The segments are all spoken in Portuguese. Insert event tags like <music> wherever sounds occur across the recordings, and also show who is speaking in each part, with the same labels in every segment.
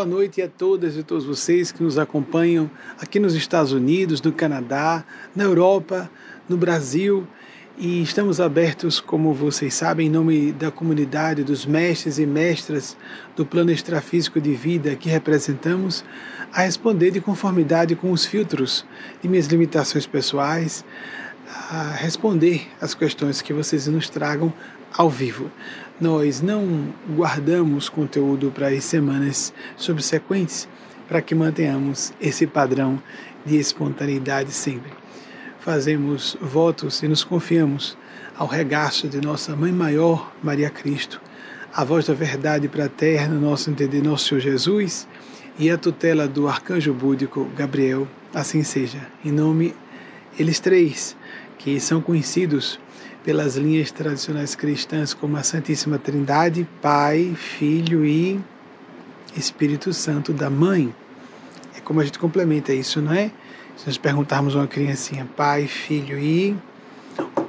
Speaker 1: Boa noite a todas e todos vocês que nos acompanham aqui nos Estados Unidos, no Canadá, na Europa, no Brasil. E estamos abertos, como vocês sabem, em nome da comunidade dos mestres e mestras do plano extrafísico de vida que representamos, a responder de conformidade com os filtros de minhas limitações pessoais, a responder as questões que vocês nos tragam ao vivo nós não guardamos conteúdo para as semanas subsequentes para que mantenhamos esse padrão de espontaneidade sempre. Fazemos votos e nos confiamos ao regaço de nossa Mãe Maior, Maria Cristo, a voz da verdade para a terra, nosso entender, nosso Senhor Jesus, e a tutela do arcanjo búdico Gabriel, assim seja. Em nome, eles três, que são conhecidos pelas linhas tradicionais cristãs como a Santíssima Trindade, Pai, Filho e Espírito Santo da Mãe. É como a gente complementa isso, não é? Se nós perguntarmos a uma criancinha, Pai, Filho e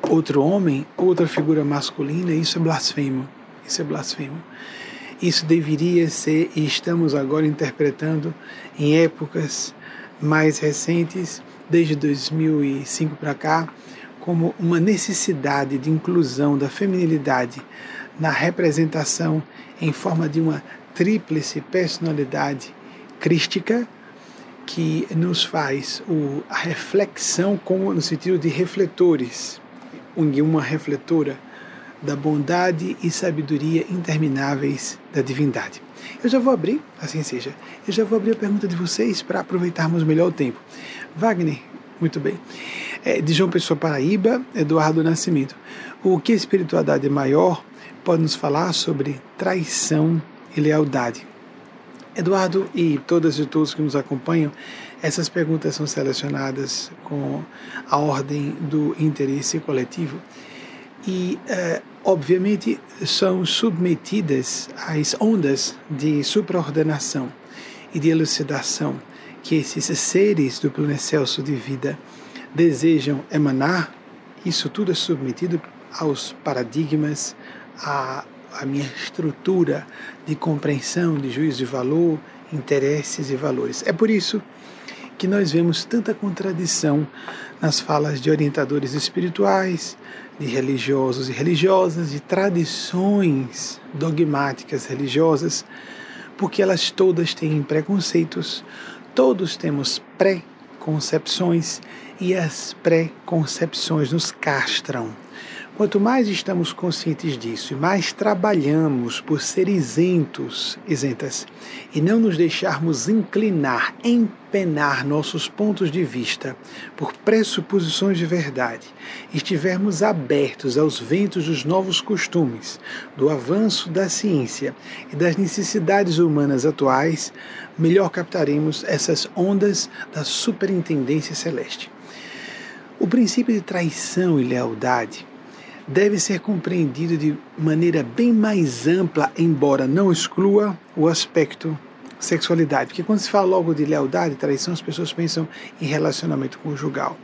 Speaker 1: outro homem, outra figura masculina, isso é blasfemo. Isso é blasfemo. Isso deveria ser, e estamos agora interpretando em épocas mais recentes, desde 2005 para cá, como uma necessidade de inclusão da feminilidade na representação em forma de uma tríplice personalidade crística que nos faz o, a reflexão como no sentido de refletores, uma refletora da bondade e sabedoria intermináveis da divindade. Eu já vou abrir, assim seja, eu já vou abrir a pergunta de vocês para aproveitarmos melhor o tempo. Wagner, muito bem. É, de João Pessoa Paraíba, Eduardo Nascimento. O que a espiritualidade maior pode nos falar sobre traição e lealdade? Eduardo e todas e todos que nos acompanham, essas perguntas são selecionadas com a ordem do interesse coletivo e, é, obviamente, são submetidas às ondas de supraordenação e de elucidação que esses seres do plano excelso de vida desejam emanar, isso tudo é submetido aos paradigmas, à, à minha estrutura de compreensão, de juízo de valor, interesses e valores. É por isso que nós vemos tanta contradição nas falas de orientadores espirituais, de religiosos e religiosas, de tradições dogmáticas religiosas, porque elas todas têm preconceitos, Todos temos pré-concepções e as pré-concepções nos castram. Quanto mais estamos conscientes disso e mais trabalhamos por ser isentos, isentas, e não nos deixarmos inclinar, empenar nossos pontos de vista por pressuposições de verdade, estivermos abertos aos ventos dos novos costumes, do avanço da ciência e das necessidades humanas atuais, melhor captaremos essas ondas da superintendência celeste. O princípio de traição e lealdade deve ser compreendido de maneira bem mais ampla, embora não exclua o aspecto sexualidade. Porque quando se fala logo de lealdade e traição, as pessoas pensam em relacionamento conjugal.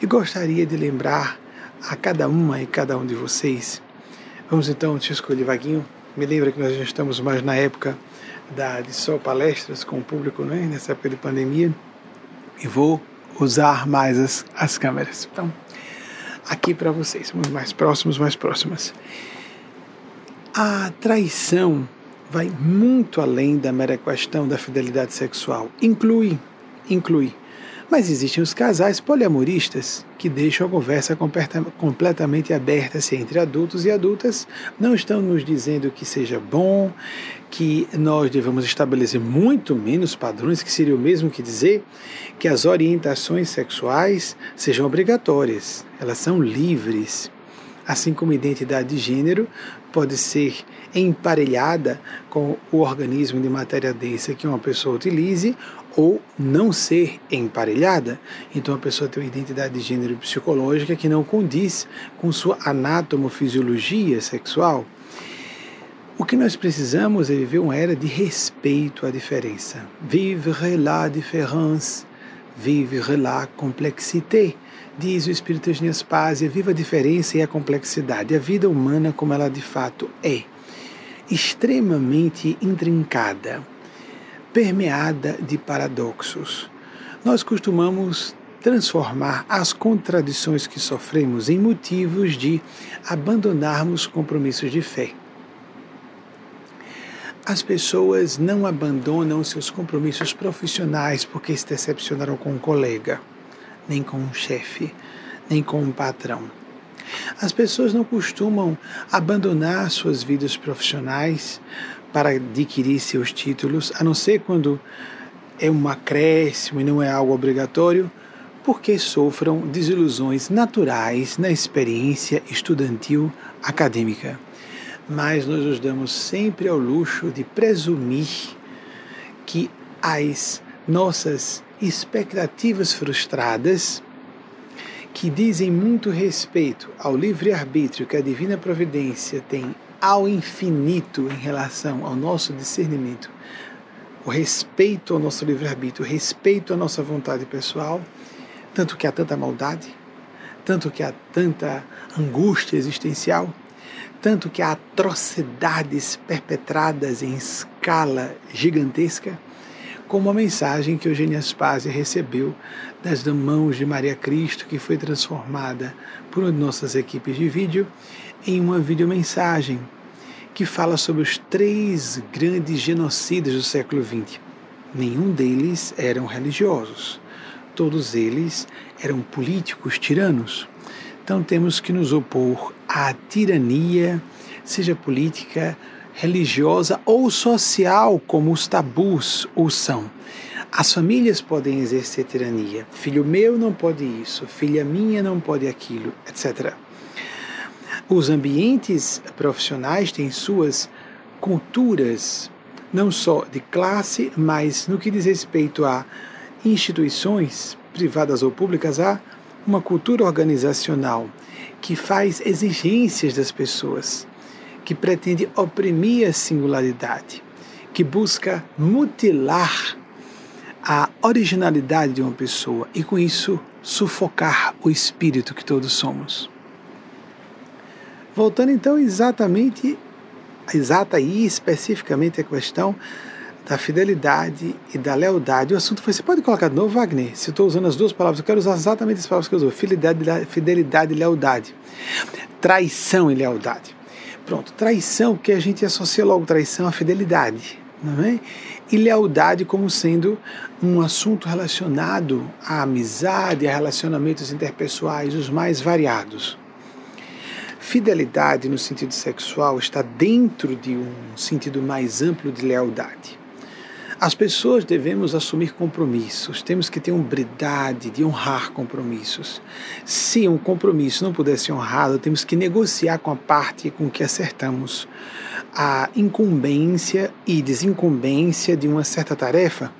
Speaker 1: E gostaria de lembrar a cada uma e cada um de vocês. Vamos então te escolher, Vaguinho. Me lembra que nós já estamos mais na época da, de só palestras com o público, é? nessa época de pandemia. E vou usar mais as, as câmeras. Então, aqui para vocês, mais próximos, mais próximas. A traição vai muito além da mera questão da fidelidade sexual. Inclui, inclui. Mas existem os casais poliamoristas que deixam a conversa completamente aberta se entre adultos e adultas. Não estão nos dizendo que seja bom, que nós devemos estabelecer muito menos padrões, que seria o mesmo que dizer que as orientações sexuais sejam obrigatórias, elas são livres. Assim como a identidade de gênero pode ser emparelhada com o organismo de matéria densa que uma pessoa utilize ou não ser emparelhada. Então a pessoa tem uma identidade de gênero psicológica que não condiz com sua anatomofisiologia sexual. O que nós precisamos é viver uma era de respeito à diferença. Vivre la différence, vivre la complexité, diz o Espírito de Spásia, viva a diferença e a complexidade, a vida humana como ela de fato é, extremamente intrincada. permeada de paradoxos. Nós costumamos transformar as contradições que sofremos em motivos de abandonarmos compromissos de fé. As pessoas não abandonam seus compromissos profissionais porque se decepcionaram com um colega, nem com um chefe, nem com um patrão. As pessoas não costumam abandonar suas vidas profissionais para adquirir seus títulos, a não ser quando é um acréscimo e não é algo obrigatório, porque sofram desilusões naturais na experiência estudantil acadêmica mas nós nos damos sempre ao luxo de presumir que as nossas expectativas frustradas, que dizem muito respeito ao livre-arbítrio que a divina providência tem ao infinito em relação ao nosso discernimento, o respeito ao nosso livre-arbítrio, o respeito à nossa vontade pessoal, tanto que há tanta maldade, tanto que há tanta angústia existencial, tanto que há atrocidades perpetradas em escala gigantesca, como a mensagem que Eugênia Spazia recebeu das mãos de Maria Cristo, que foi transformada por nossas equipes de vídeo em uma videomensagem que fala sobre os três grandes genocidas do século XX. Nenhum deles eram religiosos, todos eles eram políticos tiranos. Então temos que nos opor à tirania, seja política, religiosa ou social, como os tabus o são. As famílias podem exercer tirania. Filho meu não pode isso, filha minha não pode aquilo, etc. Os ambientes profissionais têm suas culturas, não só de classe, mas no que diz respeito a instituições privadas ou públicas, há uma cultura organizacional que faz exigências das pessoas, que pretende oprimir a singularidade, que busca mutilar a originalidade de uma pessoa e com isso sufocar o espírito que todos somos. Voltando então exatamente, exata e especificamente a questão da fidelidade e da lealdade. O assunto foi: você pode colocar de novo, Wagner? Se eu estou usando as duas palavras, eu quero usar exatamente as palavras que eu usou: fidelidade, fidelidade e lealdade. Traição e lealdade. Pronto, traição, que a gente associa logo traição à fidelidade, não é? E lealdade como sendo um assunto relacionado à amizade, a relacionamentos interpessoais, os mais variados. Fidelidade no sentido sexual está dentro de um sentido mais amplo de lealdade. As pessoas devemos assumir compromissos, temos que ter umbridade de honrar compromissos. Se um compromisso não puder ser honrado, temos que negociar com a parte com que acertamos a incumbência e desincumbência de uma certa tarefa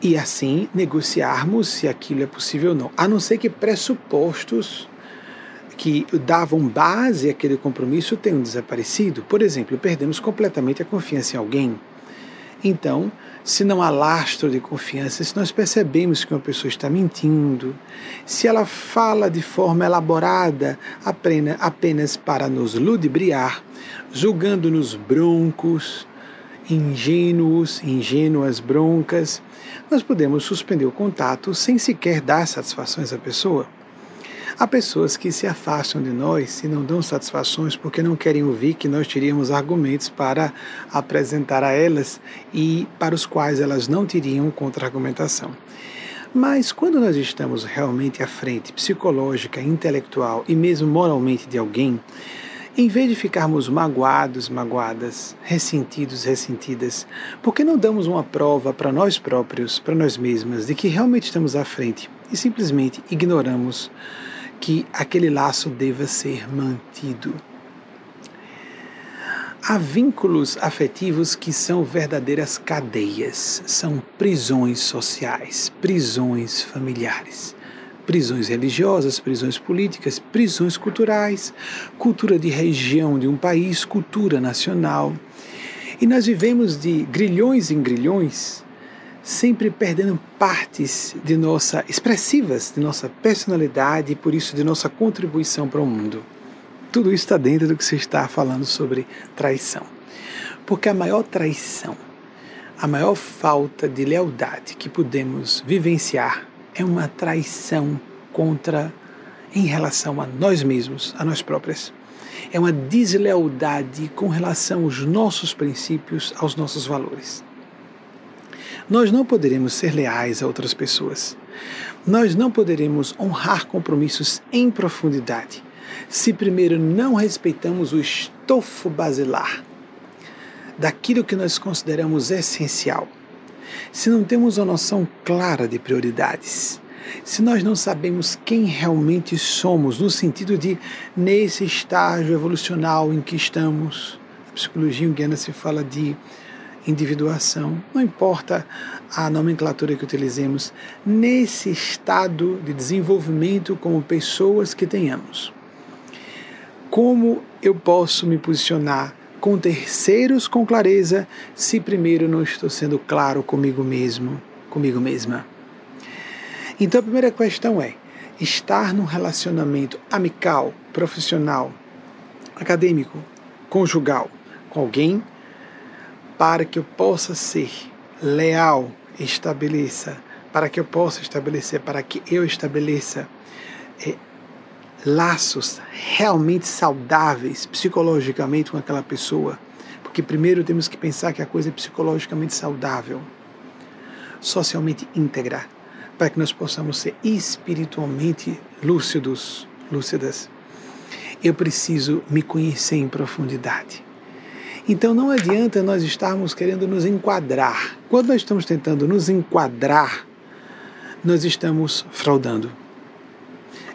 Speaker 1: e assim negociarmos se aquilo é possível ou não, a não ser que pressupostos que davam base àquele compromisso tenham desaparecido. Por exemplo, perdemos completamente a confiança em alguém então, se não há lastro de confiança, se nós percebemos que uma pessoa está mentindo, se ela fala de forma elaborada apenas para nos ludibriar, julgando-nos broncos, ingênuos, ingênuas broncas, nós podemos suspender o contato sem sequer dar satisfações à pessoa. Há pessoas que se afastam de nós e não dão satisfações porque não querem ouvir que nós teríamos argumentos para apresentar a elas e para os quais elas não teriam contra-argumentação. Mas quando nós estamos realmente à frente psicológica, intelectual e mesmo moralmente de alguém, em vez de ficarmos magoados, magoadas, ressentidos, ressentidas, por que não damos uma prova para nós próprios, para nós mesmas, de que realmente estamos à frente e simplesmente ignoramos que aquele laço deva ser mantido. Há vínculos afetivos que são verdadeiras cadeias, são prisões sociais, prisões familiares, prisões religiosas, prisões políticas, prisões culturais, cultura de região de um país, cultura nacional. E nós vivemos de grilhões em grilhões sempre perdendo partes de nossa expressivas de nossa personalidade e por isso de nossa contribuição para o mundo. Tudo isso está dentro do que se está falando sobre traição. Porque a maior traição, a maior falta de lealdade que podemos vivenciar é uma traição contra em relação a nós mesmos, a nós próprios. É uma deslealdade com relação aos nossos princípios, aos nossos valores. Nós não poderemos ser leais a outras pessoas. Nós não poderemos honrar compromissos em profundidade se primeiro não respeitamos o estofo basilar daquilo que nós consideramos essencial. Se não temos uma noção clara de prioridades, se nós não sabemos quem realmente somos, no sentido de, nesse estágio evolucional em que estamos, a psicologia junguiana se fala de individuação, não importa a nomenclatura que utilizemos, nesse estado de desenvolvimento como pessoas que tenhamos. Como eu posso me posicionar com terceiros com clareza se primeiro não estou sendo claro comigo mesmo, comigo mesma? Então a primeira questão é: estar num relacionamento amical, profissional, acadêmico, conjugal com alguém para que eu possa ser leal, estabeleça, para que eu possa estabelecer, para que eu estabeleça é, laços realmente saudáveis psicologicamente com aquela pessoa. Porque primeiro temos que pensar que a coisa é psicologicamente saudável, socialmente íntegra para que nós possamos ser espiritualmente lúcidos, lúcidas. Eu preciso me conhecer em profundidade. Então não adianta nós estarmos querendo nos enquadrar. Quando nós estamos tentando nos enquadrar, nós estamos fraudando.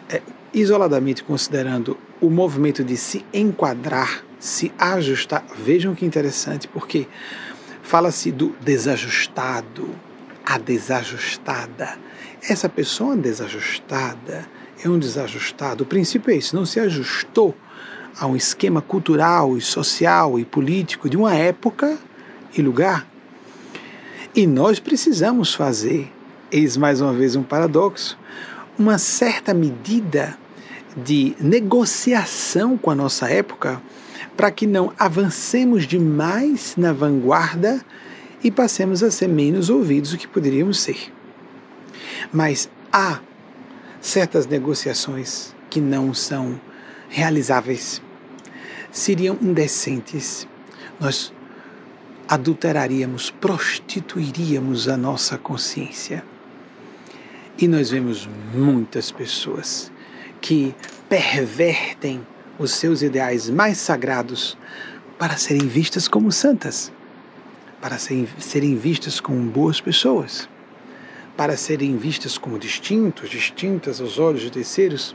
Speaker 1: É, isoladamente considerando o movimento de se enquadrar, se ajustar, vejam que interessante, porque fala-se do desajustado, a desajustada. Essa pessoa desajustada é um desajustado. O princípio é esse: não se ajustou a um esquema cultural e social e político de uma época e lugar. E nós precisamos fazer, eis mais uma vez um paradoxo, uma certa medida de negociação com a nossa época para que não avancemos demais na vanguarda e passemos a ser menos ouvidos do que poderíamos ser. Mas há certas negociações que não são realizáveis, seriam indecentes. Nós adulteraríamos, prostituiríamos a nossa consciência. E nós vemos muitas pessoas que pervertem os seus ideais mais sagrados para serem vistas como santas para serem vistas como boas pessoas, para serem vistas como distintos, distintas aos olhos de terceiros,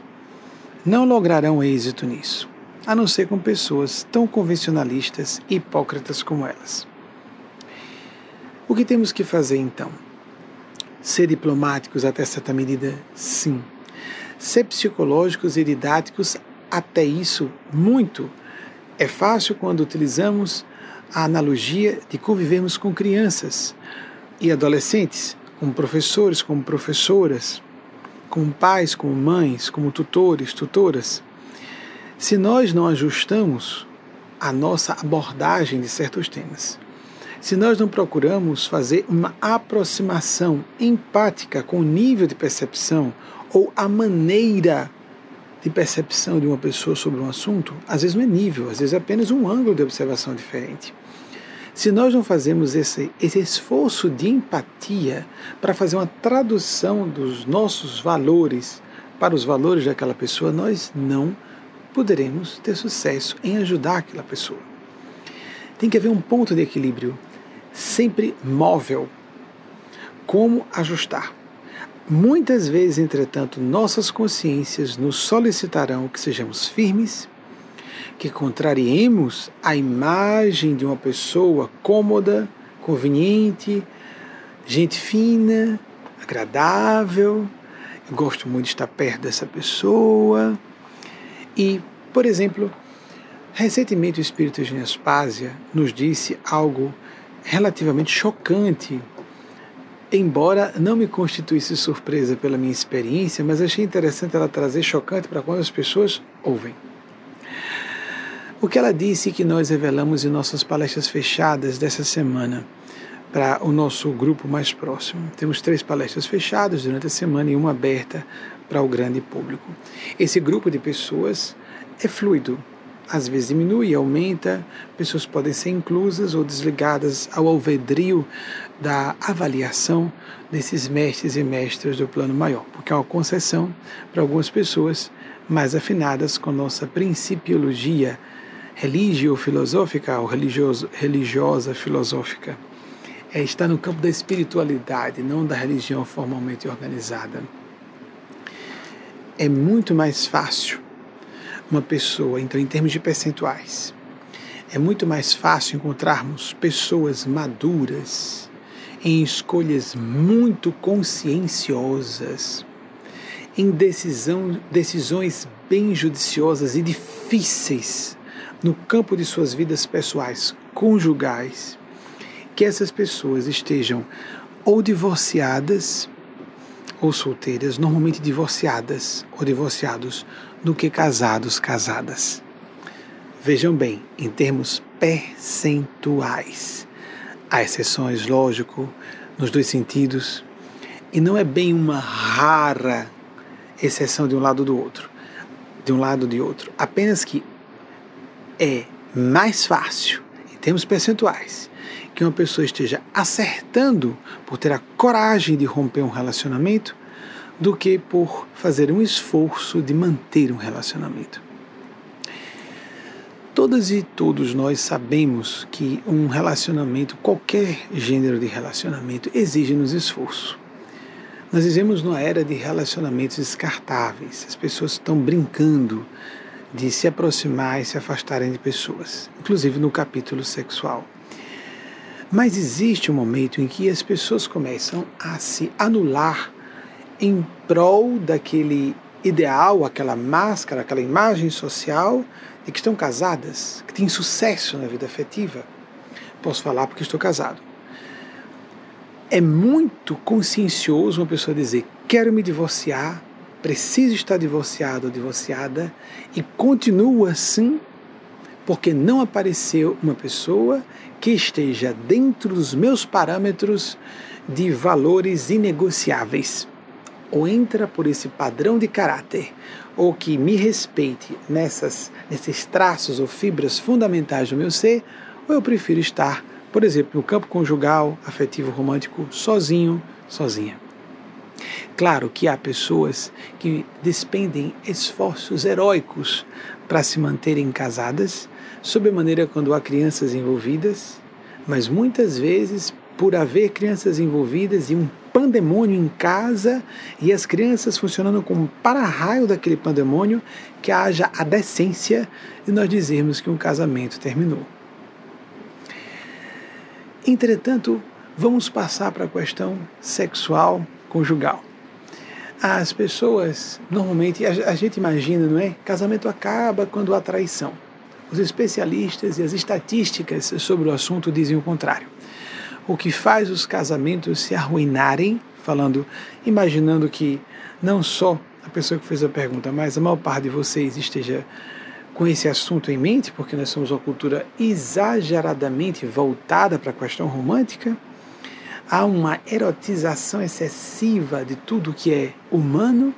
Speaker 1: não lograrão êxito nisso, a não ser com pessoas tão convencionalistas e hipócritas como elas. O que temos que fazer então? Ser diplomáticos até certa medida? Sim. Ser psicológicos e didáticos? Até isso, muito. É fácil quando utilizamos a analogia de convivermos com crianças e adolescentes, como professores, como professoras, como pais, como mães, como tutores, tutoras. Se nós não ajustamos a nossa abordagem de certos temas, se nós não procuramos fazer uma aproximação empática com o nível de percepção ou a maneira de percepção de uma pessoa sobre um assunto, às vezes não é nível, às vezes é apenas um ângulo de observação diferente. Se nós não fazemos esse, esse esforço de empatia para fazer uma tradução dos nossos valores para os valores daquela pessoa, nós não poderemos ter sucesso em ajudar aquela pessoa. Tem que haver um ponto de equilíbrio, sempre móvel. Como ajustar? Muitas vezes, entretanto, nossas consciências nos solicitarão que sejamos firmes, que contrariemos a imagem de uma pessoa cômoda, conveniente, gente fina, agradável. Eu gosto muito de estar perto dessa pessoa. E, por exemplo, recentemente o Espírito de Aspásia nos disse algo relativamente chocante embora não me constituísse surpresa pela minha experiência, mas achei interessante ela trazer chocante para quando as pessoas ouvem. O que ela disse que nós revelamos em nossas palestras fechadas dessa semana para o nosso grupo mais próximo. Temos três palestras fechadas durante a semana e uma aberta para o grande público. Esse grupo de pessoas é fluido, às vezes diminui aumenta, pessoas podem ser inclusas ou desligadas ao alvedrio da avaliação desses mestres e mestras do plano maior, porque é uma concessão para algumas pessoas mais afinadas com nossa principiologia religio-filosófica ou religiosa filosófica. É, está no campo da espiritualidade, não da religião formalmente organizada. É muito mais fácil uma pessoa, então, em termos de percentuais, é muito mais fácil encontrarmos pessoas maduras em escolhas muito conscienciosas, em decisão, decisões bem judiciosas e difíceis no campo de suas vidas pessoais, conjugais, que essas pessoas estejam ou divorciadas ou solteiras, normalmente divorciadas ou divorciados, do que casados, casadas. Vejam bem, em termos percentuais. Há exceções, lógico, nos dois sentidos, e não é bem uma rara exceção de um lado do outro, de um lado de outro. Apenas que é mais fácil, em termos percentuais, que uma pessoa esteja acertando por ter a coragem de romper um relacionamento do que por fazer um esforço de manter um relacionamento. Todas e todos nós sabemos que um relacionamento, qualquer gênero de relacionamento, exige-nos esforço. Nós vivemos numa era de relacionamentos descartáveis. As pessoas estão brincando de se aproximar e se afastarem de pessoas, inclusive no capítulo sexual. Mas existe um momento em que as pessoas começam a se anular em prol daquele ideal, aquela máscara, aquela imagem social de que estão casadas, que têm sucesso na vida afetiva. Posso falar porque estou casado. É muito consciencioso uma pessoa dizer: quero me divorciar, preciso estar divorciado ou divorciada, e continua assim porque não apareceu uma pessoa que esteja dentro dos meus parâmetros de valores inegociáveis. Ou entra por esse padrão de caráter, ou que me respeite nessas, nesses traços ou fibras fundamentais do meu ser, ou eu prefiro estar, por exemplo, no campo conjugal, afetivo, romântico, sozinho, sozinha. Claro que há pessoas que despendem esforços heróicos para se manterem casadas, sob maneira quando há crianças envolvidas, mas muitas vezes por haver crianças envolvidas e um pandemônio em casa e as crianças funcionando como para-raio daquele pandemônio, que haja a decência de nós dizermos que um casamento terminou. Entretanto, vamos passar para a questão sexual conjugal. As pessoas, normalmente, a, gente imagina, não é? Casamento acaba quando há traição. Os especialistas e as estatísticas sobre o assunto dizem o contrário. O que faz os casamentos se arruinarem, falando, imaginando que não só a pessoa que fez a pergunta, mas a maior parte de vocês esteja com esse assunto em mente, porque nós somos uma cultura exageradamente voltada para a questão romântica, há uma erotização excessiva de tudo que é humano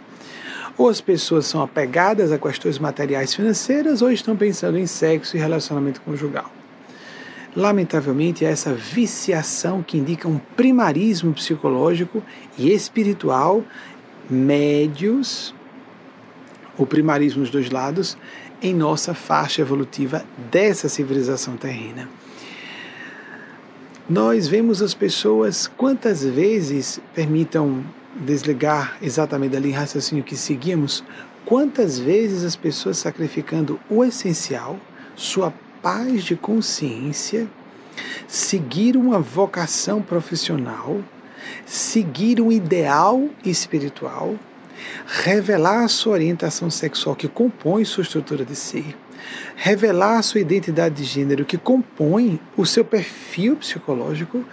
Speaker 1: ou as pessoas são apegadas a questões materiais financeiras ou estão pensando em sexo e relacionamento conjugal. Lamentavelmente, é essa viciação que indica um primarismo psicológico e espiritual, médios, o primarismo dos dois lados, em nossa faixa evolutiva dessa civilização terrena. Nós vemos as pessoas quantas vezes permitam desligar exatamente da linha raciocínio que seguimos, quantas vezes as pessoas sacrificando o essencial, sua paz de consciência, seguir uma vocação profissional, seguir um ideal espiritual, revelar a sua orientação sexual que compõe sua estrutura de ser, revelar a sua identidade de gênero que compõe o seu perfil psicológico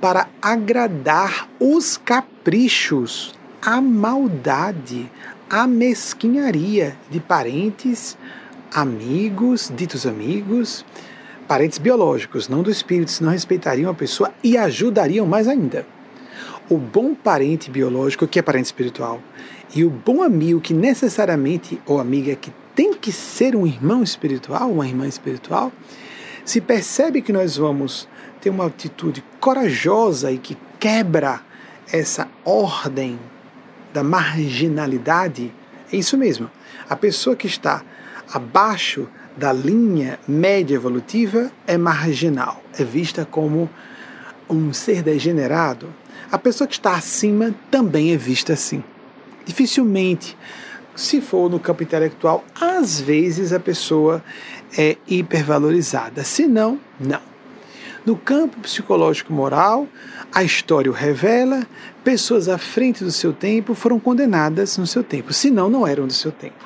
Speaker 1: para agradar os caprichos, a maldade, a mesquinharia de parentes, amigos, ditos amigos, parentes biológicos, não do espírito, senão respeitariam a pessoa e ajudariam mais ainda. O bom parente biológico, que é parente espiritual, e o bom amigo, que necessariamente, ou amiga, que tem que ser um irmão espiritual, uma irmã espiritual, se percebe que nós vamos ter uma atitude corajosa e que quebra essa ordem da marginalidade, é isso mesmo. A pessoa que está abaixo da linha média evolutiva é marginal, é vista como um ser degenerado. A pessoa que está acima também é vista assim. Dificilmente, se for no campo intelectual, às vezes a pessoa é hipervalorizada. Se não, não. No campo psicológico moral, a história o revela, pessoas à frente do seu tempo foram condenadas no seu tempo, senão não eram do seu tempo.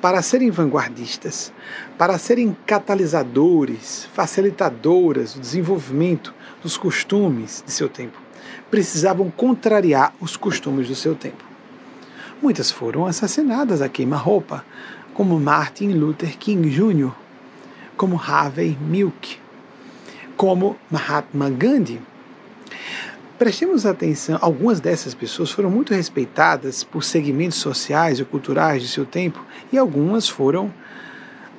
Speaker 1: Para serem vanguardistas, para serem catalisadores, facilitadoras do desenvolvimento dos costumes de seu tempo, precisavam contrariar os costumes do seu tempo. Muitas foram assassinadas a queima-roupa, como Martin Luther King Jr., como Harvey Milk, como Mahatma Gandhi. Prestemos atenção, algumas dessas pessoas foram muito respeitadas por segmentos sociais e culturais de seu tempo, e algumas foram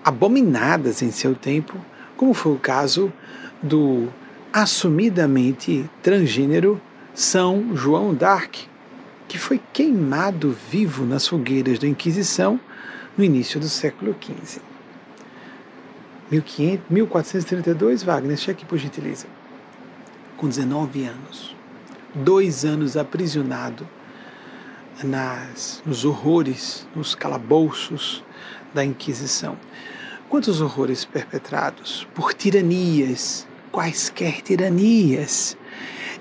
Speaker 1: abominadas em seu tempo, como foi o caso do assumidamente transgênero São João d'Arc, que foi queimado vivo nas fogueiras da Inquisição no início do século XV. 1432, Wagner, cheque por gentileza. Com 19 anos, dois anos aprisionado nas, nos horrores, nos calabouços da Inquisição. Quantos horrores perpetrados por tiranias, quaisquer tiranias.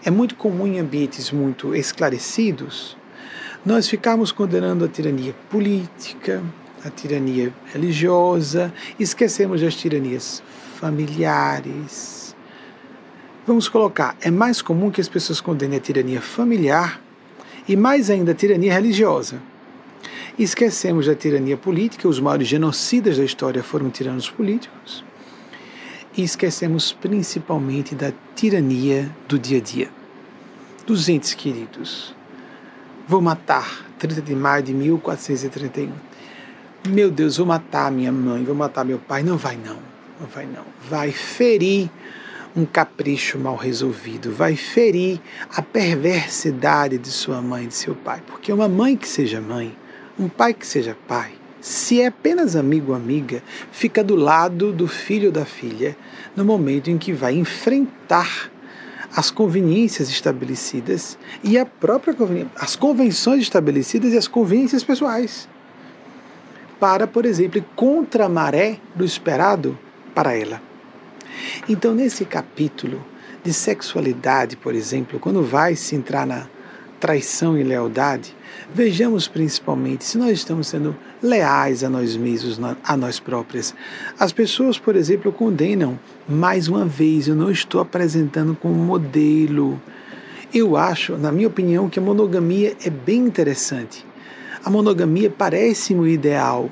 Speaker 1: É muito comum em ambientes muito esclarecidos nós ficarmos condenando a tirania política, a tirania religiosa, esquecemos as tiranias familiares. Vamos colocar, é mais comum que as pessoas condenem a tirania familiar e mais ainda a tirania religiosa. Esquecemos da tirania política, os maiores genocidas da história foram tiranos políticos. E esquecemos principalmente da tirania do dia a dia, dos entes queridos. Vou matar, 30 de maio de 1431 meu Deus, vou matar minha mãe, vou matar meu pai. Não vai não, não vai não. Vai ferir um capricho mal resolvido, vai ferir a perversidade de sua mãe e de seu pai. Porque uma mãe que seja mãe, um pai que seja pai, se é apenas amigo ou amiga, fica do lado do filho ou da filha no momento em que vai enfrentar as conveniências estabelecidas e a própria as convenções estabelecidas e as conveniências pessoais para, por exemplo, ir contra a maré do esperado para ela. Então, nesse capítulo de sexualidade, por exemplo, quando vai se entrar na traição e lealdade, vejamos principalmente se nós estamos sendo leais a nós mesmos, a nós próprias. As pessoas, por exemplo, condenam, mais uma vez, eu não estou apresentando como modelo. Eu acho, na minha opinião, que a monogamia é bem interessante a monogamia parece-me o ideal,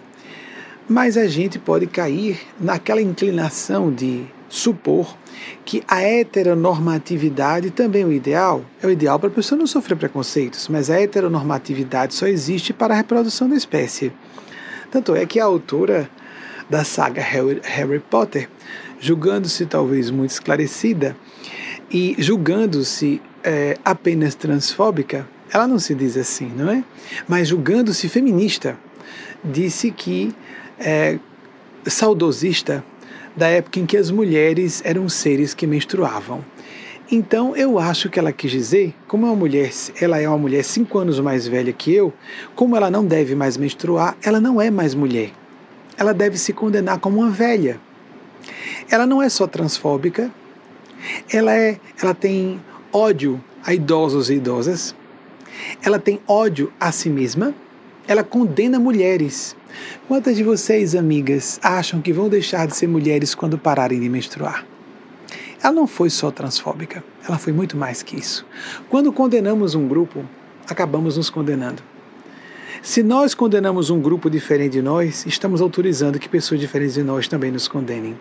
Speaker 1: mas a gente pode cair naquela inclinação de supor que a heteronormatividade também é o ideal. É o ideal para a pessoa não sofrer preconceitos, mas a heteronormatividade só existe para a reprodução da espécie. Tanto é que a autora da saga Harry Potter, julgando-se talvez muito esclarecida e julgando-se é, apenas transfóbica, ela não se diz assim, não é? Mas julgando-se feminista, disse que é saudosista da época em que as mulheres eram seres que menstruavam. Então eu acho que ela quis dizer, como uma mulher, ela é uma mulher cinco anos mais velha que eu, como ela não deve mais menstruar, ela não é mais mulher. Ela deve se condenar como uma velha. Ela não é só transfóbica, ela é, ela tem ódio a idosos e idosas, ela tem ódio a si mesma, ela condena mulheres. Quantas de vocês, amigas, acham que vão deixar de ser mulheres quando pararem de menstruar? Ela não foi só transfóbica, ela foi muito mais que isso. Quando condenamos um grupo, acabamos nos condenando. Se nós condenamos um grupo diferente de nós, estamos autorizando que pessoas diferentes de nós também nos condenem.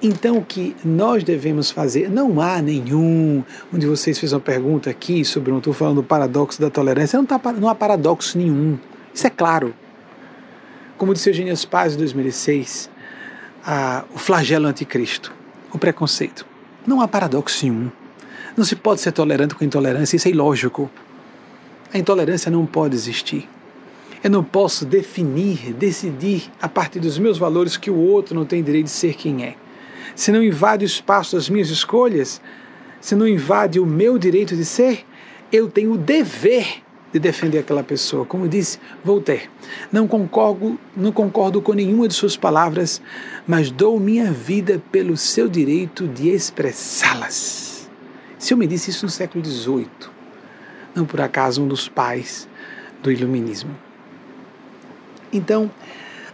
Speaker 1: Então, o que nós devemos fazer? Não há nenhum. Onde vocês fez uma pergunta aqui sobre, não estou falando do paradoxo da tolerância, não, tá, não há paradoxo nenhum. Isso é claro. Como disse Eugênio Paz em 2006, a, o flagelo anticristo, o preconceito. Não há paradoxo nenhum. Não se pode ser tolerante com intolerância, isso é ilógico. A intolerância não pode existir. Eu não posso definir, decidir a partir dos meus valores que o outro não tem direito de ser quem é. Se não invade o espaço das minhas escolhas, se não invade o meu direito de ser, eu tenho o dever de defender aquela pessoa. Como disse Voltaire, não concordo, não concordo com nenhuma de suas palavras, mas dou minha vida pelo seu direito de expressá-las. Se eu me disse isso no século XVIII, não por acaso um dos pais do iluminismo. Então,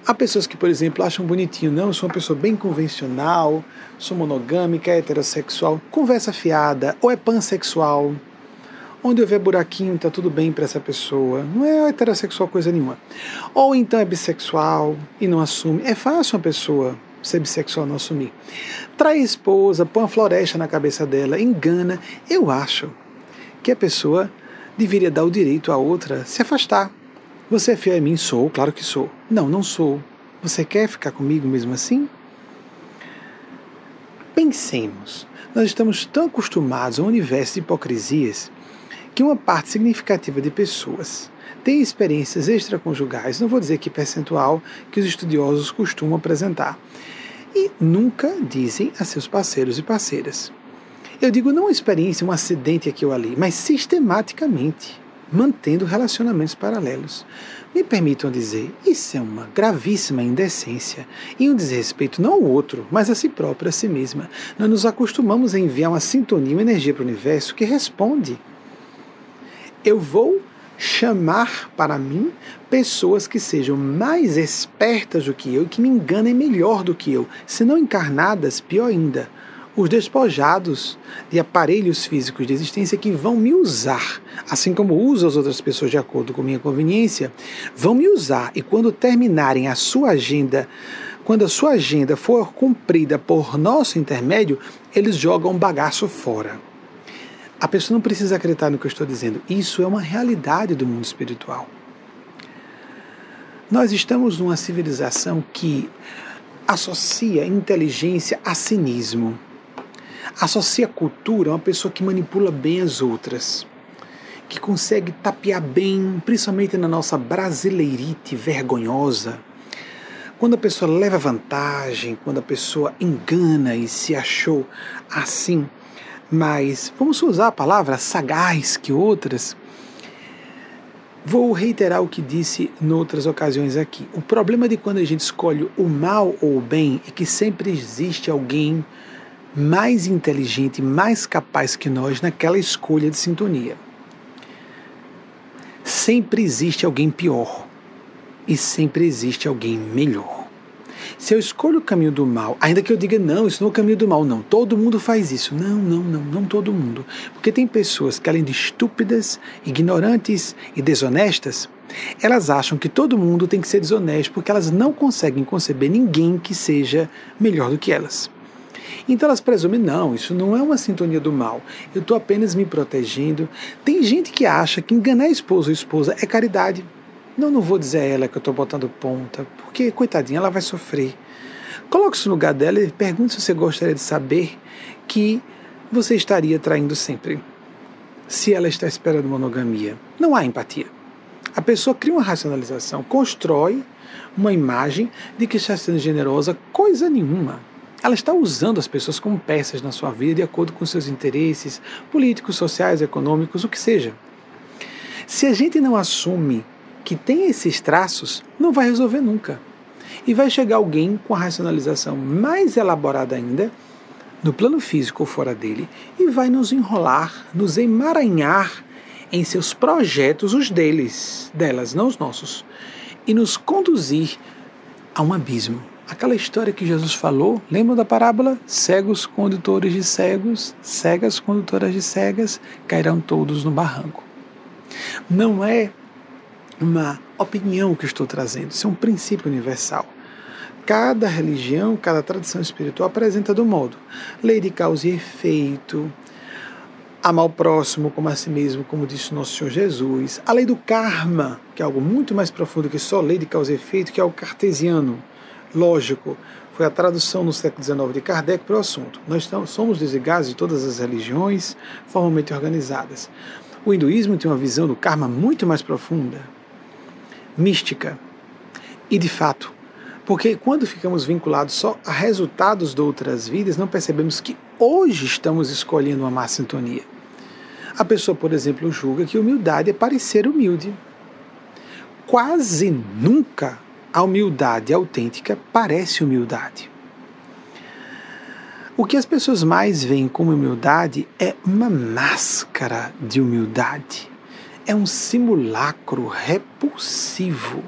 Speaker 1: há pessoas que, por exemplo, acham bonitinho, não, eu sou uma pessoa bem convencional, sou monogâmica, heterossexual, conversa fiada, ou é pansexual, onde houver buraquinho está tudo bem para essa pessoa, não é heterossexual coisa nenhuma. Ou então é bissexual e não assume, é fácil uma pessoa ser bissexual não assumir. Trai a esposa, põe uma floresta na cabeça dela, engana. Eu acho que a pessoa deveria dar o direito à outra se afastar. Você é fiel a mim? Sou, claro que sou. Não, não sou. Você quer ficar comigo mesmo assim? Pensemos. Nós estamos tão acostumados a um universo de hipocrisias que uma parte significativa de pessoas tem experiências extraconjugais, não vou dizer que percentual, que os estudiosos costumam apresentar, e nunca dizem a seus parceiros e parceiras. Eu digo não uma experiência, um acidente aqui ou ali, mas sistematicamente, mantendo relacionamentos paralelos. Me permitam dizer, isso é uma gravíssima indecência e um desrespeito não ao outro, mas a si próprio, a si mesma. Nós nos acostumamos a enviar uma sintonia, uma energia para o universo que responde. Eu vou chamar para mim pessoas que sejam mais espertas do que eu, que me enganem melhor do que eu, se não encarnadas, pior ainda os despojados de aparelhos físicos de existência que vão me usar, assim como uso as outras pessoas de acordo com minha conveniência, vão me usar e quando terminarem a sua agenda, quando a sua agenda for cumprida por nosso intermédio, eles jogam bagaço fora. A pessoa não precisa acreditar no que eu estou dizendo. Isso é uma realidade do mundo espiritual. Nós estamos numa civilização que associa inteligência a cinismo associa cultura a uma pessoa que manipula bem as outras, que consegue tapear bem, principalmente na nossa brasileirite vergonhosa. Quando a pessoa leva vantagem, quando a pessoa engana e se achou assim, mas vamos usar a palavra sagaz que outras. Vou reiterar o que disse em outras ocasiões aqui. O problema de quando a gente escolhe o mal ou o bem é que sempre existe alguém mais inteligente, mais capaz que nós naquela escolha de sintonia. Sempre existe alguém pior e sempre existe alguém melhor. Se eu escolho o caminho do mal, ainda que eu diga não, isso não é o caminho do mal, não, todo mundo faz isso. Não, não, não, não todo mundo. Porque tem pessoas que, além de estúpidas, ignorantes e desonestas, elas acham que todo mundo tem que ser desonesto porque elas não conseguem conceber ninguém que seja melhor do que elas. Então elas presumem, não, isso não é uma sintonia do mal, eu estou apenas me protegendo. Tem gente que acha que enganar esposo ou esposa é caridade. Não, não vou dizer a ela que eu estou botando ponta, porque, coitadinha, ela vai sofrer. Coloque-se no lugar dela e pergunte se você gostaria de saber que você estaria traindo sempre. Se ela está esperando monogamia. Não há empatia. A pessoa cria uma racionalização, constrói uma imagem de que está sendo generosa, coisa nenhuma. Ela está usando as pessoas como peças na sua vida de acordo com seus interesses políticos, sociais, econômicos, o que seja. Se a gente não assume que tem esses traços, não vai resolver nunca. E vai chegar alguém com a racionalização mais elaborada ainda, no plano físico ou fora dele, e vai nos enrolar, nos emaranhar em seus projetos, os deles, delas, não os nossos, e nos conduzir a um abismo aquela história que Jesus falou, lembram da parábola? Cegos condutores de cegos, cegas condutoras de cegas, cairão todos no barranco. Não é uma opinião que estou trazendo, isso é um princípio universal. cada religião, cada tradição espiritual apresenta do modo. Lei de causa e efeito, amar o próximo como a si mesmo, como disse nosso Senhor Jesus. A lei do karma, que é algo muito mais profundo que só lei de causa e efeito, que é o cartesiano, lógico. Foi a tradução no século XIX de Kardec para o assunto. Nós somos desligados de todas as religiões formalmente organizadas. O hinduísmo tem uma visão do karma muito mais profunda, mística. E de fato, porque quando ficamos vinculados só a resultados de outras vidas, não percebemos que hoje estamos escolhendo uma má sintonia. A pessoa, por exemplo, julga que humildade é parecer humilde. Quase nunca a humildade autêntica parece humildade. O que as pessoas mais veem como humildade é uma máscara de humildade. É um simulacro repulsivo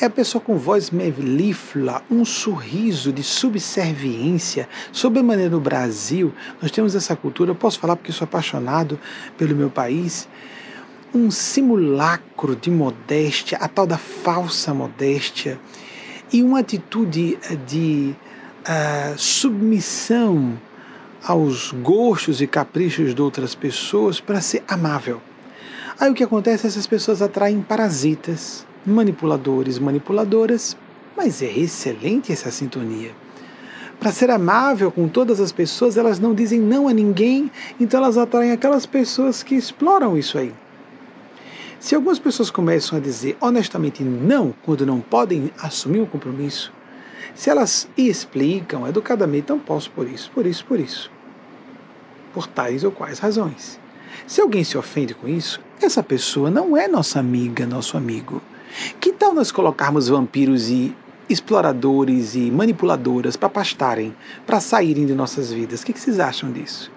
Speaker 1: é a pessoa com voz melíflua, um sorriso de subserviência. Sobre a maneira no Brasil, nós temos essa cultura, eu posso falar porque sou apaixonado pelo meu país, um simulacro de modéstia, a tal da falsa modéstia, e uma atitude de uh, submissão aos gostos e caprichos de outras pessoas para ser amável. Aí o que acontece? Essas pessoas atraem parasitas manipuladores, manipuladoras, mas é excelente essa sintonia. Para ser amável com todas as pessoas, elas não dizem não a ninguém, então elas atraem aquelas pessoas que exploram isso aí. Se algumas pessoas começam a dizer honestamente não quando não podem assumir um compromisso, se elas explicam educadamente, não posso por isso, por isso, por isso, por tais ou quais razões. Se alguém se ofende com isso, essa pessoa não é nossa amiga, nosso amigo. Que tal nós colocarmos vampiros e exploradores e manipuladoras para pastarem, para saírem de nossas vidas? O que vocês acham disso?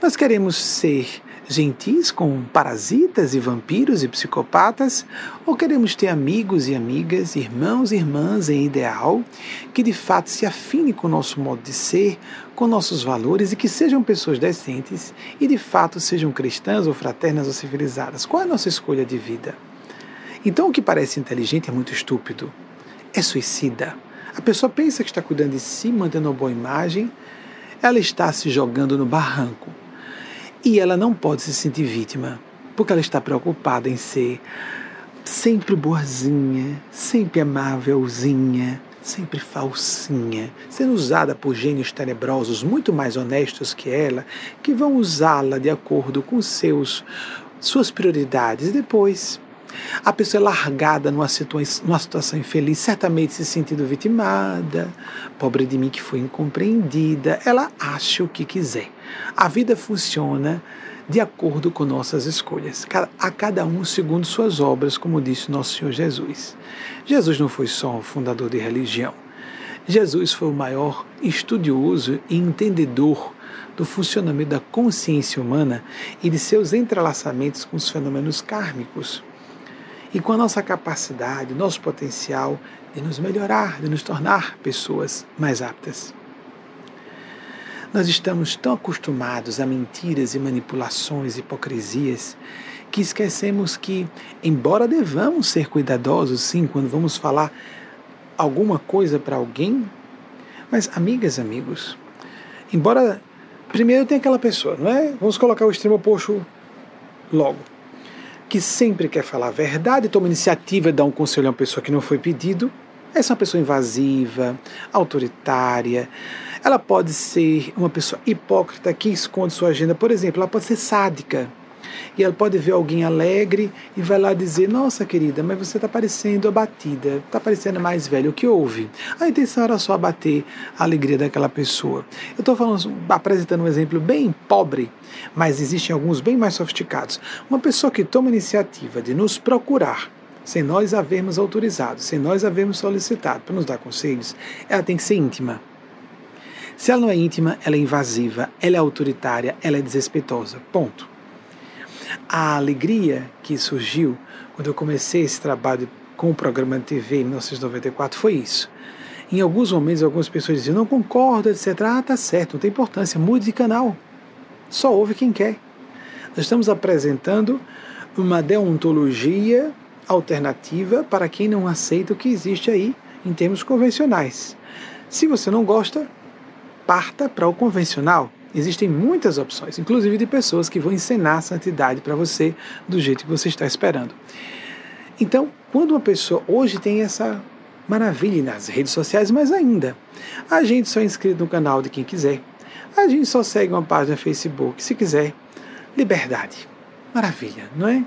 Speaker 1: Nós queremos ser gentis com parasitas e vampiros e psicopatas? Ou queremos ter amigos e amigas, irmãos e irmãs em ideal, que de fato se afinem com o nosso modo de ser, com nossos valores e que sejam pessoas decentes e de fato sejam cristãs ou fraternas ou civilizadas? Qual é a nossa escolha de vida? Então o que parece inteligente é muito estúpido. É suicida. A pessoa pensa que está cuidando de si, mantendo uma boa imagem, ela está se jogando no barranco. E ela não pode se sentir vítima, porque ela está preocupada em ser sempre boazinha, sempre amávelzinha, sempre falsinha, sendo usada por gênios tenebrosos muito mais honestos que ela, que vão usá-la de acordo com seus suas prioridades depois a pessoa é largada numa situação, numa situação infeliz, certamente se sentindo vitimada, pobre de mim que foi incompreendida, ela acha o que quiser. A vida funciona de acordo com nossas escolhas, a cada um segundo suas obras, como disse nosso Senhor Jesus. Jesus não foi só um fundador de religião. Jesus foi o maior estudioso e entendedor do funcionamento da consciência humana e de seus entrelaçamentos com os fenômenos kármicos e com a nossa capacidade, nosso potencial de nos melhorar, de nos tornar pessoas mais aptas. Nós estamos tão acostumados a mentiras e manipulações, hipocrisias, que esquecemos que, embora devamos ser cuidadosos, sim, quando vamos falar alguma coisa para alguém, mas, amigas, amigos, embora primeiro tem aquela pessoa, não é? Vamos colocar o extremo oposto logo que sempre quer falar a verdade, toma iniciativa de dar um conselho a uma pessoa que não foi pedido. Essa é uma pessoa invasiva, autoritária. Ela pode ser uma pessoa hipócrita que esconde sua agenda. Por exemplo, ela pode ser sádica e ela pode ver alguém alegre e vai lá dizer: Nossa querida, mas você está parecendo abatida, está parecendo mais velho. O que houve? A intenção era só abater a alegria daquela pessoa. Eu estou apresentando um exemplo bem pobre, mas existem alguns bem mais sofisticados. Uma pessoa que toma iniciativa de nos procurar sem nós havermos autorizado, sem nós havermos solicitado para nos dar conselhos, ela tem que ser íntima. Se ela não é íntima, ela é invasiva, ela é autoritária, ela é desrespeitosa. Ponto. A alegria que surgiu quando eu comecei esse trabalho com o programa de TV em 1994 foi isso. Em alguns momentos, algumas pessoas diziam: não concordo, etc. Ah, tá certo, não tem importância, mude de canal. Só ouve quem quer. Nós estamos apresentando uma deontologia alternativa para quem não aceita o que existe aí, em termos convencionais. Se você não gosta, parta para o convencional. Existem muitas opções, inclusive de pessoas que vão ensinar a santidade para você do jeito que você está esperando. Então, quando uma pessoa hoje tem essa maravilha nas redes sociais, mas ainda a gente só é inscrito no canal de quem quiser, a gente só segue uma página Facebook, se quiser, liberdade, maravilha, não é?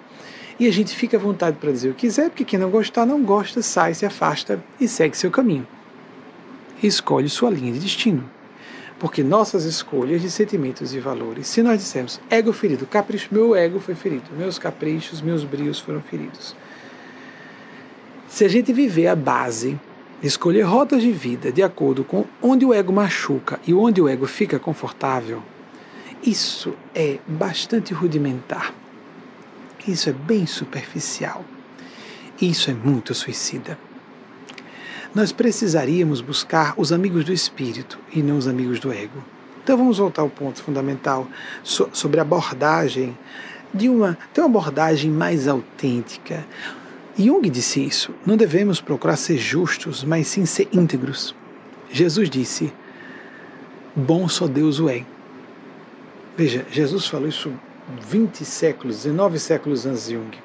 Speaker 1: E a gente fica à vontade para dizer o que quiser, porque quem não gostar, não gosta, sai, se afasta e segue seu caminho. Escolhe sua linha de destino. Porque nossas escolhas de sentimentos e valores, se nós dissermos ego ferido, capricho, meu ego foi ferido, meus caprichos, meus brios foram feridos. Se a gente viver a base, escolher rotas de vida de acordo com onde o ego machuca e onde o ego fica confortável, isso é bastante rudimentar. Isso é bem superficial. Isso é muito suicida. Nós precisaríamos buscar os amigos do espírito e não os amigos do ego. Então vamos voltar ao ponto fundamental sobre a abordagem de uma, de uma abordagem mais autêntica. Jung disse isso. Não devemos procurar ser justos, mas sim ser íntegros. Jesus disse: Bom só Deus o é. Veja, Jesus falou isso 20 séculos, 19 séculos antes de Jung.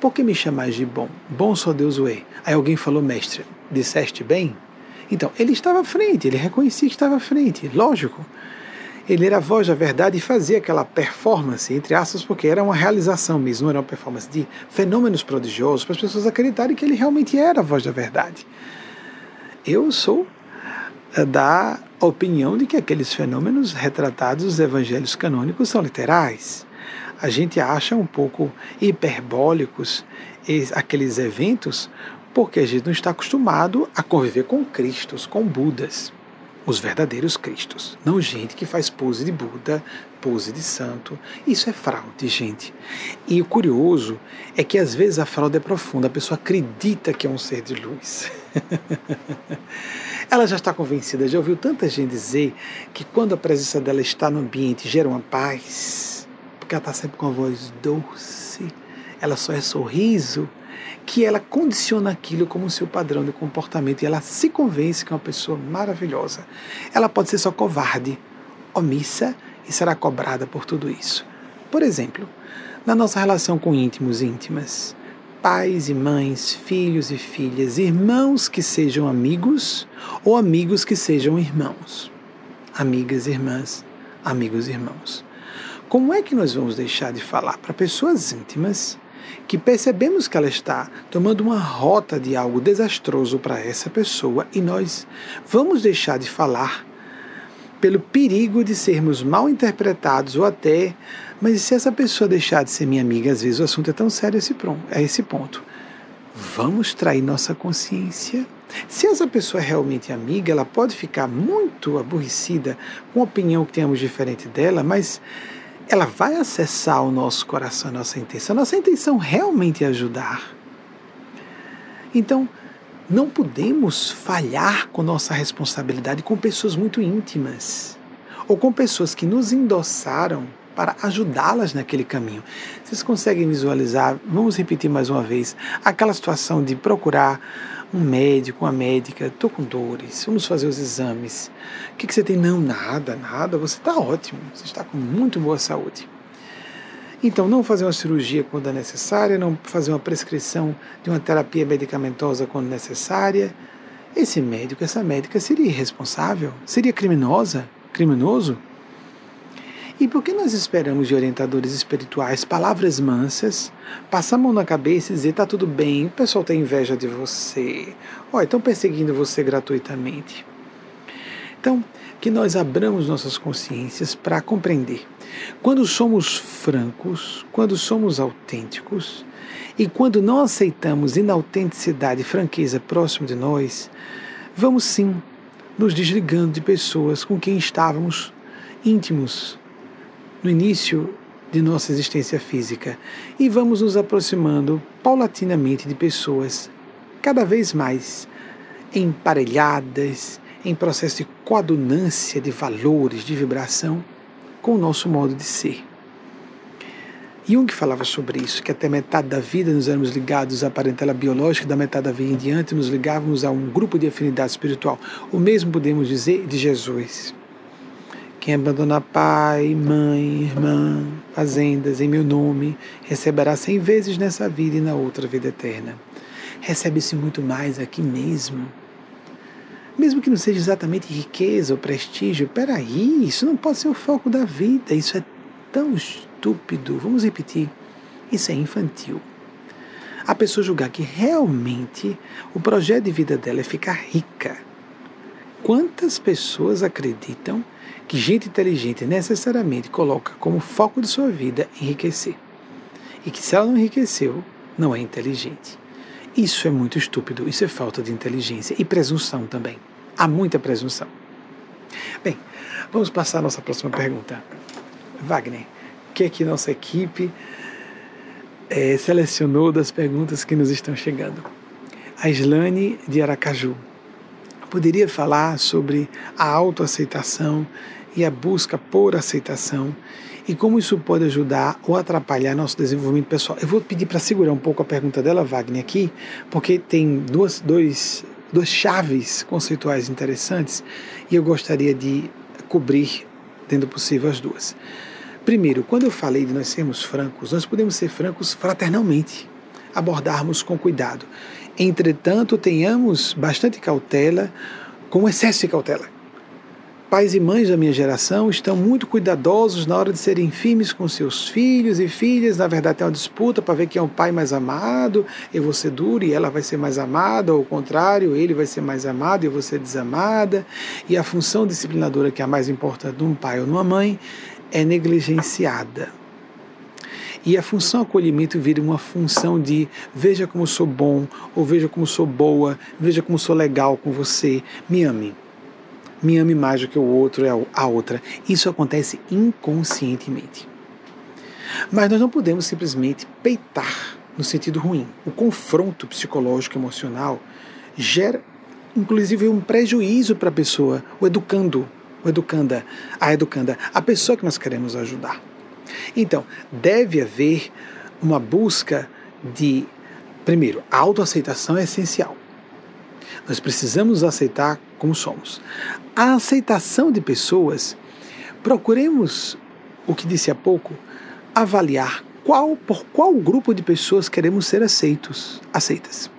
Speaker 1: Por que me chamais de bom? Bom só Deus o é. Aí alguém falou, mestre, disseste bem? Então, ele estava à frente, ele reconhecia que estava à frente, lógico. Ele era a voz da verdade e fazia aquela performance, entre aspas, porque era uma realização mesmo, era uma performance de fenômenos prodigiosos para as pessoas acreditarem que ele realmente era a voz da verdade. Eu sou eh, da opinião de que aqueles fenômenos retratados nos evangelhos canônicos são literais. A gente acha um pouco hiperbólicos aqueles eventos porque a gente não está acostumado a conviver com Cristos, com Budas, os verdadeiros Cristos. Não gente que faz pose de Buda, pose de santo. Isso é fraude, gente. E o curioso é que às vezes a fraude é profunda, a pessoa acredita que é um ser de luz. <laughs> Ela já está convencida, já ouviu tanta gente dizer que quando a presença dela está no ambiente gera uma paz, porque ela está sempre com a voz doce, ela só é sorriso, que ela condiciona aquilo como seu padrão de comportamento e ela se convence que é uma pessoa maravilhosa. Ela pode ser só covarde, omissa e será cobrada por tudo isso. Por exemplo, na nossa relação com íntimos e íntimas, pais e mães, filhos e filhas, irmãos que sejam amigos ou amigos que sejam irmãos. Amigas e irmãs, amigos e irmãos. Como é que nós vamos deixar de falar para pessoas íntimas que percebemos que ela está tomando uma rota de algo desastroso para essa pessoa e nós vamos deixar de falar pelo perigo de sermos mal interpretados ou até mas se essa pessoa deixar de ser minha amiga, às vezes o assunto é tão sério esse, a esse ponto. Vamos trair nossa consciência? Se essa pessoa é realmente amiga, ela pode ficar muito aborrecida com a opinião que tenhamos diferente dela, mas ela vai acessar o nosso coração, a nossa intenção. A nossa intenção realmente é ajudar. Então, não podemos falhar com nossa responsabilidade com pessoas muito íntimas ou com pessoas que nos endossaram para ajudá-las naquele caminho. Vocês conseguem visualizar, vamos repetir mais uma vez, aquela situação de procurar um médico, uma médica, estou com dores, vamos fazer os exames. O que, que você tem? Não, nada, nada, você está ótimo, você está com muito boa saúde. Então, não fazer uma cirurgia quando é necessária, não fazer uma prescrição de uma terapia medicamentosa quando necessária. Esse médico, essa médica seria irresponsável? Seria criminosa? Criminoso? E por que nós esperamos de orientadores espirituais palavras mansas, passar a mão na cabeça e dizer: tá tudo bem, o pessoal tem inveja de você, olha, estão perseguindo você gratuitamente? Então, que nós abramos nossas consciências para compreender. Quando somos francos, quando somos autênticos e quando não aceitamos inautenticidade e franqueza próximo de nós, vamos sim nos desligando de pessoas com quem estávamos íntimos no início de nossa existência física e vamos nos aproximando paulatinamente de pessoas cada vez mais emparelhadas, em processo de coadunância de valores, de vibração com o nosso modo de ser. Jung falava sobre isso, que até metade da vida nos éramos ligados à parentela biológica, da metade da vida em diante nos ligávamos a um grupo de afinidade espiritual. O mesmo podemos dizer de Jesus. Quem abandonar pai, mãe, irmã, fazendas em meu nome, receberá cem vezes nessa vida e na outra vida eterna. Recebe-se muito mais aqui mesmo. Mesmo que não seja exatamente riqueza ou prestígio, peraí, isso não pode ser o foco da vida, isso é tão estúpido. Vamos repetir, isso é infantil. A pessoa julgar que realmente o projeto de vida dela é ficar rica. Quantas pessoas acreditam que gente inteligente necessariamente coloca como foco de sua vida enriquecer. E que se ela não enriqueceu, não é inteligente. Isso é muito estúpido, isso é falta de inteligência e presunção também. Há muita presunção. Bem, vamos passar a nossa próxima pergunta. Wagner, o que é que nossa equipe é, selecionou das perguntas que nos estão chegando? A Islane de Aracaju poderia falar sobre a autoaceitação e a busca por aceitação e como isso pode ajudar ou atrapalhar nosso desenvolvimento pessoal. Eu vou pedir para segurar um pouco a pergunta dela, Wagner, aqui, porque tem duas, dois, duas chaves conceituais interessantes e eu gostaria de cobrir, tendo possível, as duas. Primeiro, quando eu falei de nós sermos francos, nós podemos ser francos fraternalmente, abordarmos com cuidado. Entretanto, tenhamos bastante cautela, com excesso de cautela pais e mães da minha geração estão muito cuidadosos na hora de serem firmes com seus filhos e filhas. Na verdade, tem uma disputa para ver quem é o pai mais amado. Eu vou ser duro e ela vai ser mais amada, ou ao contrário, ele vai ser mais amado e eu vou ser desamada. E a função disciplinadora, que é a mais importante de um pai ou de uma mãe, é negligenciada. E a função acolhimento vira uma função de veja como sou bom, ou veja como sou boa, veja como sou legal com você, me ame me ame mais do que o outro é a outra. Isso acontece inconscientemente. Mas nós não podemos simplesmente peitar no sentido ruim. O confronto psicológico emocional gera, inclusive, um prejuízo para a pessoa, o educando, o educanda, a educanda, a pessoa que nós queremos ajudar. Então, deve haver uma busca de, primeiro, a autoaceitação é essencial. Nós precisamos aceitar como somos. A aceitação de pessoas, procuremos, o que disse há pouco, avaliar qual, por qual grupo de pessoas queremos ser aceitos, aceitas.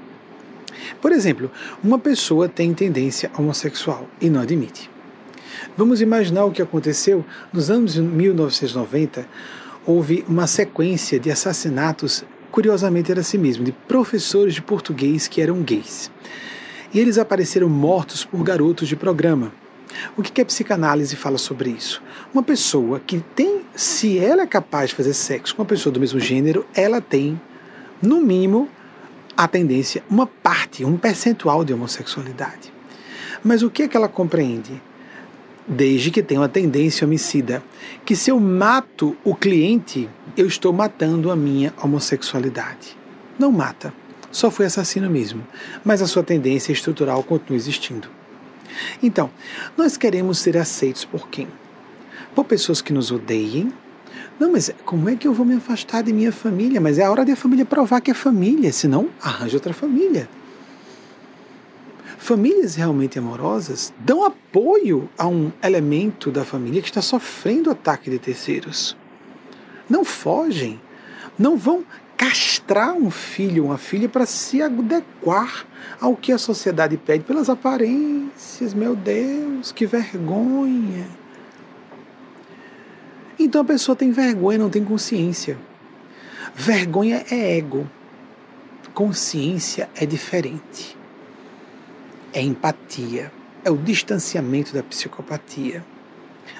Speaker 1: Por exemplo, uma pessoa tem tendência homossexual e não admite. Vamos imaginar o que aconteceu nos anos 1990. Houve uma sequência de assassinatos, curiosamente era assim mesmo, de professores de português que eram gays e eles apareceram mortos por garotos de programa. O que, que a psicanálise fala sobre isso? Uma pessoa que tem, se ela é capaz de fazer sexo com uma pessoa do mesmo gênero, ela tem, no mínimo, a tendência, uma parte, um percentual de homossexualidade. Mas o que é que ela compreende? Desde que tenha uma tendência homicida, que se eu mato o cliente, eu estou matando a minha homossexualidade. Não mata só foi assassino mesmo, mas a sua tendência estrutural continua existindo. Então, nós queremos ser aceitos por quem? Por pessoas que nos odeiem? Não, mas como é que eu vou me afastar de minha família? Mas é a hora de a família provar que é família, senão arranja outra família. Famílias realmente amorosas dão apoio a um elemento da família que está sofrendo ataque de terceiros. Não fogem, não vão castrar um filho, uma filha, para se adequar ao que a sociedade pede pelas aparências. Meu Deus, que vergonha! Então a pessoa tem vergonha, não tem consciência. Vergonha é ego. Consciência é diferente. É empatia. É o distanciamento da psicopatia.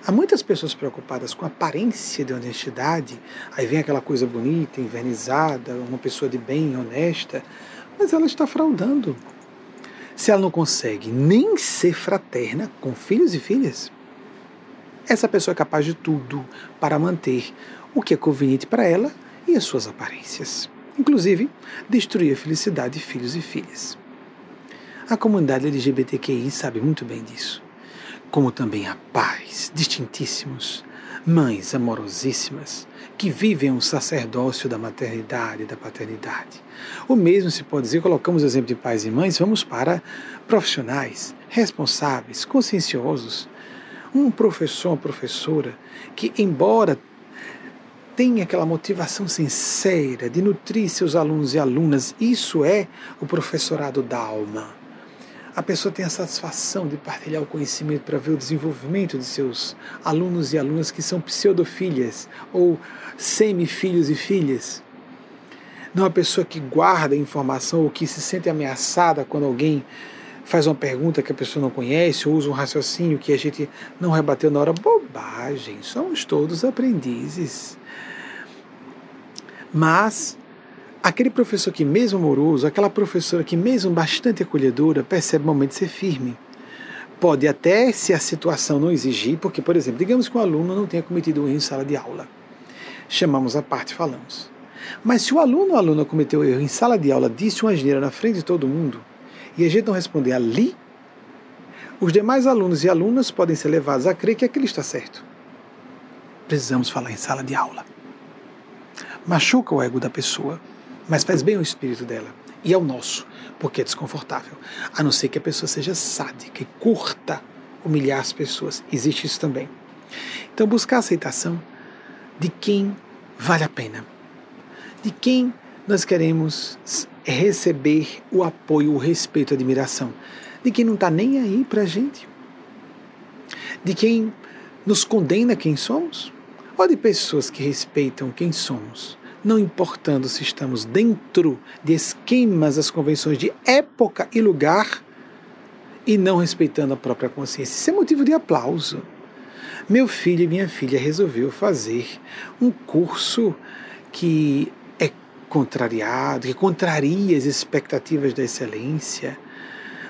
Speaker 1: Há muitas pessoas preocupadas com a aparência de honestidade, aí vem aquela coisa bonita, invernizada, uma pessoa de bem, honesta, mas ela está fraudando. Se ela não consegue nem ser fraterna com filhos e filhas, essa pessoa é capaz de tudo para manter o que é conveniente para ela e as suas aparências, inclusive destruir a felicidade de filhos e filhas. A comunidade LGBTQI sabe muito bem disso como também a paz, distintíssimos, mães amorosíssimas que vivem um sacerdócio da maternidade e da paternidade. O mesmo se pode dizer, colocamos o exemplo de pais e mães, vamos para profissionais, responsáveis, conscienciosos. Um professor, uma professora que, embora tenha aquela motivação sincera de nutrir seus alunos e alunas, isso é o professorado da alma a pessoa tem a satisfação de partilhar o conhecimento para ver o desenvolvimento de seus alunos e alunas que são pseudofilhas ou semifilhos e filhas. Não é uma pessoa que guarda informação ou que se sente ameaçada quando alguém faz uma pergunta que a pessoa não conhece ou usa um raciocínio que a gente não rebateu na hora. Bobagem, somos todos aprendizes. Mas Aquele professor que, mesmo amoroso, aquela professora que, mesmo bastante acolhedora, percebe o momento de ser firme. Pode até, se a situação não exigir, porque, por exemplo, digamos que o aluno não tenha cometido um erro em sala de aula. Chamamos a parte e falamos. Mas se o aluno ou aluna cometeu erro em sala de aula, disse uma asneira na frente de todo mundo, e a gente não responder ali, os demais alunos e alunas podem ser levados a crer que aquilo está certo. Precisamos falar em sala de aula. Machuca o ego da pessoa mas faz bem ao espírito dela e ao nosso, porque é desconfortável. A não ser que a pessoa seja sádica e curta humilhar as pessoas. Existe isso também. Então, buscar a aceitação de quem vale a pena, de quem nós queremos receber o apoio, o respeito, a admiração, de quem não está nem aí para a gente, de quem nos condena quem somos, ou de pessoas que respeitam quem somos não importando se estamos dentro de esquemas, as convenções de época e lugar, e não respeitando a própria consciência. Isso é motivo de aplauso. Meu filho e minha filha resolveu fazer um curso que é contrariado, que contraria as expectativas da excelência.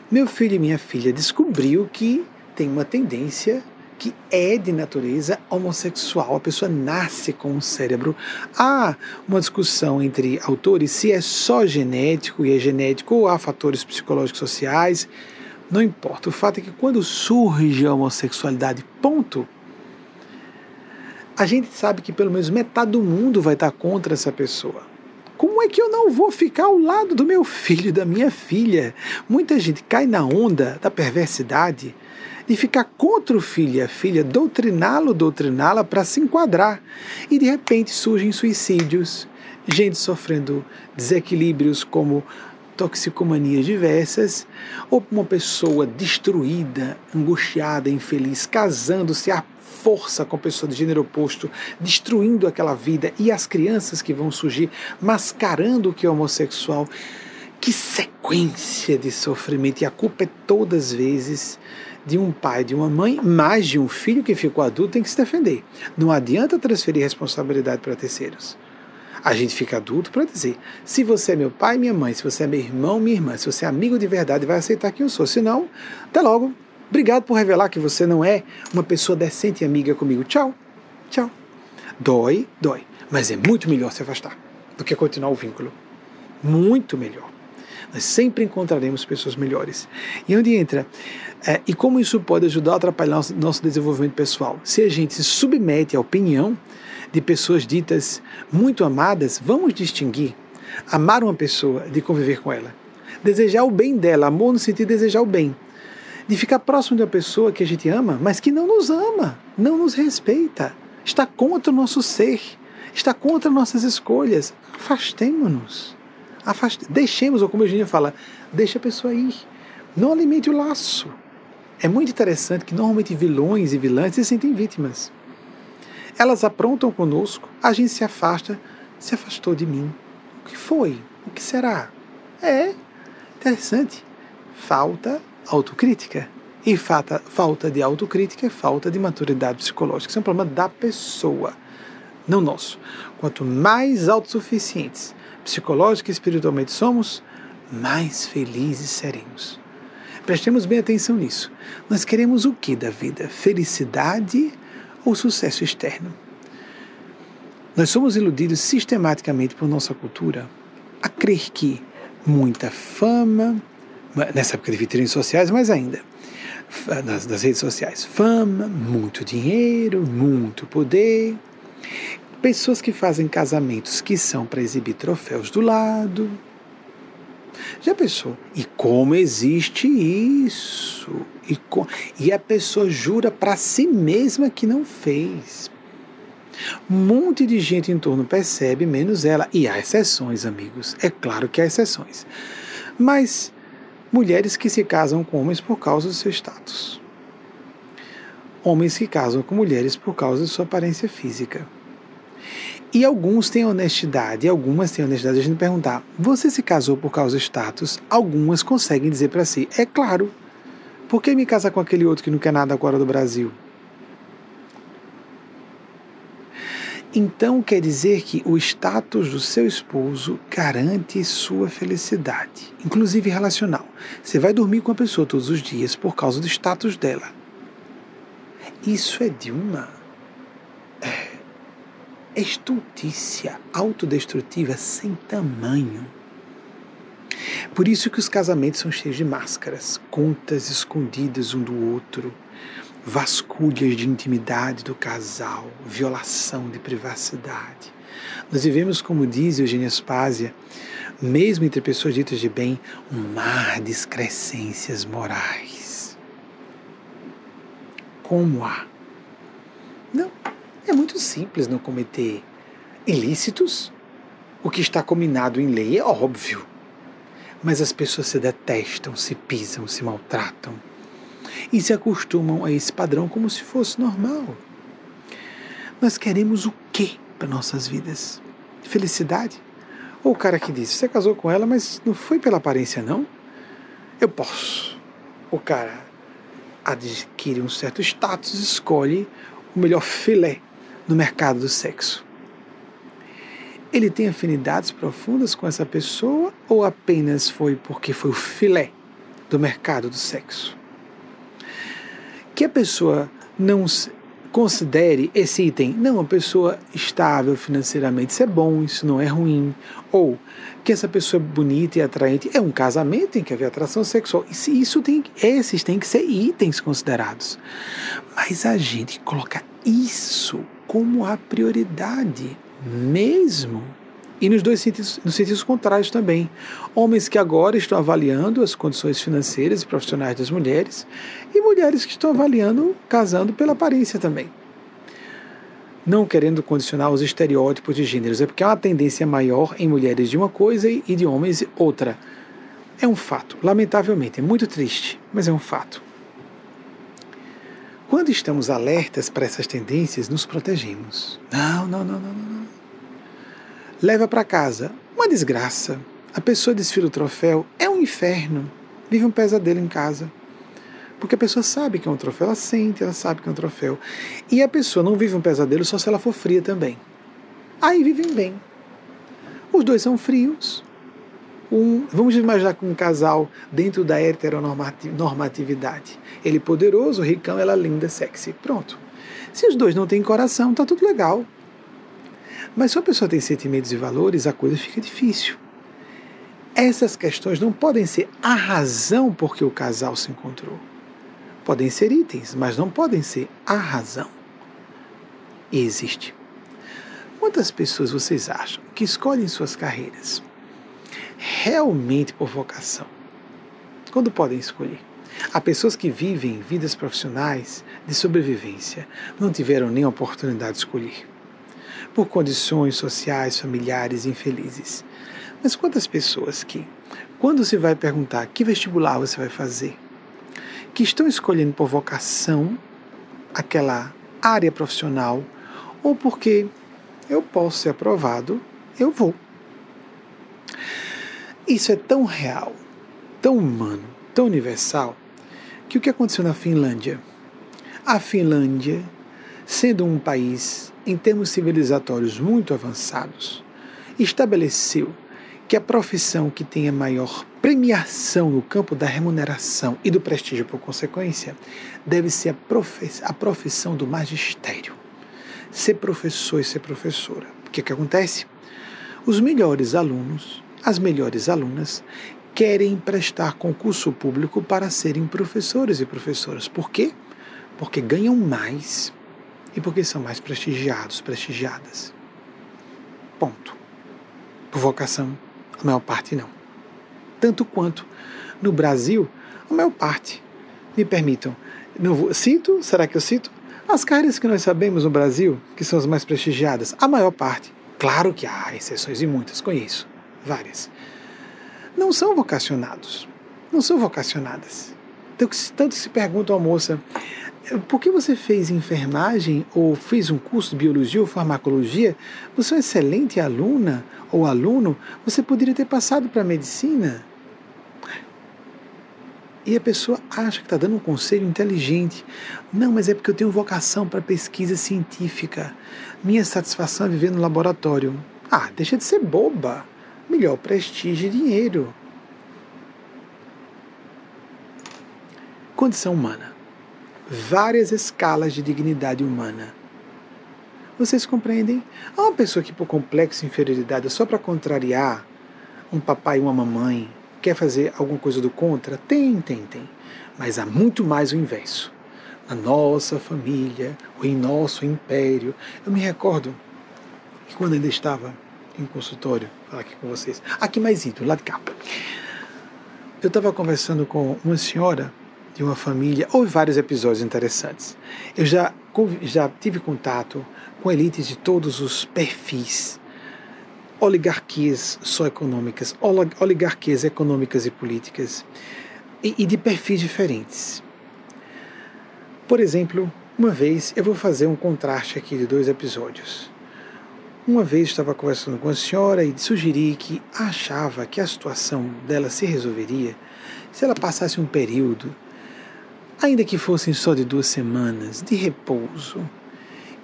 Speaker 1: Meu filho e minha filha descobriu que tem uma tendência que é de natureza homossexual. A pessoa nasce com um cérebro. Há uma discussão entre autores se é só genético e é genético ou há fatores psicológicos sociais. Não importa. O fato é que quando surge a homossexualidade, ponto, a gente sabe que pelo menos metade do mundo vai estar contra essa pessoa. Como é que eu não vou ficar ao lado do meu filho da minha filha? Muita gente cai na onda da perversidade de ficar contra o filho e a filha, doutriná-lo, doutriná-la para se enquadrar. E de repente surgem suicídios, gente sofrendo desequilíbrios como toxicomanias diversas, ou uma pessoa destruída, angustiada, infeliz, casando-se à força com pessoa de gênero oposto, destruindo aquela vida, e as crianças que vão surgir mascarando o que é homossexual. Que sequência de sofrimento! E a culpa é todas as vezes de um pai, de uma mãe, mais de um filho que ficou adulto tem que se defender. Não adianta transferir responsabilidade para terceiros. A gente fica adulto para dizer: se você é meu pai, minha mãe, se você é meu irmão, minha irmã, se você é amigo de verdade, vai aceitar quem eu sou. Se não, até logo. Obrigado por revelar que você não é uma pessoa decente e amiga comigo. Tchau. Tchau. Dói, dói. Mas é muito melhor se afastar do que continuar o vínculo. Muito melhor. Nós sempre encontraremos pessoas melhores. E onde entra? É, e como isso pode ajudar a atrapalhar nosso, nosso desenvolvimento pessoal? Se a gente se submete à opinião de pessoas ditas muito amadas, vamos distinguir amar uma pessoa de conviver com ela. Desejar o bem dela, amor no sentido de desejar o bem. De ficar próximo de uma pessoa que a gente ama, mas que não nos ama, não nos respeita, está contra o nosso ser, está contra nossas escolhas. Afastemo-nos. Afaste, deixemos, ou como a gente fala, deixa a pessoa ir. Não alimente o laço. É muito interessante que normalmente vilões e vilãs se sentem vítimas. Elas aprontam conosco, a gente se afasta, se afastou de mim. O que foi? O que será? É interessante. Falta autocrítica. E falta, falta de autocrítica é falta de maturidade psicológica. Isso é um problema da pessoa, não nosso. Quanto mais autossuficientes psicológica e espiritualmente somos, mais felizes seremos. Prestemos bem atenção nisso. Nós queremos o que da vida? Felicidade ou sucesso externo? Nós somos iludidos sistematicamente por nossa cultura a crer que muita fama, nessa época de vitrines sociais, mais ainda, nas, nas redes sociais. Fama, muito dinheiro, muito poder. Pessoas que fazem casamentos que são para exibir troféus do lado. Já pensou? E como existe isso? E, com, e a pessoa jura para si mesma que não fez. Um monte de gente em torno percebe, menos ela. E há exceções, amigos. É claro que há exceções. Mas mulheres que se casam com homens por causa do seu status. Homens que casam com mulheres por causa de sua aparência física. E alguns têm honestidade, algumas têm honestidade de a gente perguntar: você se casou por causa do status? Algumas conseguem dizer para si: é claro. Por que me casar com aquele outro que não quer nada agora do Brasil? Então quer dizer que o status do seu esposo garante sua felicidade, inclusive relacional. Você vai dormir com a pessoa todos os dias por causa do status dela. Isso é de uma é, estultícia autodestrutiva sem tamanho. Por isso que os casamentos são cheios de máscaras, contas escondidas um do outro, vasculhas de intimidade do casal, violação de privacidade. Nós vivemos, como diz Eugênia Spásia, mesmo entre pessoas ditas de bem, um mar de excrescências morais. Como há? Não, é muito simples não cometer ilícitos. O que está combinado em lei é óbvio. Mas as pessoas se detestam, se pisam, se maltratam e se acostumam a esse padrão como se fosse normal. Nós queremos o quê para nossas vidas? Felicidade? Ou o cara que diz, você casou com ela, mas não foi pela aparência, não? Eu posso. O cara adquire um certo status, escolhe o melhor filé no mercado do sexo. Ele tem afinidades profundas com essa pessoa ou apenas foi porque foi o filé do mercado do sexo? que a pessoa não considere esse item, não, uma pessoa estável financeiramente, isso é bom, isso não é ruim. Ou que essa pessoa é bonita e atraente, é um casamento, tem que haver atração sexual. Isso, isso tem, esses têm que ser itens considerados. Mas a gente coloca isso como a prioridade mesmo e nos dois sentidos, nos sentidos contrários também. Homens que agora estão avaliando as condições financeiras e profissionais das mulheres, e mulheres que estão avaliando casando pela aparência também. Não querendo condicionar os estereótipos de gêneros, é porque há uma tendência maior em mulheres de uma coisa e de homens outra. É um fato, lamentavelmente, é muito triste, mas é um fato. Quando estamos alertas para essas tendências, nos protegemos. Não, não, não, não, não leva para casa. Uma desgraça. A pessoa desfila o troféu, é um inferno. Vive um pesadelo em casa. Porque a pessoa sabe que é um troféu, ela sente, ela sabe que é um troféu. E a pessoa não vive um pesadelo só se ela for fria também. Aí vivem bem. Os dois são frios. Um, vamos imaginar com um casal dentro da heteronormatividade. Ele poderoso, ricão, ela linda, sexy. Pronto. Se os dois não têm coração, tá tudo legal. Mas se a pessoa tem sentimentos e valores, a coisa fica difícil. Essas questões não podem ser a razão por que o casal se encontrou. Podem ser itens, mas não podem ser a razão. E existe. Quantas pessoas vocês acham que escolhem suas carreiras realmente por vocação? Quando podem escolher? Há pessoas que vivem vidas profissionais de sobrevivência, não tiveram nem oportunidade de escolher por condições sociais, familiares infelizes. Mas quantas pessoas que, quando se vai perguntar que vestibular você vai fazer, que estão escolhendo por vocação aquela área profissional ou porque eu posso ser aprovado, eu vou. Isso é tão real, tão humano, tão universal, que o que aconteceu na Finlândia? A Finlândia, sendo um país em termos civilizatórios muito avançados, estabeleceu que a profissão que tenha maior premiação no campo da remuneração e do prestígio por consequência deve ser a, profe a profissão do magistério. Ser professor e ser professora. O que, que acontece? Os melhores alunos, as melhores alunas, querem prestar concurso público para serem professores e professoras. Por quê? Porque ganham mais e porque são mais prestigiados, prestigiadas. Ponto. Por vocação, a maior parte não. Tanto quanto no Brasil, a maior parte. Me permitam. Não cito? Será que eu cito? As carreiras que nós sabemos no Brasil, que são as mais prestigiadas, a maior parte. Claro que há exceções e muitas, conheço várias. Não são vocacionados. Não são vocacionadas. Então, tanto se pergunta à moça, por que você fez enfermagem ou fez um curso de biologia ou farmacologia? Você é uma excelente aluna ou aluno, você poderia ter passado para a medicina. E a pessoa acha que está dando um conselho inteligente. Não, mas é porque eu tenho vocação para pesquisa científica. Minha satisfação é viver no laboratório. Ah, deixa de ser boba. Melhor prestígio e dinheiro. Condição humana várias escalas de dignidade humana. Vocês compreendem? Há uma pessoa que, por complexo inferioridade, só para contrariar um papai e uma mamãe, quer fazer alguma coisa do contra? Tem, tem, tem. Mas há muito mais o inverso. Na nossa família, ou em nosso império. Eu me recordo que quando ainda estava em consultório, falar aqui com vocês, aqui mais íntimo, lá de cá. Eu estava conversando com uma senhora de uma família. Houve vários episódios interessantes. Eu já, já tive contato com elites de todos os perfis, oligarquias só econômicas, oligarquias econômicas e políticas, e, e de perfis diferentes. Por exemplo, uma vez eu vou fazer um contraste aqui de dois episódios. Uma vez estava conversando com a senhora e sugeri que achava que a situação dela se resolveria se ela passasse um período ainda que fossem só de duas semanas, de repouso.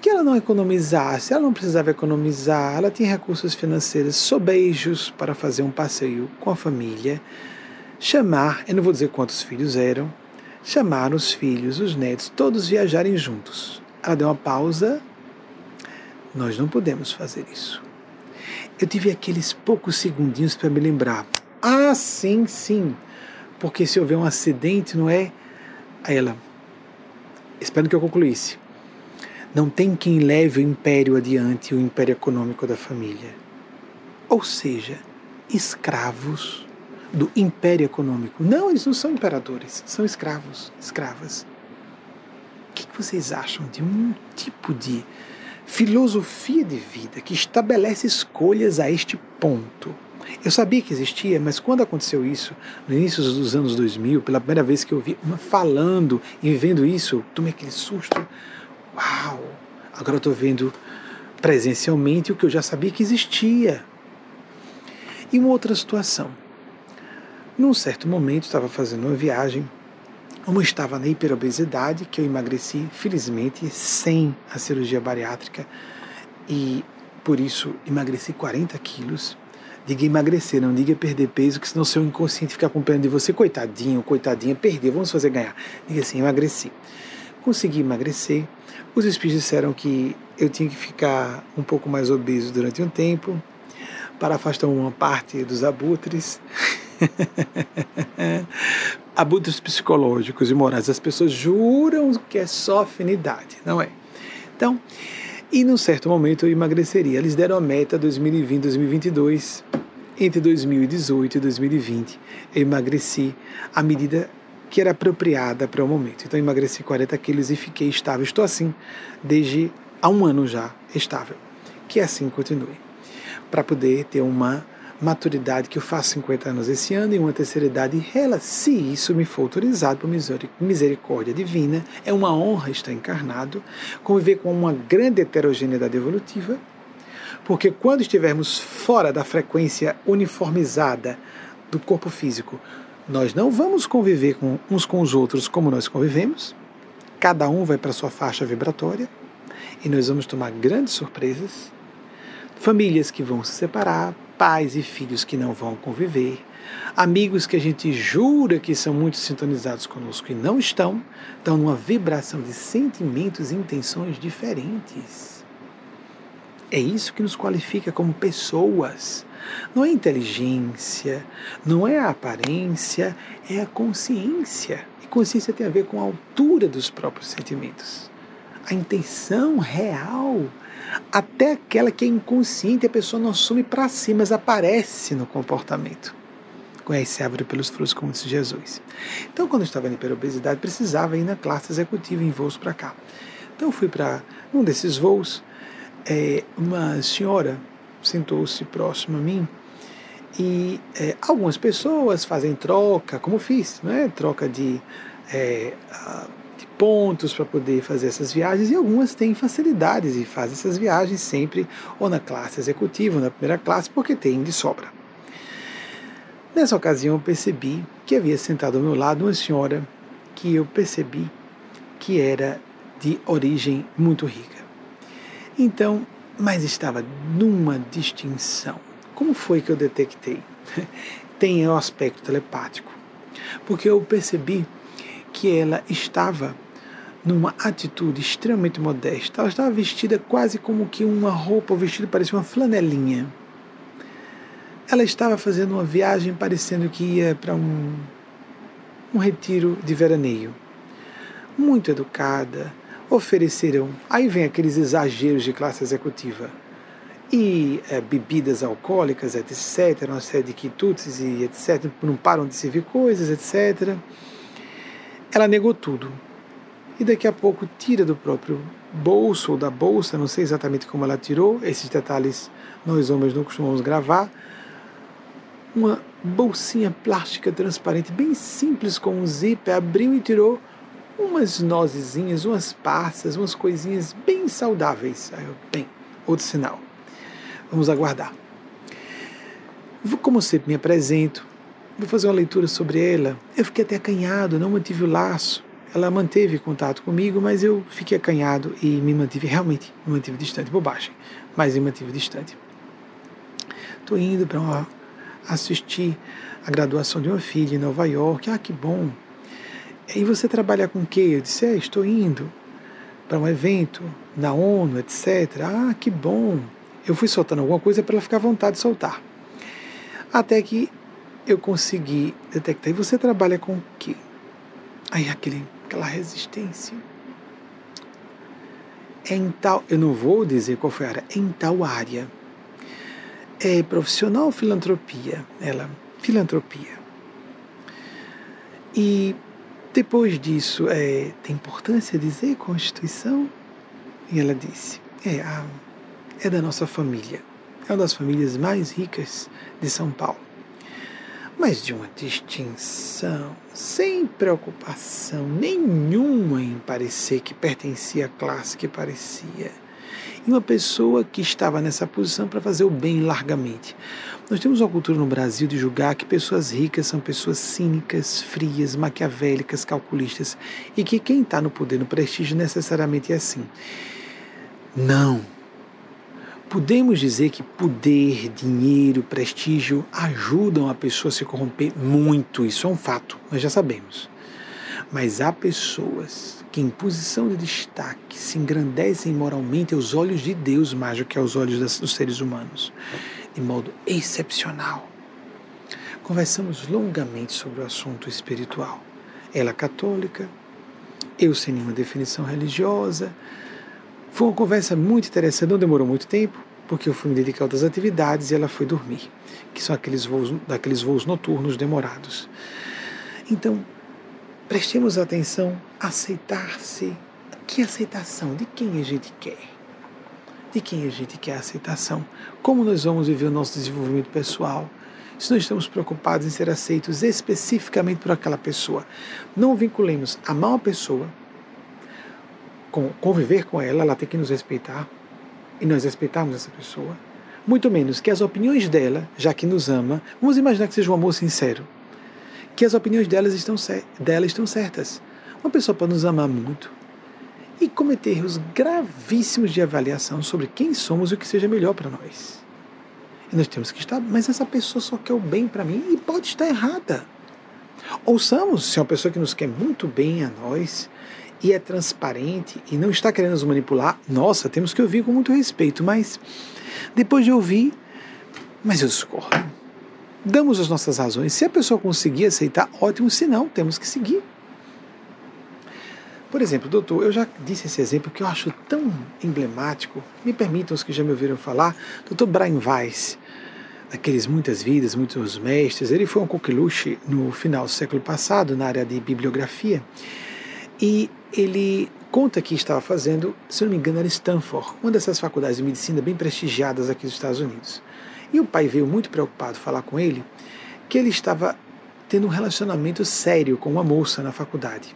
Speaker 1: Que ela não economizasse, ela não precisava economizar, ela tinha recursos financeiros, sobejos para fazer um passeio com a família, chamar, eu não vou dizer quantos filhos eram, chamar os filhos, os netos, todos viajarem juntos. Ela deu uma pausa. Nós não podemos fazer isso. Eu tive aqueles poucos segundinhos para me lembrar. Ah, sim, sim. Porque se houver um acidente, não é? a ela, esperando que eu concluísse. Não tem quem leve o império adiante, o império econômico da família. Ou seja, escravos do império econômico. Não, eles não são imperadores, são escravos, escravas. O que vocês acham de um tipo de filosofia de vida que estabelece escolhas a este ponto? Eu sabia que existia, mas quando aconteceu isso, no início dos anos 2000, pela primeira vez que eu vi uma falando e vendo isso, tomei aquele susto. Uau! Agora eu estou vendo presencialmente o que eu já sabia que existia. E uma outra situação. Num certo momento, estava fazendo uma viagem, como estava na hiperobesidade, que eu emagreci, felizmente, sem a cirurgia bariátrica, e por isso emagreci 40 quilos Diga emagrecer, não diga perder peso, que senão seu inconsciente fica acompanhando de você, coitadinho, coitadinha, perder, vamos fazer ganhar. Diga assim, emagreci. Consegui emagrecer. Os espíritos disseram que eu tinha que ficar um pouco mais obeso durante um tempo, para afastar uma parte dos abutres. <laughs> abutres psicológicos e morais. As pessoas juram que é só afinidade, não é? Então, e num certo momento eu emagreceria. Eles deram a meta 2020, 2022. Entre 2018 e 2020 eu emagreci a medida que era apropriada para o momento. Então emagreci 40 quilos e fiquei estável. Estou assim desde há um ano já estável. Que assim continue. Para poder ter uma maturidade que eu faço 50 anos esse ano e uma terceira idade, se isso me for autorizado por misericórdia divina, é uma honra estar encarnado, conviver com uma grande heterogeneidade evolutiva, porque quando estivermos fora da frequência uniformizada do corpo físico, nós não vamos conviver com uns com os outros como nós convivemos, cada um vai para sua faixa vibratória e nós vamos tomar grandes surpresas, famílias que vão se separar, pais e filhos que não vão conviver, amigos que a gente jura que são muito sintonizados conosco e não estão, estão numa vibração de sentimentos e intenções diferentes. É isso que nos qualifica como pessoas. Não é inteligência, não é a aparência, é a consciência. E consciência tem a ver com a altura dos próprios sentimentos. A intenção real, até aquela que é inconsciente, a pessoa não assume para si, mas aparece no comportamento. Conhece a árvore pelos frutos, como disse Jesus. Então, quando eu estava em hiperobesidade, precisava ir na classe executiva em voos para cá. Então, eu fui para um desses voos, é, uma senhora sentou-se próximo a mim e é, algumas pessoas fazem troca, como fiz, né? troca de, é, de pontos para poder fazer essas viagens, e algumas têm facilidades e fazem essas viagens sempre ou na classe executiva ou na primeira classe, porque tem de sobra. Nessa ocasião eu percebi que havia sentado ao meu lado uma senhora que eu percebi que era de origem muito rica. Então mas estava numa distinção. Como foi que eu detectei? <laughs> Tem o aspecto telepático. Porque eu percebi que ela estava numa atitude extremamente modesta. Ela estava vestida quase como que uma roupa, o vestido parecia uma flanelinha. Ela estava fazendo uma viagem parecendo que ia para um, um retiro de veraneio. Muito educada, ofereceram. Aí vem aqueles exageros de classe executiva. E é, bebidas alcoólicas, etc., uma série de quitutes e etc., não param de servir coisas, etc. Ela negou tudo. E daqui a pouco tira do próprio bolso ou da bolsa, não sei exatamente como ela tirou, esses detalhes nós homens não costumamos gravar, uma bolsinha plástica transparente, bem simples, com um zíper, abriu e tirou umas nozezinhas, umas passas, umas coisinhas bem saudáveis. Aí eu, bem, outro sinal. Vamos aguardar. Como sempre me apresento, vou fazer uma leitura sobre ela. Eu fiquei até acanhado, não mantive o laço. Ela manteve contato comigo, mas eu fiquei acanhado e me mantive, realmente, me mantive distante. Bobagem, mas me mantive distante. Estou indo para assistir a graduação de uma filha em Nova York. Ah, que bom! E você trabalha com o quê? Eu disse, é, estou indo para um evento na ONU, etc. Ah, que bom. Eu fui soltando alguma coisa para ela ficar à vontade de soltar. Até que eu consegui detectar. E você trabalha com o quê? Aí aquele, aquela resistência. Em tal, eu não vou dizer qual foi a área, em tal área. É profissional filantropia? Ela, filantropia. E depois disso, é, tem importância dizer Constituição? E ela disse: é, a, é da nossa família. É uma das famílias mais ricas de São Paulo. Mas de uma distinção, sem preocupação nenhuma em parecer que pertencia à classe que parecia. E uma pessoa que estava nessa posição para fazer o bem largamente. Nós temos uma cultura no Brasil de julgar que pessoas ricas são pessoas cínicas, frias, maquiavélicas, calculistas e que quem está no poder, no prestígio, necessariamente é assim. Não. Podemos dizer que poder, dinheiro, prestígio ajudam a pessoa a se corromper muito, isso é um fato, nós já sabemos. Mas há pessoas que, em posição de destaque, se engrandecem moralmente aos olhos de Deus mais do que aos olhos dos seres humanos de modo excepcional. Conversamos longamente sobre o assunto espiritual. Ela católica, eu sem nenhuma definição religiosa. Foi uma conversa muito interessante, não demorou muito tempo, porque eu fui me dedicar a outras atividades e ela foi dormir, que são aqueles voos, daqueles voos noturnos demorados. Então, prestemos atenção, aceitar-se. Que aceitação? De quem a gente quer? de quem a gente quer a aceitação, como nós vamos viver o nosso desenvolvimento pessoal, se nós estamos preocupados em ser aceitos especificamente por aquela pessoa. Não vinculemos amar uma pessoa, conviver com ela, ela tem que nos respeitar, e nós respeitarmos essa pessoa. Muito menos que as opiniões dela, já que nos ama, vamos imaginar que seja um amor sincero, que as opiniões delas estão, dela estão certas. Uma pessoa pode nos amar muito, e cometer erros gravíssimos de avaliação sobre quem somos e o que seja melhor para nós. E nós temos que estar, mas essa pessoa só quer o bem para mim e pode estar errada. Ouçamos se é uma pessoa que nos quer muito bem a nós e é transparente e não está querendo nos manipular, nossa, temos que ouvir com muito respeito, mas depois de ouvir, mas eu discordo. Damos as nossas razões. Se a pessoa conseguir aceitar, ótimo. Se não, temos que seguir. Por exemplo, doutor, eu já disse esse exemplo que eu acho tão emblemático. Me permitam os que já me ouviram falar. Doutor Brian Weiss, daqueles Muitas Vidas, Muitos Mestres, ele foi um coqueluche no final do século passado, na área de bibliografia. E ele conta que estava fazendo, se não me engano, era Stanford, uma dessas faculdades de medicina bem prestigiadas aqui dos Estados Unidos. E o pai veio muito preocupado falar com ele que ele estava tendo um relacionamento sério com uma moça na faculdade.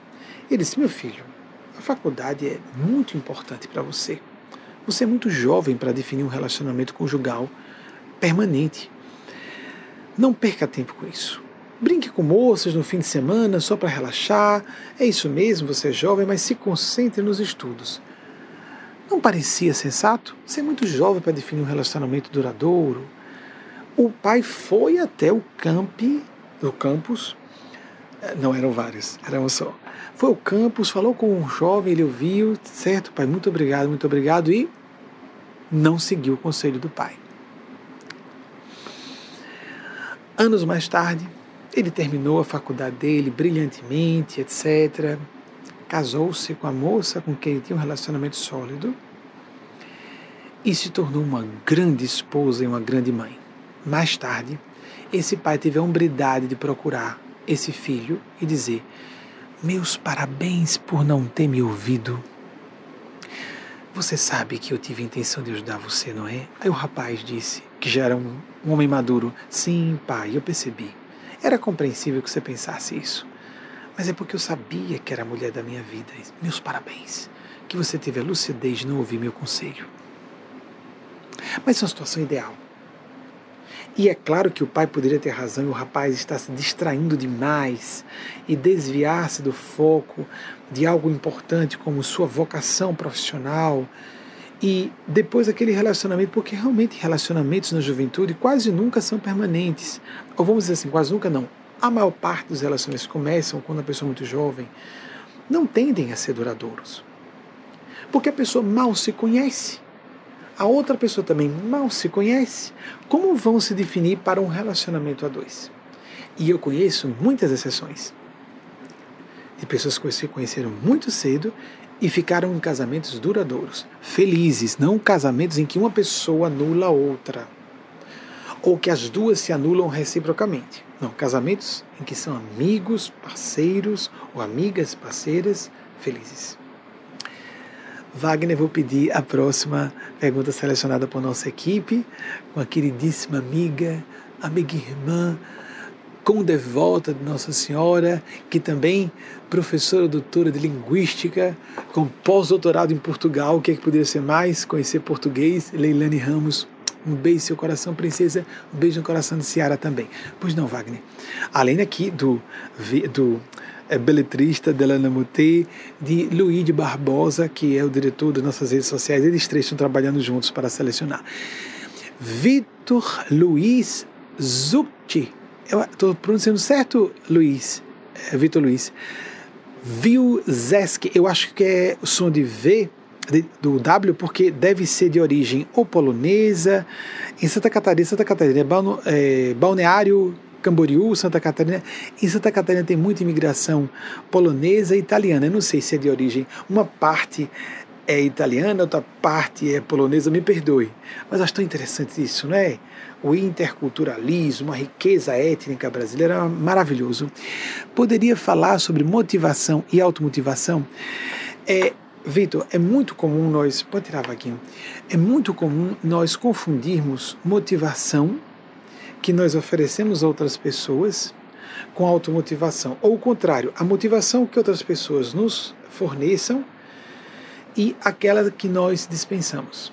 Speaker 1: Ele disse: Meu filho, a faculdade é muito importante para você. Você é muito jovem para definir um relacionamento conjugal permanente. Não perca tempo com isso. Brinque com moças no fim de semana só para relaxar. É isso mesmo, você é jovem, mas se concentre nos estudos. Não parecia sensato? É muito jovem para definir um relacionamento duradouro. O pai foi até o campi, do campus, eh, não eram vários, era um só. Foi ao campus, falou com um jovem, ele ouviu, certo, pai, muito obrigado, muito obrigado, e não seguiu o conselho do pai. Anos mais tarde, ele terminou a faculdade dele brilhantemente, etc. Casou-se com a moça com quem ele tinha um relacionamento sólido e se tornou uma grande esposa e uma grande mãe. Mais tarde, esse pai teve a hombridade de procurar esse filho e dizer: Meus parabéns por não ter me ouvido. Você sabe que eu tive a intenção de ajudar você, não é? Aí o rapaz disse, que já era um, um homem maduro: Sim, pai, eu percebi. Era compreensível que você pensasse isso. Mas é porque eu sabia que era a mulher da minha vida. Meus parabéns. Que você teve a lucidez de não ouvir meu conselho. Mas é uma situação ideal. E é claro que o pai poderia ter razão e o rapaz está se distraindo demais e desviar-se do foco de algo importante como sua vocação profissional. E depois aquele relacionamento, porque realmente relacionamentos na juventude quase nunca são permanentes ou vamos dizer assim, quase nunca não, a maior parte dos relacionamentos começam quando a pessoa é muito jovem, não tendem a ser duradouros. Porque a pessoa mal se conhece. A outra pessoa também mal se conhece. Como vão se definir para um relacionamento a dois? E eu conheço muitas exceções. De pessoas que se conheceram muito cedo e ficaram em casamentos duradouros, felizes, não casamentos em que uma pessoa anula a outra ou que as duas se anulam reciprocamente. Não, casamentos em que são amigos, parceiros ou amigas, parceiras felizes. Wagner, vou pedir a próxima pergunta selecionada por nossa equipe, com a queridíssima amiga, amiga irmã, com devota de Nossa Senhora, que também professora doutora de Linguística, com pós-doutorado em Portugal, o que, é que poderia ser mais? Conhecer português, Leilane Ramos, um beijo no seu coração, princesa. Um beijo no coração de Ciara também. Pois não, Wagner. Além aqui do, do é, beletrista Delana Muté, de Luiz Barbosa, que é o diretor das nossas redes sociais. Eles três estão trabalhando juntos para selecionar. Vitor Luiz Zucchi. Estou pronunciando certo, Luiz? É, Vitor Luiz. Vilzeski. Eu acho que é o som de V do W porque deve ser de origem ou polonesa. Em Santa Catarina, Santa Catarina é, Balneário Camboriú, Santa Catarina. Em Santa Catarina tem muita imigração polonesa e italiana. Eu não sei se é de origem. Uma parte é italiana, outra parte é polonesa, me perdoe. Mas acho tão interessante isso, não é? O interculturalismo, a riqueza étnica brasileira maravilhoso. Poderia falar sobre motivação e automotivação? É, Vitor, é muito comum nós, pode tirar Vaguinho, é muito comum nós confundirmos motivação que nós oferecemos a outras pessoas com automotivação. Ou o contrário, a motivação que outras pessoas nos forneçam e aquela que nós dispensamos.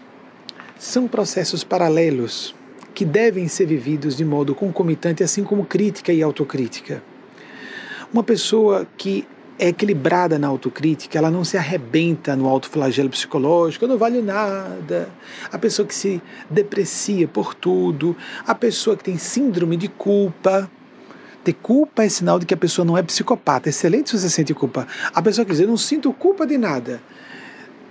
Speaker 1: São processos paralelos que devem ser vividos de modo concomitante, assim como crítica e autocrítica. Uma pessoa que é equilibrada na autocrítica, ela não se arrebenta no autoflagelo psicológico, eu não valho nada. A pessoa que se deprecia por tudo, a pessoa que tem síndrome de culpa, Ter culpa é sinal de que a pessoa não é psicopata. Excelente se você sente culpa. A pessoa quer dizer, eu não sinto culpa de nada.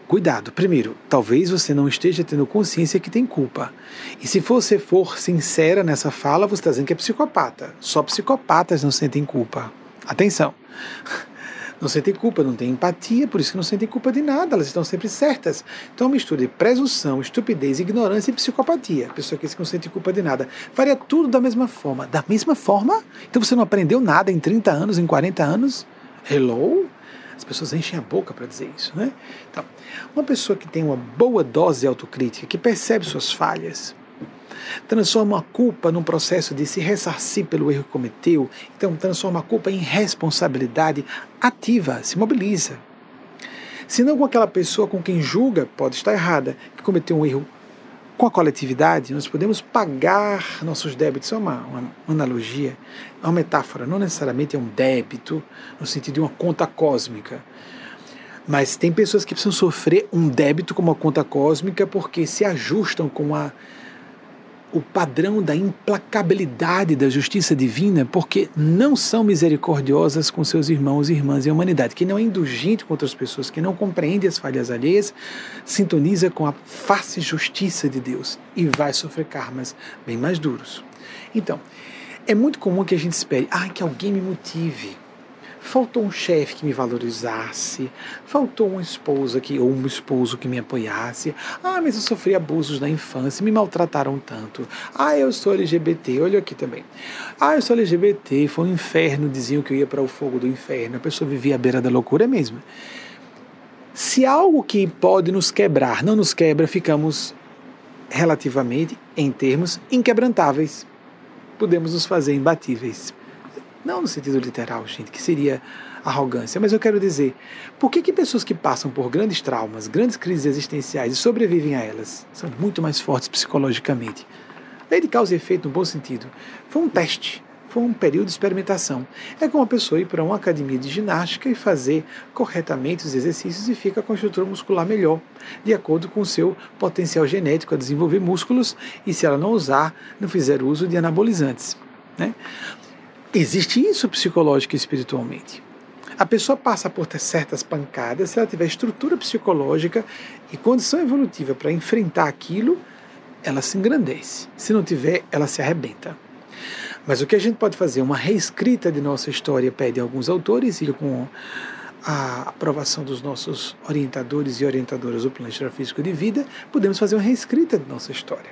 Speaker 1: Cuidado, primeiro, talvez você não esteja tendo consciência que tem culpa. E se você for sincera nessa fala, você está dizendo que é psicopata. Só psicopatas não sentem culpa. Atenção! <laughs> Não sentem culpa, não têm empatia, por isso que não sentem culpa de nada, elas estão sempre certas. Então, mistura de presunção, estupidez, ignorância e psicopatia. Pessoa que não sente culpa de nada. Faria tudo da mesma forma. Da mesma forma? Então você não aprendeu nada em 30 anos, em 40 anos? Hello? As pessoas enchem a boca para dizer isso, né? Então, uma pessoa que tem uma boa dose de autocrítica, que percebe suas falhas, transforma a culpa num processo de se ressarcir pelo erro que cometeu, então transforma a culpa em responsabilidade ativa, se mobiliza. Se não com aquela pessoa com quem julga, pode estar errada, que cometeu um erro com a coletividade, nós podemos pagar nossos débitos. É uma, uma, analogia, é uma metáfora, não necessariamente é um débito no sentido de uma conta cósmica. Mas tem pessoas que precisam sofrer um débito como uma conta cósmica porque se ajustam com a o padrão da implacabilidade da justiça divina, porque não são misericordiosas com seus irmãos e irmãs e a humanidade. Quem não é indulgente com outras pessoas, quem não compreende as falhas alheias, sintoniza com a face justiça de Deus e vai sofrer karmas bem mais duros. Então, é muito comum que a gente espere, ah, que alguém me motive faltou um chefe que me valorizasse, faltou uma esposa que, ou um esposo que me apoiasse. Ah, mas eu sofri abusos na infância, me maltrataram tanto. Ah, eu sou LGBT, olha aqui também. Ah, eu sou LGBT, foi um inferno, diziam que eu ia para o fogo do inferno, a pessoa vivia à beira da loucura mesmo. Se algo que pode nos quebrar não nos quebra, ficamos relativamente, em termos, inquebrantáveis. Podemos nos fazer imbatíveis. Não no sentido literal, gente, que seria arrogância, mas eu quero dizer, por que, que pessoas que passam por grandes traumas, grandes crises existenciais e sobrevivem a elas, são muito mais fortes psicologicamente? Lei de causa e efeito no bom sentido. Foi um teste, foi um período de experimentação. É como uma pessoa ir para uma academia de ginástica e fazer corretamente os exercícios e fica com a estrutura muscular melhor, de acordo com o seu potencial genético a desenvolver músculos e se ela não usar, não fizer uso de anabolizantes. Né? Existe isso psicológica e espiritualmente. A pessoa passa por ter certas pancadas se ela tiver estrutura psicológica e condição evolutiva para enfrentar aquilo, ela se engrandece. Se não tiver, ela se arrebenta. Mas o que a gente pode fazer? Uma reescrita de nossa história, pede alguns autores, e com a aprovação dos nossos orientadores e orientadoras do plano extrafísico de vida, podemos fazer uma reescrita de nossa história.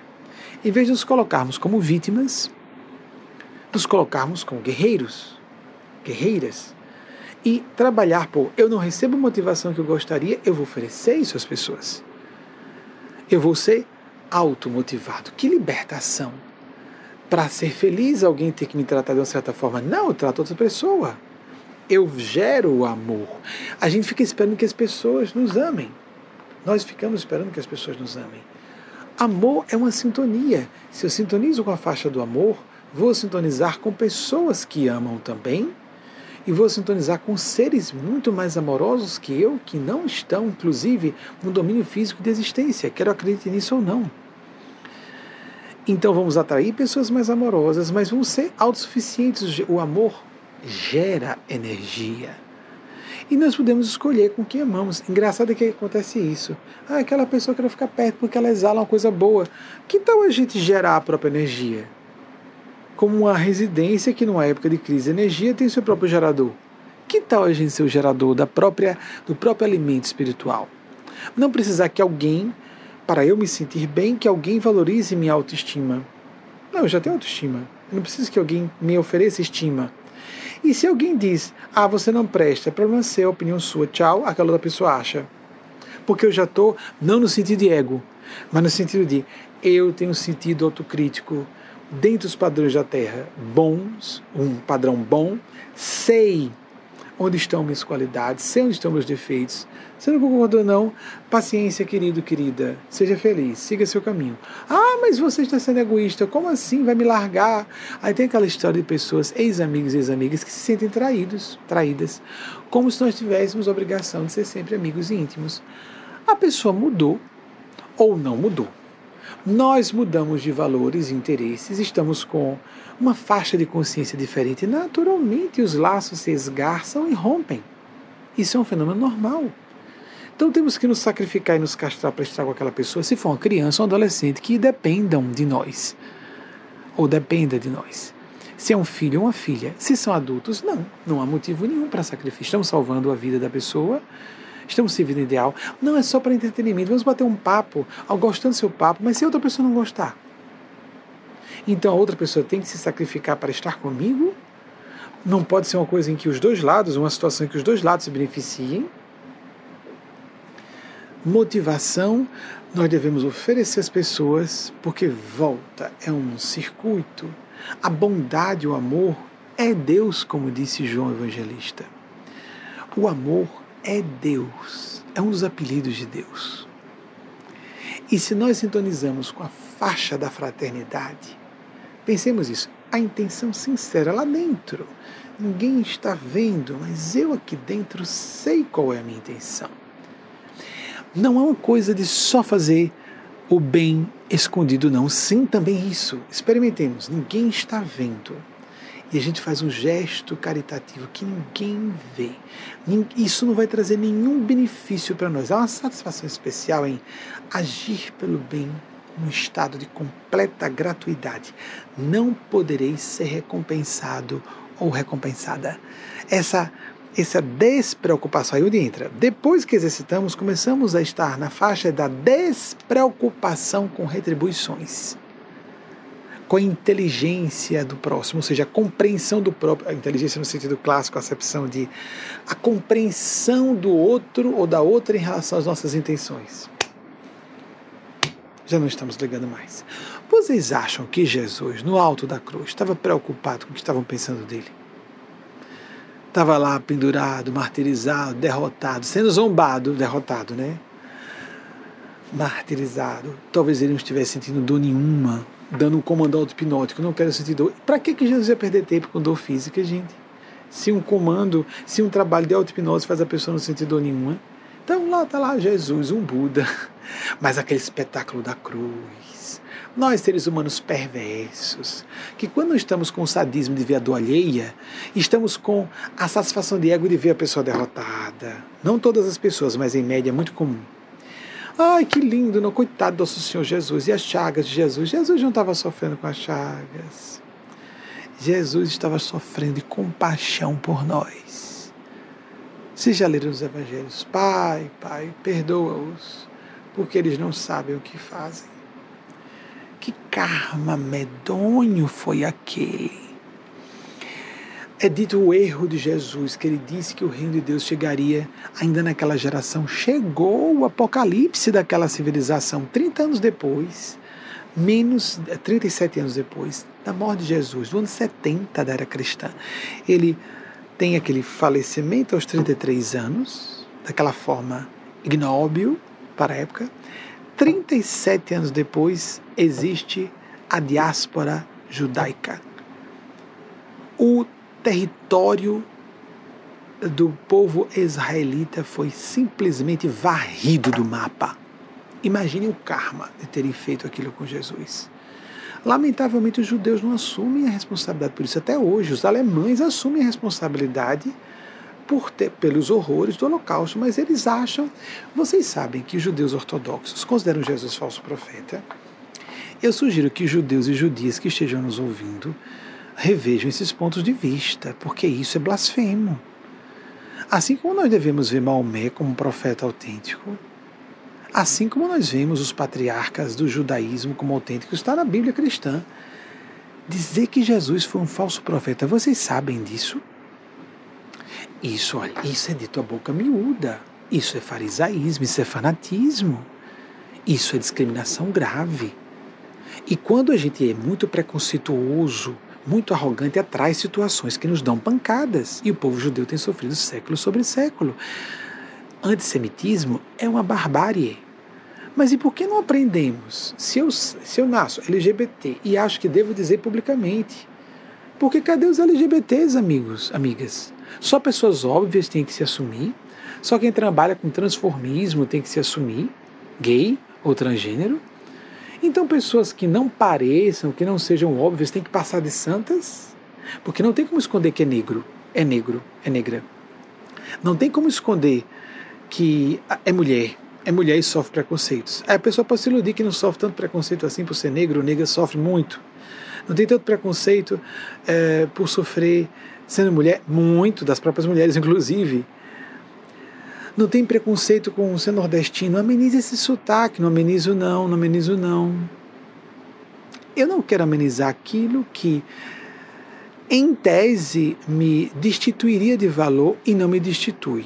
Speaker 1: Em vez de nos colocarmos como vítimas, nos colocarmos como guerreiros, guerreiras, e trabalhar por eu não recebo a motivação que eu gostaria, eu vou oferecer isso às pessoas. Eu vou ser automotivado. Que libertação! Para ser feliz, alguém tem que me tratar de uma certa forma. Não, eu trato outra pessoa. Eu gero o amor. A gente fica esperando que as pessoas nos amem. Nós ficamos esperando que as pessoas nos amem. Amor é uma sintonia. Se eu sintonizo com a faixa do amor, vou sintonizar com pessoas que amam também e vou sintonizar com seres muito mais amorosos que eu, que não estão, inclusive, no domínio físico de existência, quero acreditar nisso ou não. Então vamos atrair pessoas mais amorosas, mas vamos ser autossuficientes. O amor gera energia. E nós podemos escolher com quem amamos. Engraçado é que acontece isso. Ah, aquela pessoa quer ficar perto porque ela exala uma coisa boa. Que tal a gente gerar a própria energia? Como uma residência que numa época de crise de energia tem seu próprio gerador. Que tal a gente ser o gerador da própria, do próprio alimento espiritual? Não precisar que alguém, para eu me sentir bem, que alguém valorize minha autoestima. Não, eu já tenho autoestima. Eu não preciso que alguém me ofereça estima. E se alguém diz, ah, você não presta, é problema seu, opinião sua, tchau, aquela outra pessoa acha. Porque eu já estou, não no sentido de ego, mas no sentido de eu tenho sentido autocrítico, dentro dos padrões da Terra bons, um padrão bom, sei onde estão minhas qualidades, sei onde estão meus defeitos. Você não concordou, não? Paciência, querido, querida. Seja feliz, siga seu caminho. Ah, mas você está sendo egoísta. Como assim? Vai me largar? Aí tem aquela história de pessoas, ex-amigos e ex-amigas, que se sentem traídos, traídas, como se nós tivéssemos a obrigação de ser sempre amigos íntimos. A pessoa mudou ou não mudou. Nós mudamos de valores e interesses, estamos com uma faixa de consciência diferente. Naturalmente, os laços se esgarçam e rompem. Isso é um fenômeno normal. Então temos que nos sacrificar e nos castrar para estar com aquela pessoa, se for uma criança ou um adolescente que dependam de nós, ou dependa de nós. Se é um filho ou uma filha. Se são adultos, não. Não há motivo nenhum para sacrifício. Estamos salvando a vida da pessoa, estamos servindo ideal. Não é só para entretenimento. Vamos bater um papo, gostando do seu papo, mas se outra pessoa não gostar. Então a outra pessoa tem que se sacrificar para estar comigo? Não pode ser uma coisa em que os dois lados, uma situação em que os dois lados se beneficiem motivação nós devemos oferecer às pessoas, porque volta é um circuito. A bondade, o amor é Deus, como disse João Evangelista. O amor é Deus, é um dos apelidos de Deus. E se nós sintonizamos com a faixa da fraternidade, pensemos isso, a intenção sincera lá dentro. Ninguém está vendo, mas eu aqui dentro sei qual é a minha intenção não é uma coisa de só fazer o bem escondido, não. Sim, também isso. Experimentemos. Ninguém está vendo. E a gente faz um gesto caritativo que ninguém vê. Isso não vai trazer nenhum benefício para nós. Há uma satisfação especial em agir pelo bem num estado de completa gratuidade. Não podereis ser recompensado ou recompensada. Essa essa despreocupação, aí onde entra. Depois que exercitamos, começamos a estar na faixa da despreocupação com retribuições, com a inteligência do próximo, ou seja, a compreensão do próprio, a inteligência no sentido clássico, a acepção de a compreensão do outro ou da outra em relação às nossas intenções. Já não estamos ligando mais. Vocês acham que Jesus, no alto da cruz, estava preocupado com o que estavam pensando dele? estava lá pendurado, martirizado, derrotado, sendo zombado, derrotado, né? Martirizado. Talvez ele não estivesse sentindo dor nenhuma, dando um comando auto-hipnótico, não quero sentir dor. Para que, que Jesus ia perder tempo com dor física, gente? Se um comando, se um trabalho de auto-hipnose faz a pessoa não sentir dor nenhuma. Então lá está lá Jesus, um Buda. <laughs> Mas aquele espetáculo da cruz, nós, seres humanos perversos, que quando estamos com o sadismo de ver a dor alheia, estamos com a satisfação de ego de ver a pessoa derrotada. Não todas as pessoas, mas em média é muito comum. Ai, que lindo, não, coitado do nosso Senhor Jesus. E as chagas de Jesus? Jesus não estava sofrendo com as chagas. Jesus estava sofrendo de compaixão por nós. Vocês já leram os evangelhos? Pai, Pai, perdoa-os, porque eles não sabem o que fazem. Que karma medonho foi aquele? É dito o erro de Jesus, que ele disse que o reino de Deus chegaria ainda naquela geração. Chegou o apocalipse daquela civilização 30 anos depois, menos 37 anos depois da morte de Jesus, no ano 70 da era cristã. Ele tem aquele falecimento aos 33 anos, daquela forma ignóbil para a época. 37 anos depois, existe a diáspora judaica. O território do povo israelita foi simplesmente varrido do mapa. Imagine o karma de terem feito aquilo com Jesus. Lamentavelmente, os judeus não assumem a responsabilidade por isso. Até hoje, os alemães assumem a responsabilidade por ter, pelos horrores do Holocausto, mas eles acham. Vocês sabem que os judeus ortodoxos consideram Jesus falso profeta. Eu sugiro que judeus e judias que estejam nos ouvindo revejam esses pontos de vista, porque isso é blasfemo. Assim como nós devemos ver Maomé como um profeta autêntico, assim como nós vemos os patriarcas do judaísmo como autênticos, está na Bíblia cristã. Dizer que Jesus foi um falso profeta, vocês sabem disso? Isso, olha, isso é dito a boca miúda. Isso é farisaísmo, isso é fanatismo. Isso é discriminação grave. E quando a gente é muito preconceituoso, muito arrogante, atrai situações que nos dão pancadas. E o povo judeu tem sofrido século sobre século. Antissemitismo é uma barbárie. Mas e por que não aprendemos? Se eu, se eu nasço LGBT e acho que devo dizer publicamente, porque cadê os LGBTs, amigos, amigas? Só pessoas óbvias têm que se assumir. Só quem trabalha com transformismo tem que se assumir, gay ou transgênero. Então, pessoas que não pareçam, que não sejam óbvias, têm que passar de santas, porque não tem como esconder que é negro, é negro, é negra. Não tem como esconder que é mulher, é mulher e sofre preconceitos. Aí a pessoa pode se iludir que não sofre tanto preconceito assim por ser negro, negra sofre muito. Não tem tanto preconceito é, por sofrer sendo mulher, muito das próprias mulheres, inclusive. Não tem preconceito com ser nordestino. Amenize esse sotaque. Não amenizo, não. Não amenizo, não. Eu não quero amenizar aquilo que, em tese, me destituiria de valor e não me destitui.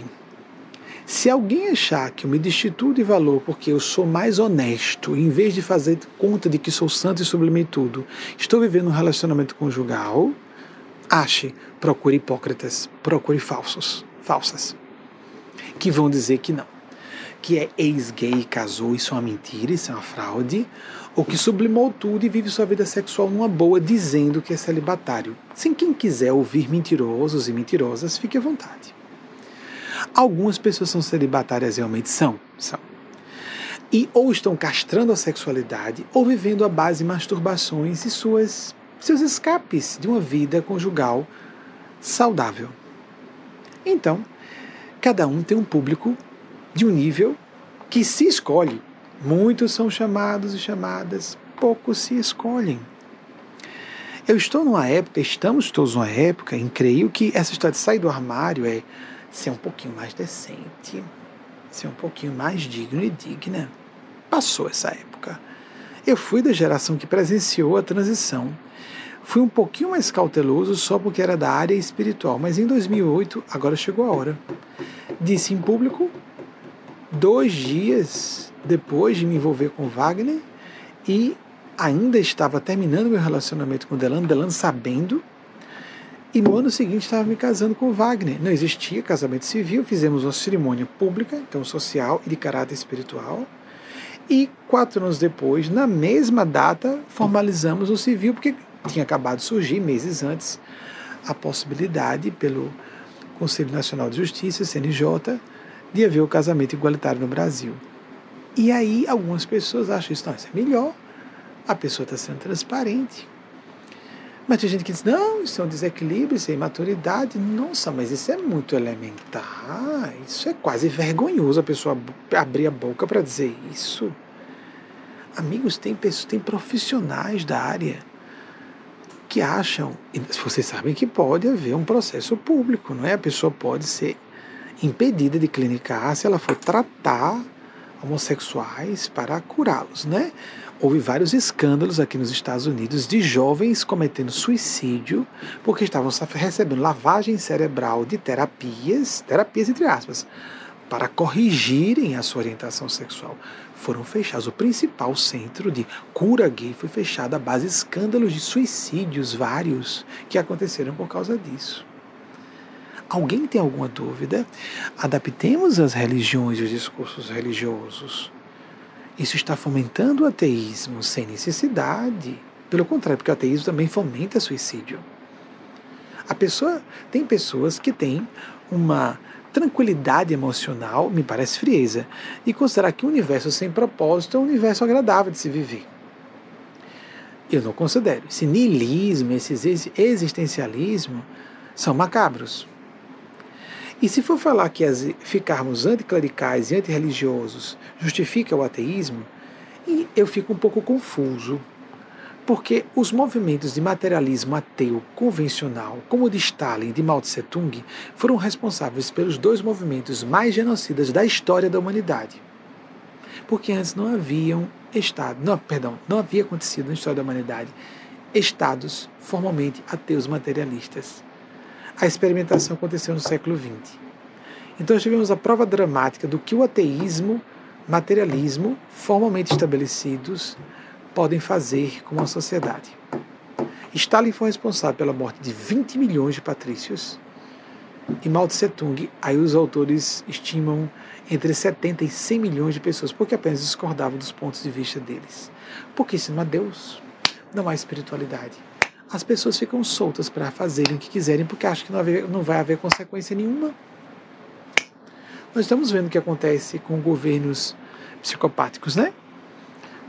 Speaker 1: Se alguém achar que eu me destituo de valor porque eu sou mais honesto, em vez de fazer conta de que sou santo e sublime tudo, estou vivendo um relacionamento conjugal, ache, procure hipócritas, procure falsos, falsas que vão dizer que não. Que é ex-gay, casou, isso é uma mentira, isso é uma fraude, ou que sublimou tudo e vive sua vida sexual numa boa, dizendo que é celibatário. Sem quem quiser ouvir mentirosos e mentirosas, fique à vontade. Algumas pessoas são celibatárias realmente são, são. E ou estão castrando a sexualidade ou vivendo à base de masturbações e suas seus escapes de uma vida conjugal saudável. Então, cada um tem um público de um nível que se escolhe. Muitos são chamados e chamadas, poucos se escolhem. Eu estou numa época, estamos todos numa época em creio que essa história de sair do armário é ser um pouquinho mais decente, ser um pouquinho mais digno e digna. Passou essa época. Eu fui da geração que presenciou a transição Fui um pouquinho mais cauteloso só porque era da área espiritual, mas em 2008, agora chegou a hora. Disse em público, dois dias depois de me envolver com Wagner, e ainda estava terminando meu relacionamento com Delano, Delano sabendo, e no ano seguinte estava me casando com Wagner. Não existia casamento civil, fizemos uma cerimônia pública, então social e de caráter espiritual. E quatro anos depois, na mesma data, formalizamos o civil, porque tinha acabado de surgir, meses antes, a possibilidade pelo Conselho Nacional de Justiça, CNJ, de haver o casamento igualitário no Brasil. E aí algumas pessoas acham isso, não, isso é melhor, a pessoa está sendo transparente. Mas tem gente que diz, não, isso é um desequilíbrio, isso é imaturidade. Nossa, mas isso é muito elementar, isso é quase vergonhoso a pessoa abrir a boca para dizer isso. Amigos, tem pessoas, tem profissionais da área que acham, vocês sabem que pode haver um processo público, não é? A pessoa pode ser impedida de clinicar se ela for tratar homossexuais para curá-los, né? Houve vários escândalos aqui nos Estados Unidos de jovens cometendo suicídio porque estavam recebendo lavagem cerebral de terapias, terapias entre aspas, para corrigirem a sua orientação sexual foram fechados. O principal centro de cura gay foi fechado à base de escândalos de suicídios vários que aconteceram por causa disso. Alguém tem alguma dúvida? Adaptemos as religiões e os discursos religiosos. Isso está fomentando o ateísmo sem necessidade. Pelo contrário, porque o ateísmo também fomenta suicídio. A pessoa tem pessoas que têm uma tranquilidade emocional me parece frieza, e considerar que o universo sem propósito é um universo agradável de se viver. Eu não considero. Esse niilismo, esse existencialismo são macabros. E se for falar que as, ficarmos anticlericais e antirreligiosos justifica o ateísmo, eu fico um pouco confuso porque os movimentos de materialismo ateu convencional, como o de Stalin e de Mao Tse Tung, foram responsáveis pelos dois movimentos mais genocidas da história da humanidade. Porque antes não haviam estado, não, perdão, não havia acontecido na história da humanidade estados formalmente ateus materialistas. A experimentação aconteceu no século XX. Então tivemos a prova dramática do que o ateísmo, materialismo, formalmente estabelecidos, podem fazer com a sociedade. Stalin foi responsável pela morte de 20 milhões de patrícios e Mao Tse Tung, aí os autores estimam entre 70 e 100 milhões de pessoas, porque apenas discordavam dos pontos de vista deles. Porque se não há Deus, não há espiritualidade. As pessoas ficam soltas para fazerem o que quiserem, porque acham que não, haver, não vai haver consequência nenhuma. Nós estamos vendo o que acontece com governos psicopáticos, né?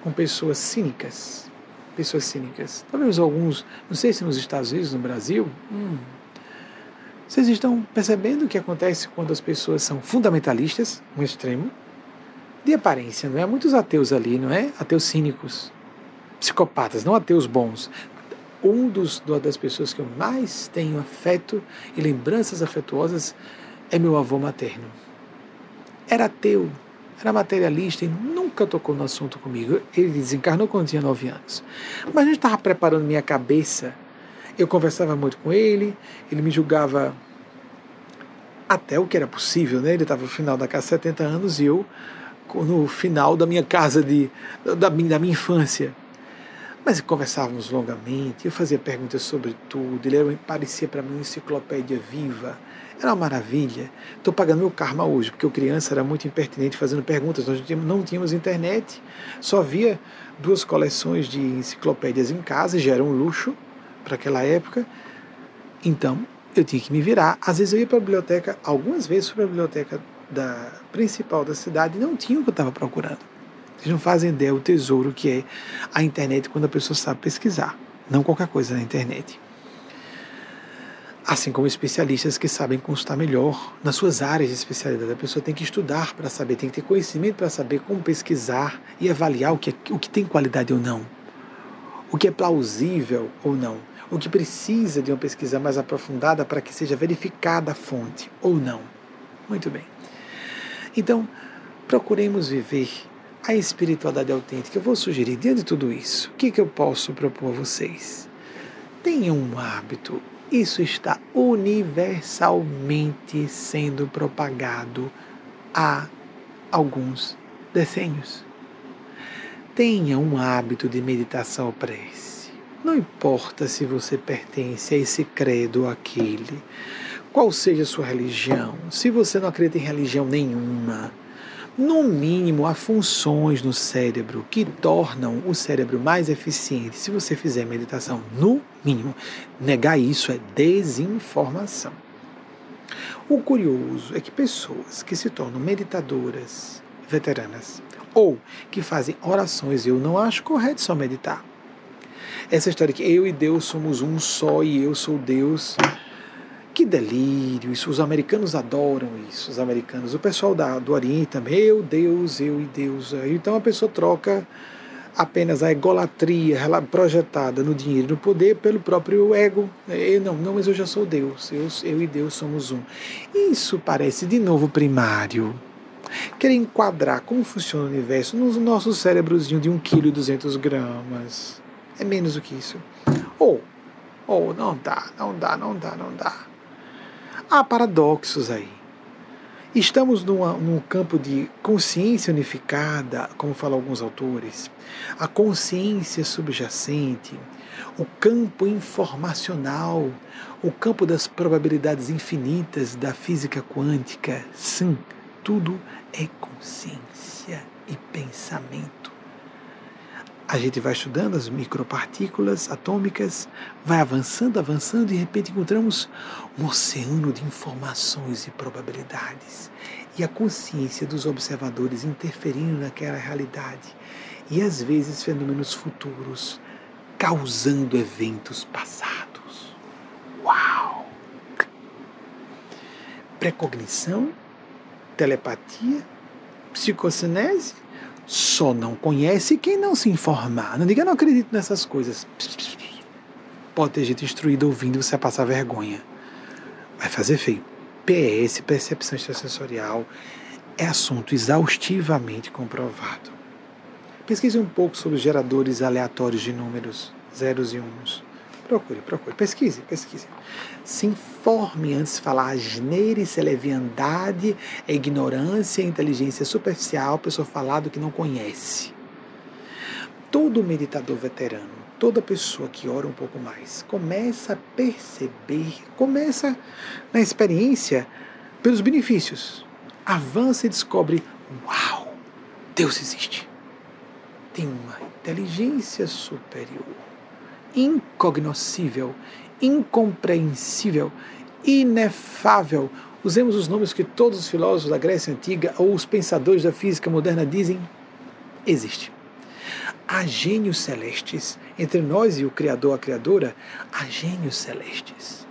Speaker 1: Com pessoas cínicas. Pessoas cínicas. Talvez alguns, não sei se nos Estados Unidos, no Brasil. Hum, vocês estão percebendo o que acontece quando as pessoas são fundamentalistas, um extremo, de aparência, não é? Muitos ateus ali, não é? Ateus cínicos, psicopatas, não ateus bons. Um dos das pessoas que eu mais tenho afeto e lembranças afetuosas é meu avô materno. Era ateu, era materialista e nunca tocou no assunto comigo. Ele desencarnou quando tinha nove anos. Mas a gente estava preparando minha cabeça. Eu conversava muito com ele, ele me julgava até o que era possível, né? Ele estava no final da casa 70 anos e eu no final da minha casa de da da minha infância. Mas conversávamos longamente, eu fazia perguntas sobre tudo, ele parecia para mim uma enciclopédia viva. Era uma maravilha. Estou pagando meu karma hoje, porque eu criança era muito impertinente fazendo perguntas. Nós não tínhamos internet, só havia duas coleções de enciclopédias em casa, já era um luxo para aquela época. Então, eu tinha que me virar. Às vezes eu ia para a biblioteca, algumas vezes para a biblioteca da principal da cidade e não tinha o que eu estava procurando. Vocês não fazem ideia o tesouro que é a internet quando a pessoa sabe pesquisar, não qualquer coisa na internet assim como especialistas que sabem consultar melhor nas suas áreas de especialidade. A pessoa tem que estudar para saber, tem que ter conhecimento para saber como pesquisar e avaliar o que, é, o que tem qualidade ou não, o que é plausível ou não, o que precisa de uma pesquisa mais aprofundada para que seja verificada a fonte ou não. Muito bem. Então, procuremos viver a espiritualidade autêntica. Eu vou sugerir, diante de tudo isso, o que, que eu posso propor a vocês? Tenham um hábito isso está universalmente sendo propagado há alguns decênios. Tenha um hábito de meditação ou prece. Não importa se você pertence a esse credo ou aquele, qual seja a sua religião, se você não acredita em religião nenhuma, no mínimo, há funções no cérebro que tornam o cérebro mais eficiente se você fizer meditação. No mínimo. Negar isso é desinformação. O curioso é que pessoas que se tornam meditadoras veteranas ou que fazem orações, eu não acho correto só meditar. Essa história que eu e Deus somos um só e eu sou Deus que delírio! Isso, os americanos adoram isso, os americanos. O pessoal da, do Oriente também, eu, Deus, eu e Deus. Então a pessoa troca apenas a egolatria projetada no dinheiro no poder pelo próprio ego. Eu, não, não, mas eu já sou Deus. Eu, eu e Deus somos um. Isso parece de novo primário. Querer enquadrar como funciona o universo no nosso cérebrozinho de 1,2 kg gramas. É menos do que isso. Ou, ou não dá, não dá, não dá, não dá. Há paradoxos aí. Estamos numa, num campo de consciência unificada, como falam alguns autores, a consciência subjacente, o campo informacional, o campo das probabilidades infinitas da física quântica. Sim, tudo é consciência e pensamento a gente vai estudando as micropartículas atômicas, vai avançando, avançando, e de repente encontramos um oceano de informações e probabilidades. E a consciência dos observadores interferindo naquela realidade. E às vezes fenômenos futuros causando eventos passados. Uau! Precognição, telepatia, psicocinese só não conhece quem não se informar. Não diga, não acredito nessas coisas. Pode ter gente instruída ouvindo você passar vergonha. Vai fazer feio. PS, percepção extrasensorial, é assunto exaustivamente comprovado. Pesquise um pouco sobre geradores aleatórios de números, zeros e uns. Procure, procure, pesquise, pesquise. Se informe antes de falar asneira, isso é leviandade, é ignorância, é inteligência superficial, pessoa falar do que não conhece. Todo meditador veterano, toda pessoa que ora um pouco mais, começa a perceber, começa na experiência pelos benefícios. Avança e descobre: uau, Deus existe. Tem uma inteligência superior incognoscível, incompreensível, inefável. Usemos os nomes que todos os filósofos da Grécia Antiga ou os pensadores da física moderna dizem: existe. Há gênios celestes. Entre nós e o Criador, a Criadora, há gênios celestes.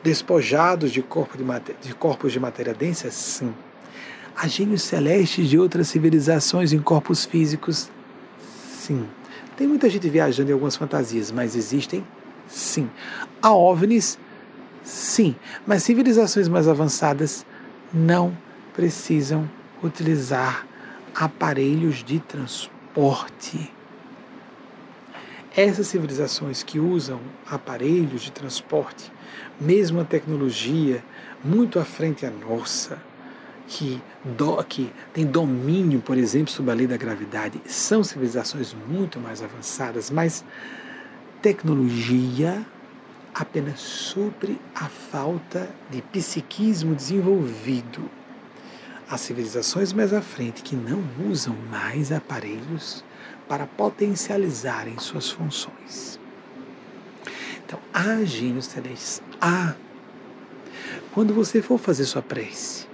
Speaker 1: Despojados de, corpo de, de corpos de matéria densa, sim. Há gênios celestes de outras civilizações em corpos físicos, sim. Tem muita gente viajando em algumas fantasias, mas existem, sim. Há OVNIs, sim. Mas civilizações mais avançadas não precisam utilizar aparelhos de transporte. Essas civilizações que usam aparelhos de transporte, mesmo a tecnologia muito à frente a nossa, que, do, que tem domínio, por exemplo, sobre a lei da gravidade, são civilizações muito mais avançadas, mas tecnologia apenas supre a falta de psiquismo desenvolvido. As civilizações mais à frente que não usam mais aparelhos para potencializarem suas funções. Então, há gênios celestes, há. Quando você for fazer sua prece,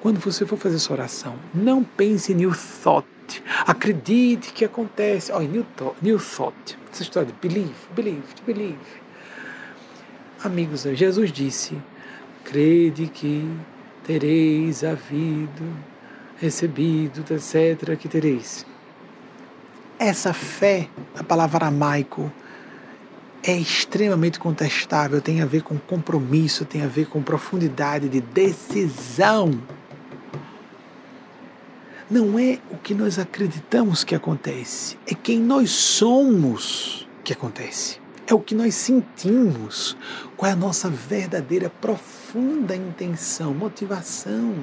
Speaker 1: quando você for fazer sua oração, não pense em new thought. Acredite que acontece. Oh, new, new thought. Essa história de believe, believe, believe. Amigos, Jesus disse: crede que tereis havido, recebido, etc., que tereis. Essa fé, a palavra aramaico, é extremamente contestável, tem a ver com compromisso, tem a ver com profundidade de decisão. Não é o que nós acreditamos que acontece, é quem nós somos que acontece é o que nós sentimos, qual é a nossa verdadeira, profunda intenção, motivação.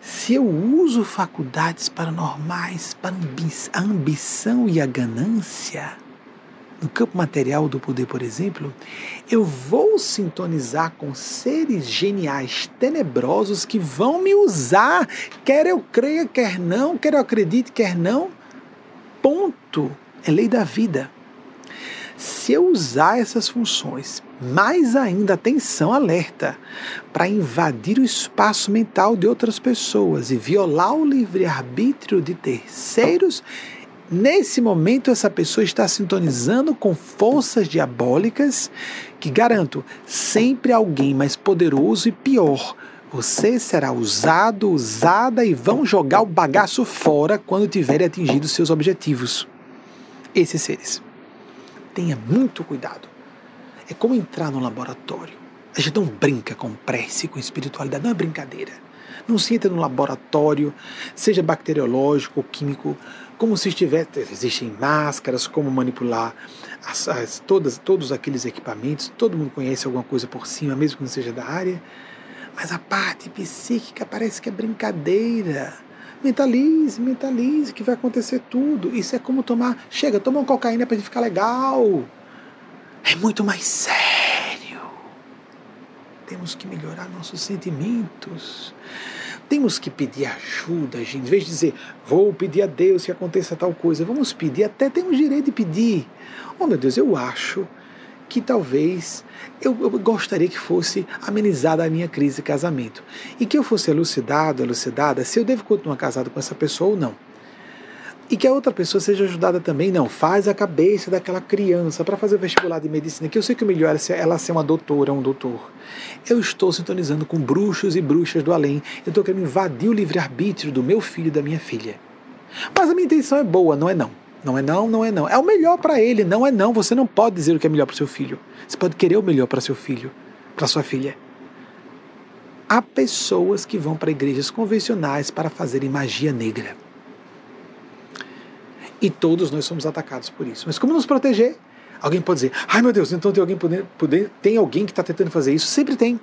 Speaker 1: Se eu uso faculdades paranormais para a ambição e a ganância, no campo material do poder, por exemplo, eu vou sintonizar com seres geniais, tenebrosos que vão me usar, quer eu creia, quer não, quer eu acredite, quer não. Ponto. É lei da vida. Se eu usar essas funções, mais ainda atenção alerta, para invadir o espaço mental de outras pessoas e violar o livre-arbítrio de terceiros, nesse momento essa pessoa está sintonizando com forças diabólicas que garanto, sempre alguém mais poderoso e pior você será usado, usada e vão jogar o bagaço fora quando tiverem atingido seus objetivos. Esses seres tenha muito cuidado. É como entrar no laboratório. A gente não brinca com prece, com espiritualidade, não é brincadeira. Não se entra no laboratório, seja bacteriológico ou químico, como se estivesse. Existem máscaras, como manipular as, as, todas, todos aqueles equipamentos, todo mundo conhece alguma coisa por cima, mesmo que não seja da área. Mas a parte psíquica parece que é brincadeira. Mentalize, mentalize que vai acontecer tudo. Isso é como tomar. Chega, toma uma cocaína para gente ficar legal. É muito mais sério. Temos que melhorar nossos sentimentos. Temos que pedir ajuda, gente. Em vez de dizer, vou pedir a Deus que aconteça tal coisa, vamos pedir, até temos direito de pedir. Oh meu Deus, eu acho que talvez eu, eu, gostaria que fosse amenizada a minha crise de casamento. E que eu fosse elucidado, elucidada, se eu devo continuar casado com essa pessoa ou não. E que a outra pessoa seja ajudada também. Não, faz a cabeça daquela criança para fazer o vestibular de medicina, que eu sei que o melhor é ela ser uma doutora, um doutor. Eu estou sintonizando com bruxos e bruxas do além. Eu estou querendo invadir o livre-arbítrio do meu filho e da minha filha. Mas a minha intenção é boa, não é não. Não é não, não é não. É o melhor para ele, não é não. Você não pode dizer o que é melhor para seu filho. Você pode querer o melhor para seu filho, para sua filha. Há pessoas que vão para igrejas convencionais para fazerem magia negra. E todos nós somos atacados por isso. Mas como nos proteger? Alguém pode dizer, ai meu Deus, então tem alguém, poder, poder, tem alguém que está tentando fazer isso? Sempre tem.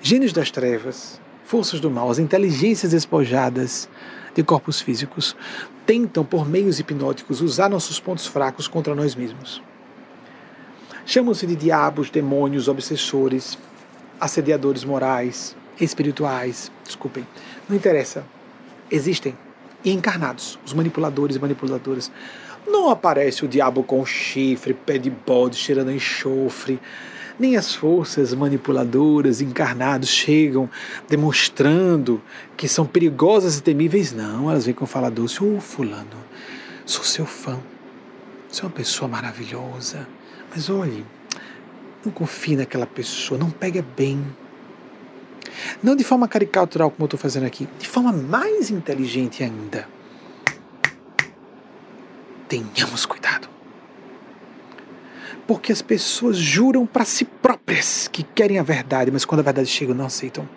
Speaker 1: Gênios das trevas, forças do mal, as inteligências despojadas de corpos físicos, tentam, por meios hipnóticos, usar nossos pontos fracos contra nós mesmos. Chamam-se de diabos, demônios, obsessores, assediadores morais, espirituais, desculpem, não interessa. Existem. E encarnados, os manipuladores e manipuladoras. Não aparece o diabo com chifre, pé de bode, cheirando enxofre. Nem as forças manipuladoras encarnadas chegam demonstrando que são perigosas e temíveis, não. Elas vêm com fala doce: Ô oh, Fulano, sou seu fã, é uma pessoa maravilhosa, mas olhe, não confie naquela pessoa, não pega bem. Não de forma caricatural como eu estou fazendo aqui, de forma mais inteligente ainda. Tenhamos cuidado. Porque as pessoas juram para si próprias que querem a verdade, mas quando a verdade chega, não aceitam.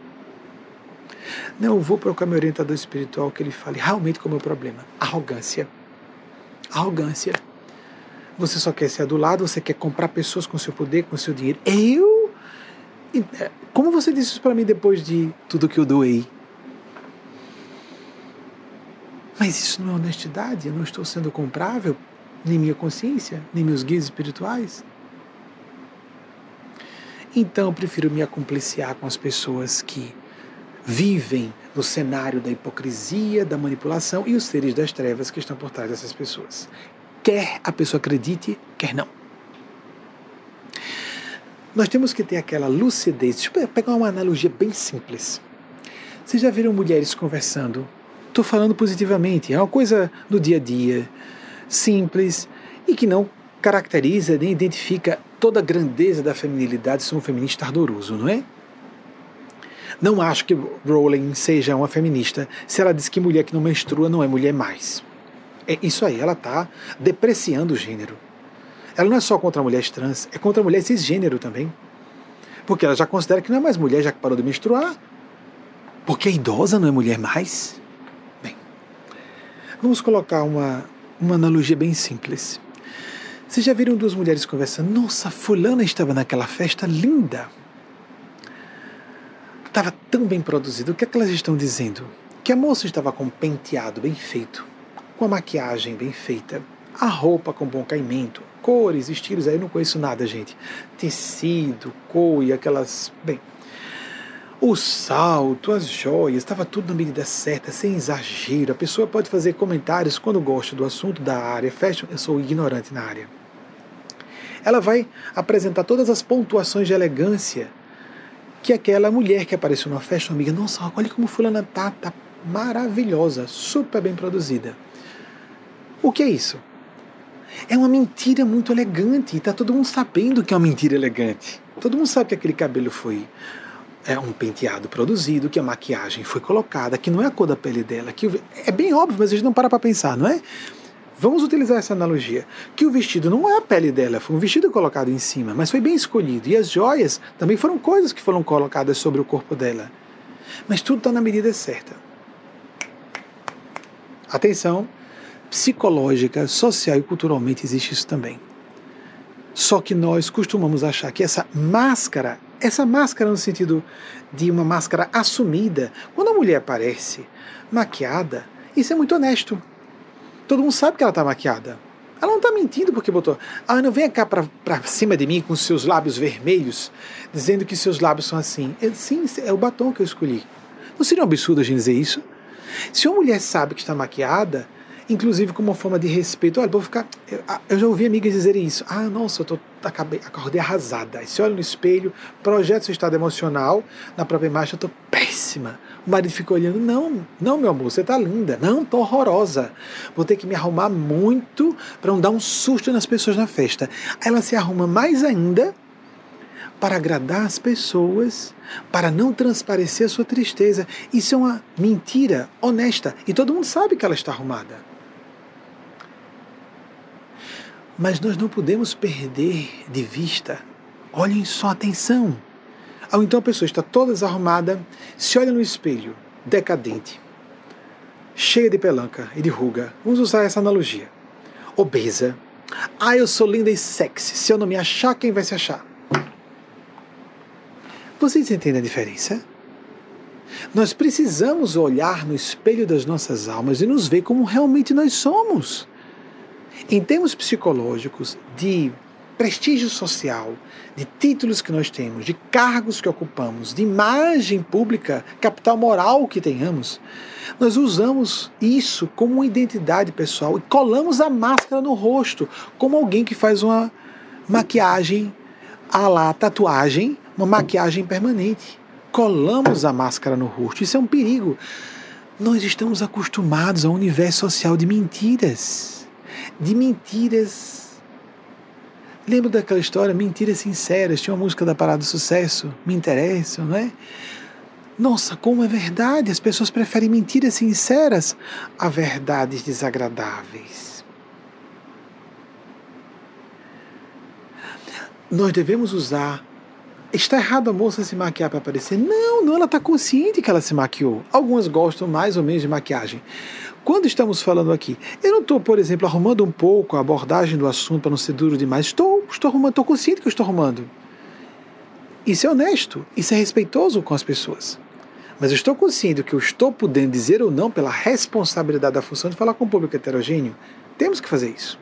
Speaker 1: Não, eu vou procurar meu orientador espiritual que ele fale realmente qual é o meu problema. Arrogância. Arrogância. Você só quer ser adulado, você quer comprar pessoas com seu poder, com seu dinheiro. Eu? É, como você disse isso para mim depois de tudo que eu doei? Mas isso não é honestidade, eu não estou sendo comprável nem minha consciência, nem meus guias espirituais. Então eu prefiro me acompliciar com as pessoas que vivem no cenário da hipocrisia, da manipulação e os seres das trevas que estão por trás dessas pessoas. Quer a pessoa acredite, quer não. Nós temos que ter aquela lucidez. Deixa eu pegar uma analogia bem simples. Vocês já viram mulheres conversando? Estou falando positivamente, é uma coisa do dia a dia simples e que não caracteriza nem identifica toda a grandeza da feminilidade ser um feminista ardoroso, não é? Não acho que Rowling seja uma feminista se ela diz que mulher que não menstrua não é mulher mais. É isso aí, ela está depreciando o gênero. Ela não é só contra mulheres trans, é contra mulheres cisgênero também. Porque ela já considera que não é mais mulher, já que parou de menstruar. Porque a idosa não é mulher mais. Bem, vamos colocar uma, uma analogia bem simples. Vocês já viram duas mulheres conversando? Nossa, fulana estava naquela festa linda. Estava tão bem produzido. O que é que elas estão dizendo? Que a moça estava com um penteado bem feito, com a maquiagem bem feita, a roupa com bom caimento, cores, estilos, aí eu não conheço nada, gente. Tecido, cor e aquelas. Bem, o salto, as joias, estava tudo na medida certa, sem exagero. A pessoa pode fazer comentários quando gosta do assunto da área. Fashion, eu sou ignorante na área. Ela vai apresentar todas as pontuações de elegância que aquela mulher que apareceu na festa, amiga, nossa, olha como fulana tá, tá maravilhosa, super bem produzida. O que é isso? É uma mentira muito elegante, e tá todo mundo sabendo que é uma mentira elegante. Todo mundo sabe que aquele cabelo foi é um penteado produzido, que a maquiagem foi colocada, que não é a cor da pele dela, que é bem óbvio, mas a gente não para para pensar, não é? Vamos utilizar essa analogia. Que o vestido não é a pele dela, foi um vestido colocado em cima, mas foi bem escolhido. E as joias também foram coisas que foram colocadas sobre o corpo dela. Mas tudo está na medida certa. Atenção, psicológica, social e culturalmente existe isso também. Só que nós costumamos achar que essa máscara essa máscara no sentido de uma máscara assumida, quando a mulher aparece maquiada, isso é muito honesto. Todo mundo sabe que ela está maquiada. Ela não está mentindo porque botou. Ah, não venha cá para cima de mim com seus lábios vermelhos, dizendo que seus lábios são assim. É, sim, é o batom que eu escolhi. Não seria um absurdo a gente dizer isso? Se uma mulher sabe que está maquiada, inclusive como uma forma de respeito. Olha, vou ficar. Eu, ah, eu, já ouvi amigas dizerem isso. Ah, nossa, eu tô, acabei, acordei arrasada. Aí você olha no espelho, projeta seu estado emocional, na própria imagem, eu tô péssima. O marido fica olhando, não, não, meu amor, você tá linda. Não, tô horrorosa. Vou ter que me arrumar muito para não dar um susto nas pessoas na festa. Aí ela se arruma mais ainda para agradar as pessoas, para não transparecer a sua tristeza. Isso é uma mentira honesta e todo mundo sabe que ela está arrumada. Mas nós não podemos perder de vista. Olhem só atenção. Ou então a pessoa está toda desarrumada, se olha no espelho, decadente, cheia de pelanca e de ruga. Vamos usar essa analogia. Obesa. Ah, eu sou linda e sexy. Se eu não me achar, quem vai se achar? Vocês entendem a diferença? Nós precisamos olhar no espelho das nossas almas e nos ver como realmente nós somos. Em termos psicológicos, de prestígio social, de títulos que nós temos, de cargos que ocupamos, de imagem pública, capital moral que tenhamos, nós usamos isso como uma identidade pessoal e colamos a máscara no rosto, como alguém que faz uma maquiagem a lá tatuagem, uma maquiagem permanente. Colamos a máscara no rosto. Isso é um perigo. Nós estamos acostumados a um universo social de mentiras. De mentiras. Lembra daquela história, Mentiras Sinceras? Tinha uma música da Parada do Sucesso, Me Interessam, não é? Nossa, como é verdade! As pessoas preferem mentiras sinceras a verdades desagradáveis. Nós devemos usar Está errado a moça se maquiar para aparecer? Não, não, ela está consciente que ela se maquiou. Algumas gostam mais ou menos de maquiagem. Quando estamos falando aqui, eu não estou, por exemplo, arrumando um pouco a abordagem do assunto para não ser duro demais. Estou, estou arrumando, estou consciente que eu estou arrumando. Isso é honesto, isso é respeitoso com as pessoas. Mas eu estou consciente que eu estou podendo dizer ou não pela responsabilidade da função de falar com o público heterogêneo. Temos que fazer isso.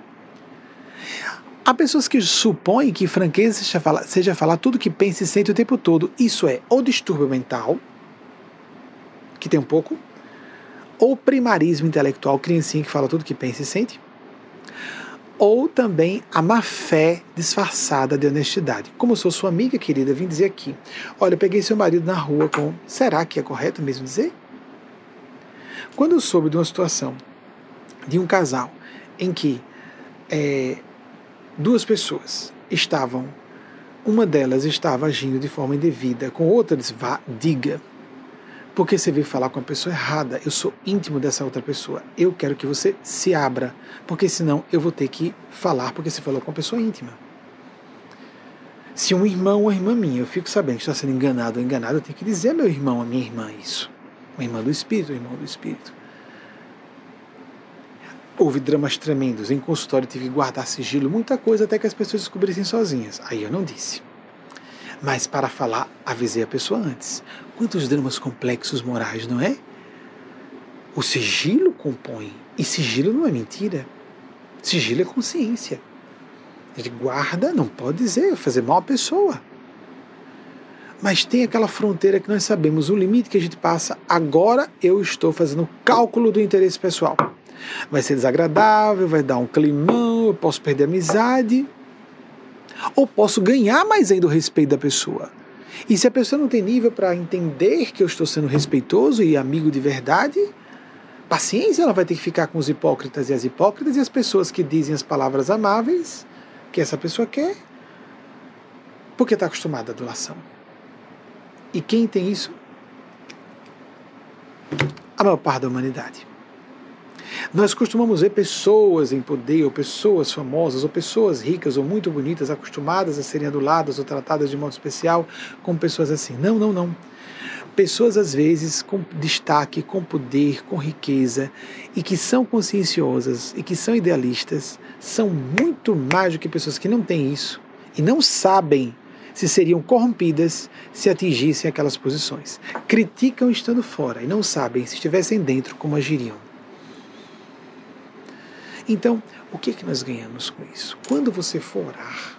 Speaker 1: Há pessoas que supõem que franqueza seja falar, seja falar tudo que pensa e sente o tempo todo. Isso é ou distúrbio mental, que tem um pouco, ou primarismo intelectual, criancinha que fala tudo que pensa e sente, ou também a má fé disfarçada de honestidade. Como sou sua amiga querida, vim dizer aqui: olha, eu peguei seu marido na rua com. Será que é correto mesmo dizer? Quando eu soube de uma situação de um casal em que é, duas pessoas estavam, uma delas estava agindo de forma indevida com outra, diz, vá, diga. Porque você veio falar com a pessoa errada, eu sou íntimo dessa outra pessoa. Eu quero que você se abra, porque senão eu vou ter que falar porque você falou com a pessoa íntima. Se um irmão ou irmã minha, eu fico sabendo que está sendo enganado ou enganado, eu tenho que dizer meu irmão, a minha irmã isso. Uma irmã do espírito, um irmão do espírito. Houve dramas tremendos. Em consultório tive que guardar sigilo, muita coisa até que as pessoas descobrissem sozinhas. Aí eu não disse. Mas para falar, avisei a pessoa antes. Quantos dramas complexos morais, não é? O sigilo compõe. E sigilo não é mentira. Sigilo é consciência. Ele guarda, não pode dizer, fazer mal à pessoa. Mas tem aquela fronteira que nós sabemos, o limite que a gente passa. Agora eu estou fazendo cálculo do interesse pessoal vai ser desagradável, vai dar um climão, eu posso perder a amizade, ou posso ganhar mais ainda o respeito da pessoa. E se a pessoa não tem nível para entender que eu estou sendo respeitoso e amigo de verdade, paciência, ela vai ter que ficar com os hipócritas e as hipócritas e as pessoas que dizem as palavras amáveis que essa pessoa quer, porque está acostumada à adulação. E quem tem isso? A maior parte da humanidade. Nós costumamos ver pessoas em poder, ou pessoas famosas, ou pessoas ricas ou muito bonitas, acostumadas a serem aduladas ou tratadas de modo especial, como pessoas assim. Não, não, não. Pessoas, às vezes, com destaque, com poder, com riqueza, e que são conscienciosas e que são idealistas, são muito mais do que pessoas que não têm isso e não sabem se seriam corrompidas se atingissem aquelas posições. Criticam estando fora e não sabem se estivessem dentro como agiriam. Então, o que, é que nós ganhamos com isso? Quando você for orar,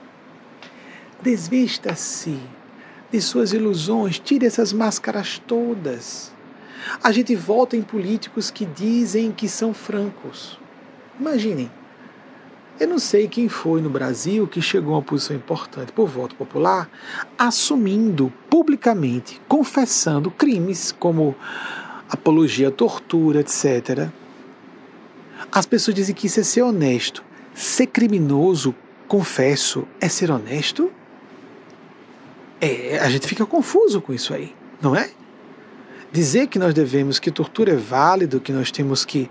Speaker 1: desvista-se de suas ilusões, tire essas máscaras todas. A gente volta em políticos que dizem que são francos. Imaginem, eu não sei quem foi no Brasil que chegou a uma posição importante por voto popular, assumindo publicamente, confessando crimes como apologia à tortura, etc. As pessoas dizem que isso é ser honesto. Ser criminoso, confesso, é ser honesto? É, a gente fica confuso com isso aí, não é? Dizer que nós devemos, que tortura é válido, que nós temos que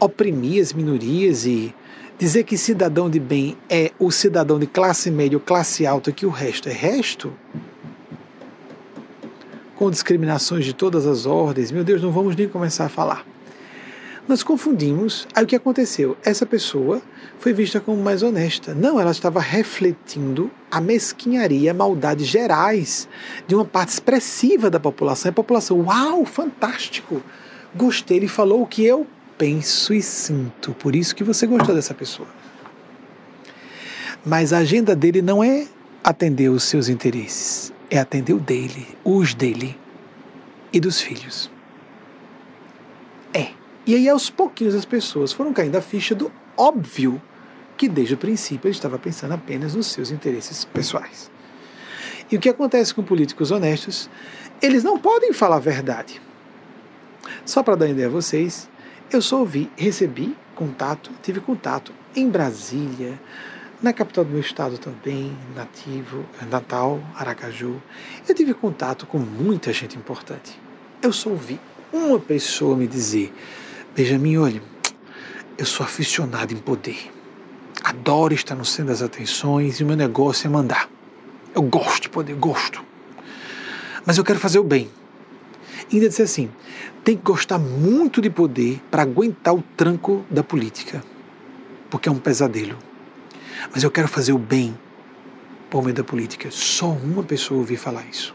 Speaker 1: oprimir as minorias e dizer que cidadão de bem é o cidadão de classe média ou classe alta, que o resto é resto, com discriminações de todas as ordens, meu Deus, não vamos nem começar a falar. Nós confundimos. Aí o que aconteceu? Essa pessoa foi vista como mais honesta. Não, ela estava refletindo a mesquinharia, a maldade gerais de uma parte expressiva da população. A população, uau, fantástico! Gostei, ele falou o que eu penso e sinto. Por isso que você gostou dessa pessoa. Mas a agenda dele não é atender os seus interesses, é atender o dele, os dele e dos filhos. E aí, aos pouquinhos, as pessoas foram caindo a ficha do óbvio que, desde o princípio, ele estava pensando apenas nos seus interesses pessoais. E o que acontece com políticos honestos? Eles não podem falar a verdade. Só para dar uma ideia a vocês, eu só ouvi, recebi contato, tive contato em Brasília, na capital do meu estado também, nativo, Natal, Aracaju. Eu tive contato com muita gente importante. Eu só ouvi uma pessoa me dizer: Benjamin, olha, eu sou aficionado em poder. Adoro estar no centro das atenções e o meu negócio é mandar. Eu gosto de poder, gosto. Mas eu quero fazer o bem. E ainda disse assim: tem que gostar muito de poder para aguentar o tranco da política, porque é um pesadelo. Mas eu quero fazer o bem por meio da política. Só uma pessoa ouvi falar isso.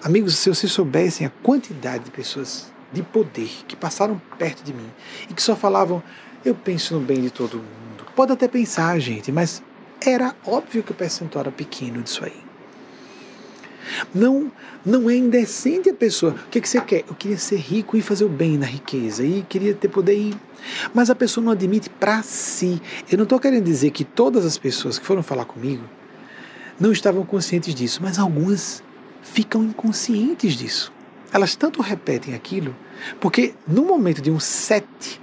Speaker 1: Amigos, se vocês soubessem a quantidade de pessoas de poder que passaram perto de mim e que só falavam, eu penso no bem de todo mundo. Pode até pensar, gente, mas era óbvio que o percentual era pequeno disso aí. Não, não é indecente a pessoa. O que, que você quer? Eu queria ser rico e fazer o bem na riqueza e queria ter poder ir. Mas a pessoa não admite para si. Eu não estou querendo dizer que todas as pessoas que foram falar comigo não estavam conscientes disso, mas algumas ficam inconscientes disso. Elas tanto repetem aquilo, porque no momento de um set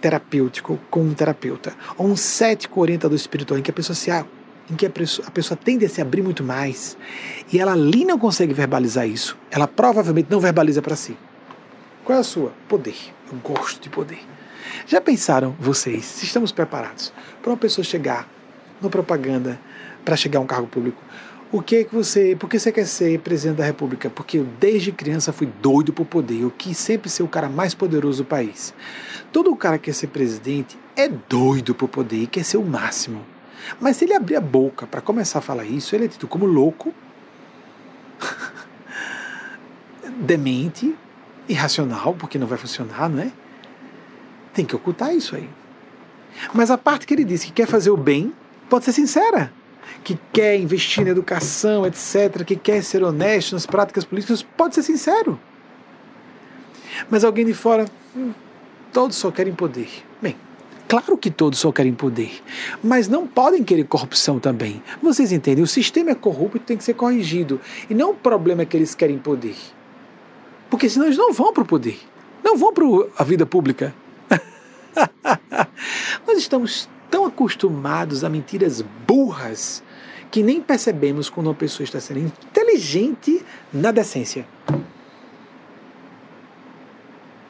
Speaker 1: terapêutico com um terapeuta, ou um set com orientador espiritual, em que a pessoa se em que a pessoa, a pessoa tende a se abrir muito mais e ela ali não consegue verbalizar isso, ela provavelmente não verbaliza para si. Qual é a sua? Poder. Eu gosto de poder. Já pensaram vocês, se estamos preparados para uma pessoa chegar na propaganda para chegar a um cargo público? O que é que você, por que você quer ser presidente da República? Porque eu desde criança fui doido por poder, eu quis sempre ser o cara mais poderoso do país. Todo cara que quer ser presidente é doido por poder e quer ser o máximo. Mas se ele abrir a boca para começar a falar isso, ele é tido como louco, <laughs> demente, irracional, porque não vai funcionar, não é? Tem que ocultar isso aí. Mas a parte que ele disse que quer fazer o bem, pode ser sincera. Que quer investir na educação, etc., que quer ser honesto nas práticas políticas, pode ser sincero. Mas alguém de fora, hum, todos só querem poder. Bem, Claro que todos só querem poder, mas não podem querer corrupção também. Vocês entendem? O sistema é corrupto e tem que ser corrigido. E não o problema é que eles querem poder. Porque senão eles não vão para o poder, não vão para a vida pública. <laughs> Nós estamos tão acostumados a mentiras burras que nem percebemos quando uma pessoa está sendo inteligente na decência.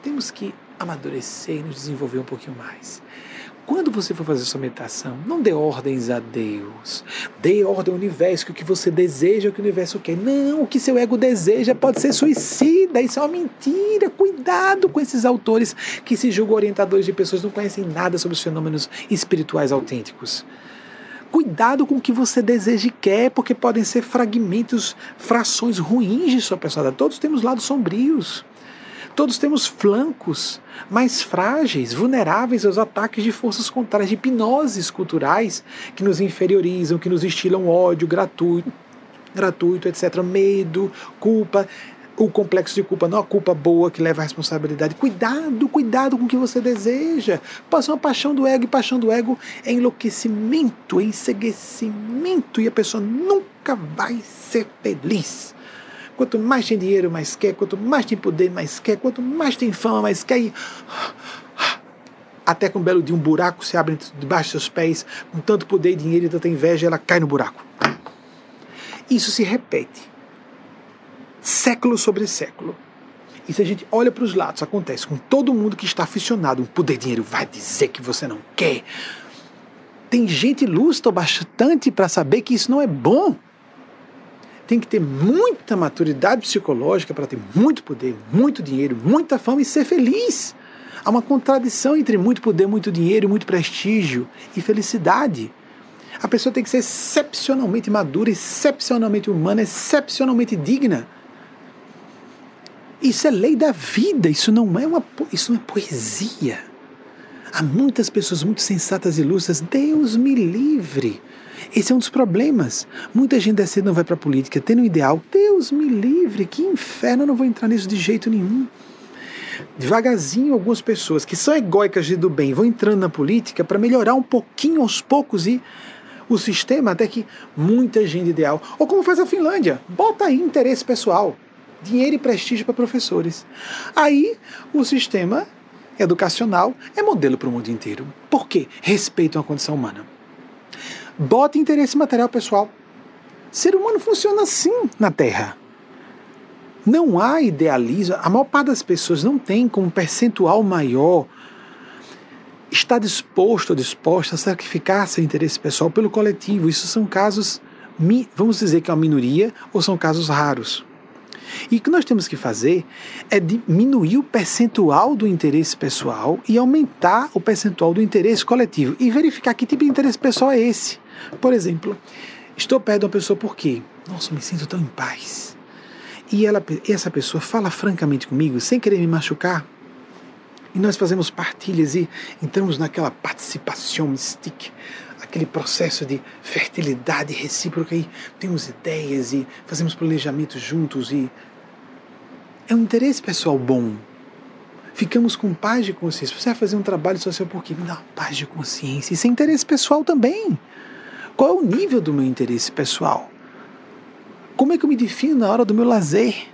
Speaker 1: Temos que amadurecer e nos desenvolver um pouquinho mais. Quando você for fazer sua meditação, não dê ordens a Deus. Dê ordem ao universo, que o que você deseja é o que o universo quer. Não, o que seu ego deseja pode ser suicida. Isso é uma mentira. Cuidado com esses autores que se julgam orientadores de pessoas não conhecem nada sobre os fenômenos espirituais autênticos. Cuidado com o que você deseja e quer, porque podem ser fragmentos, frações ruins de sua personalidade. Todos temos lados sombrios. Todos temos flancos mais frágeis, vulneráveis aos ataques de forças contrárias, de hipnoses culturais que nos inferiorizam, que nos estilam ódio gratuito, gratuito, etc. Medo, culpa, o complexo de culpa, não a culpa boa que leva à responsabilidade. Cuidado, cuidado com o que você deseja. Ser uma paixão do ego, e paixão do ego é enlouquecimento, é enseguecimento, e a pessoa nunca vai ser feliz. Quanto mais tem dinheiro, mais quer. Quanto mais tem poder, mais quer. Quanto mais tem fama, mais quer. E... Até que um belo dia um buraco se abre debaixo dos seus pés, com tanto poder e dinheiro e tanta inveja, ela cai no buraco. Isso se repete. Século sobre século. E se a gente olha para os lados, acontece com todo mundo que está aficionado, um poder dinheiro vai dizer que você não quer. Tem gente lúcida bastante para saber que isso não é bom tem que ter muita maturidade psicológica para ter muito poder, muito dinheiro, muita fama e ser feliz. Há uma contradição entre muito poder, muito dinheiro, muito prestígio e felicidade. A pessoa tem que ser excepcionalmente madura, excepcionalmente humana, excepcionalmente digna. Isso é lei da vida, isso não é uma isso não é poesia. Há muitas pessoas muito sensatas e lúcidas, Deus me livre esse é um dos problemas. Muita gente dessa não vai para a política tendo um ideal. Deus me livre, que inferno, eu não vou entrar nisso de jeito nenhum. Devagarzinho, algumas pessoas que são egóicas e do bem vão entrando na política para melhorar um pouquinho aos poucos e o sistema até que muita gente ideal. Ou como faz a Finlândia, bota aí interesse pessoal, dinheiro e prestígio para professores. Aí o sistema educacional é modelo para o mundo inteiro. Por quê? Respeitam a condição humana. Bota interesse material pessoal. Ser humano funciona assim na Terra. Não há idealismo. A maior parte das pessoas não tem como percentual maior está disposto ou disposta a sacrificar seu interesse pessoal pelo coletivo. Isso são casos, vamos dizer que é uma minoria ou são casos raros. E o que nós temos que fazer é diminuir o percentual do interesse pessoal e aumentar o percentual do interesse coletivo e verificar que tipo de interesse pessoal é esse. Por exemplo, estou perto de uma pessoa por quê? Nossa, me sinto tão em paz. E ela, essa pessoa fala francamente comigo, sem querer me machucar, e nós fazemos partilhas e entramos naquela participação mystique, aquele processo de fertilidade recíproca e temos ideias e fazemos planejamentos juntos e é um interesse pessoal bom. Ficamos com paz de consciência. Você vai fazer um trabalho social por quê? Me dá paz de consciência. Isso é interesse pessoal também. Qual é o nível do meu interesse pessoal? Como é que eu me defino na hora do meu lazer?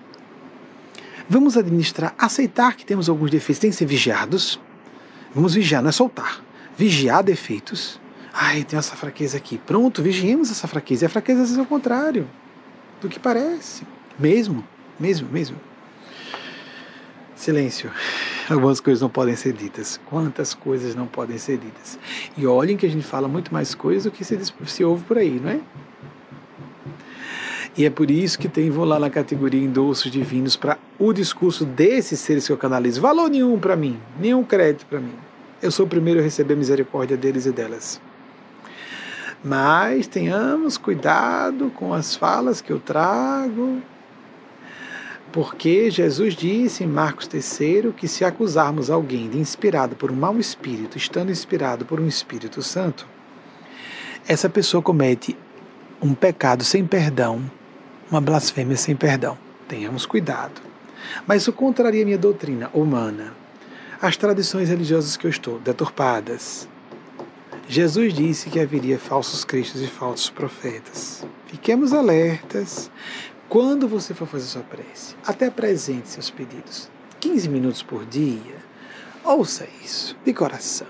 Speaker 1: Vamos administrar, aceitar que temos alguns defeitos, tem que ser vigiados. Vamos vigiar, não é soltar. Vigiar defeitos. Ai, tem essa fraqueza aqui. Pronto, vigiemos essa fraqueza. E a fraqueza às vezes é o contrário do que parece. Mesmo, mesmo, mesmo. Silêncio. Algumas coisas não podem ser ditas. Quantas coisas não podem ser ditas? E olhem que a gente fala muito mais coisas do que se, se ouve por aí, não é? E é por isso que tem, vou lá na categoria endossos divinos para o discurso desses seres que eu canalizo. Valor nenhum para mim, nenhum crédito para mim. Eu sou o primeiro a receber a misericórdia deles e delas. Mas tenhamos cuidado com as falas que eu trago, porque Jesus disse em Marcos III que se acusarmos alguém de inspirado por um mau espírito, estando inspirado por um Espírito Santo, essa pessoa comete um pecado sem perdão uma blasfêmia sem perdão. Tenhamos cuidado. Mas isso contraria a minha doutrina humana, as tradições religiosas que eu estou, deturpadas. Jesus disse que haveria falsos cristos e falsos profetas. Fiquemos alertas. Quando você for fazer sua prece, até apresente seus pedidos. 15 minutos por dia. Ouça isso de coração.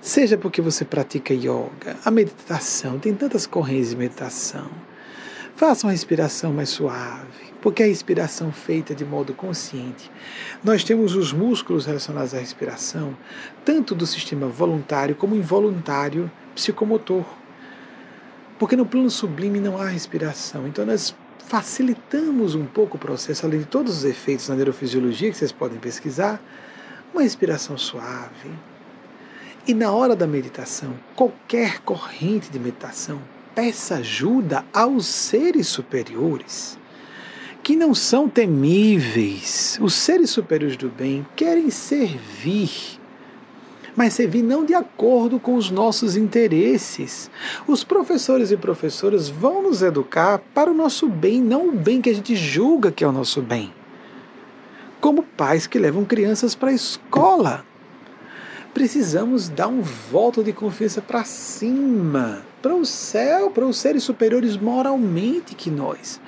Speaker 1: Seja porque você pratica yoga, a meditação, tem tantas correntes de meditação Faça uma respiração mais suave, porque a respiração feita de modo consciente. Nós temos os músculos relacionados à respiração, tanto do sistema voluntário como involuntário psicomotor. Porque no plano sublime não há respiração. Então nós facilitamos um pouco o processo, além de todos os efeitos na neurofisiologia que vocês podem pesquisar, uma respiração suave. E na hora da meditação, qualquer corrente de meditação, peça ajuda aos seres superiores, que não são temíveis. Os seres superiores do bem querem servir, mas servir não de acordo com os nossos interesses. Os professores e professoras vão nos educar para o nosso bem, não o bem que a gente julga que é o nosso bem. Como pais que levam crianças para a escola precisamos dar um voto de confiança para cima, para o céu, para os seres superiores moralmente que nós.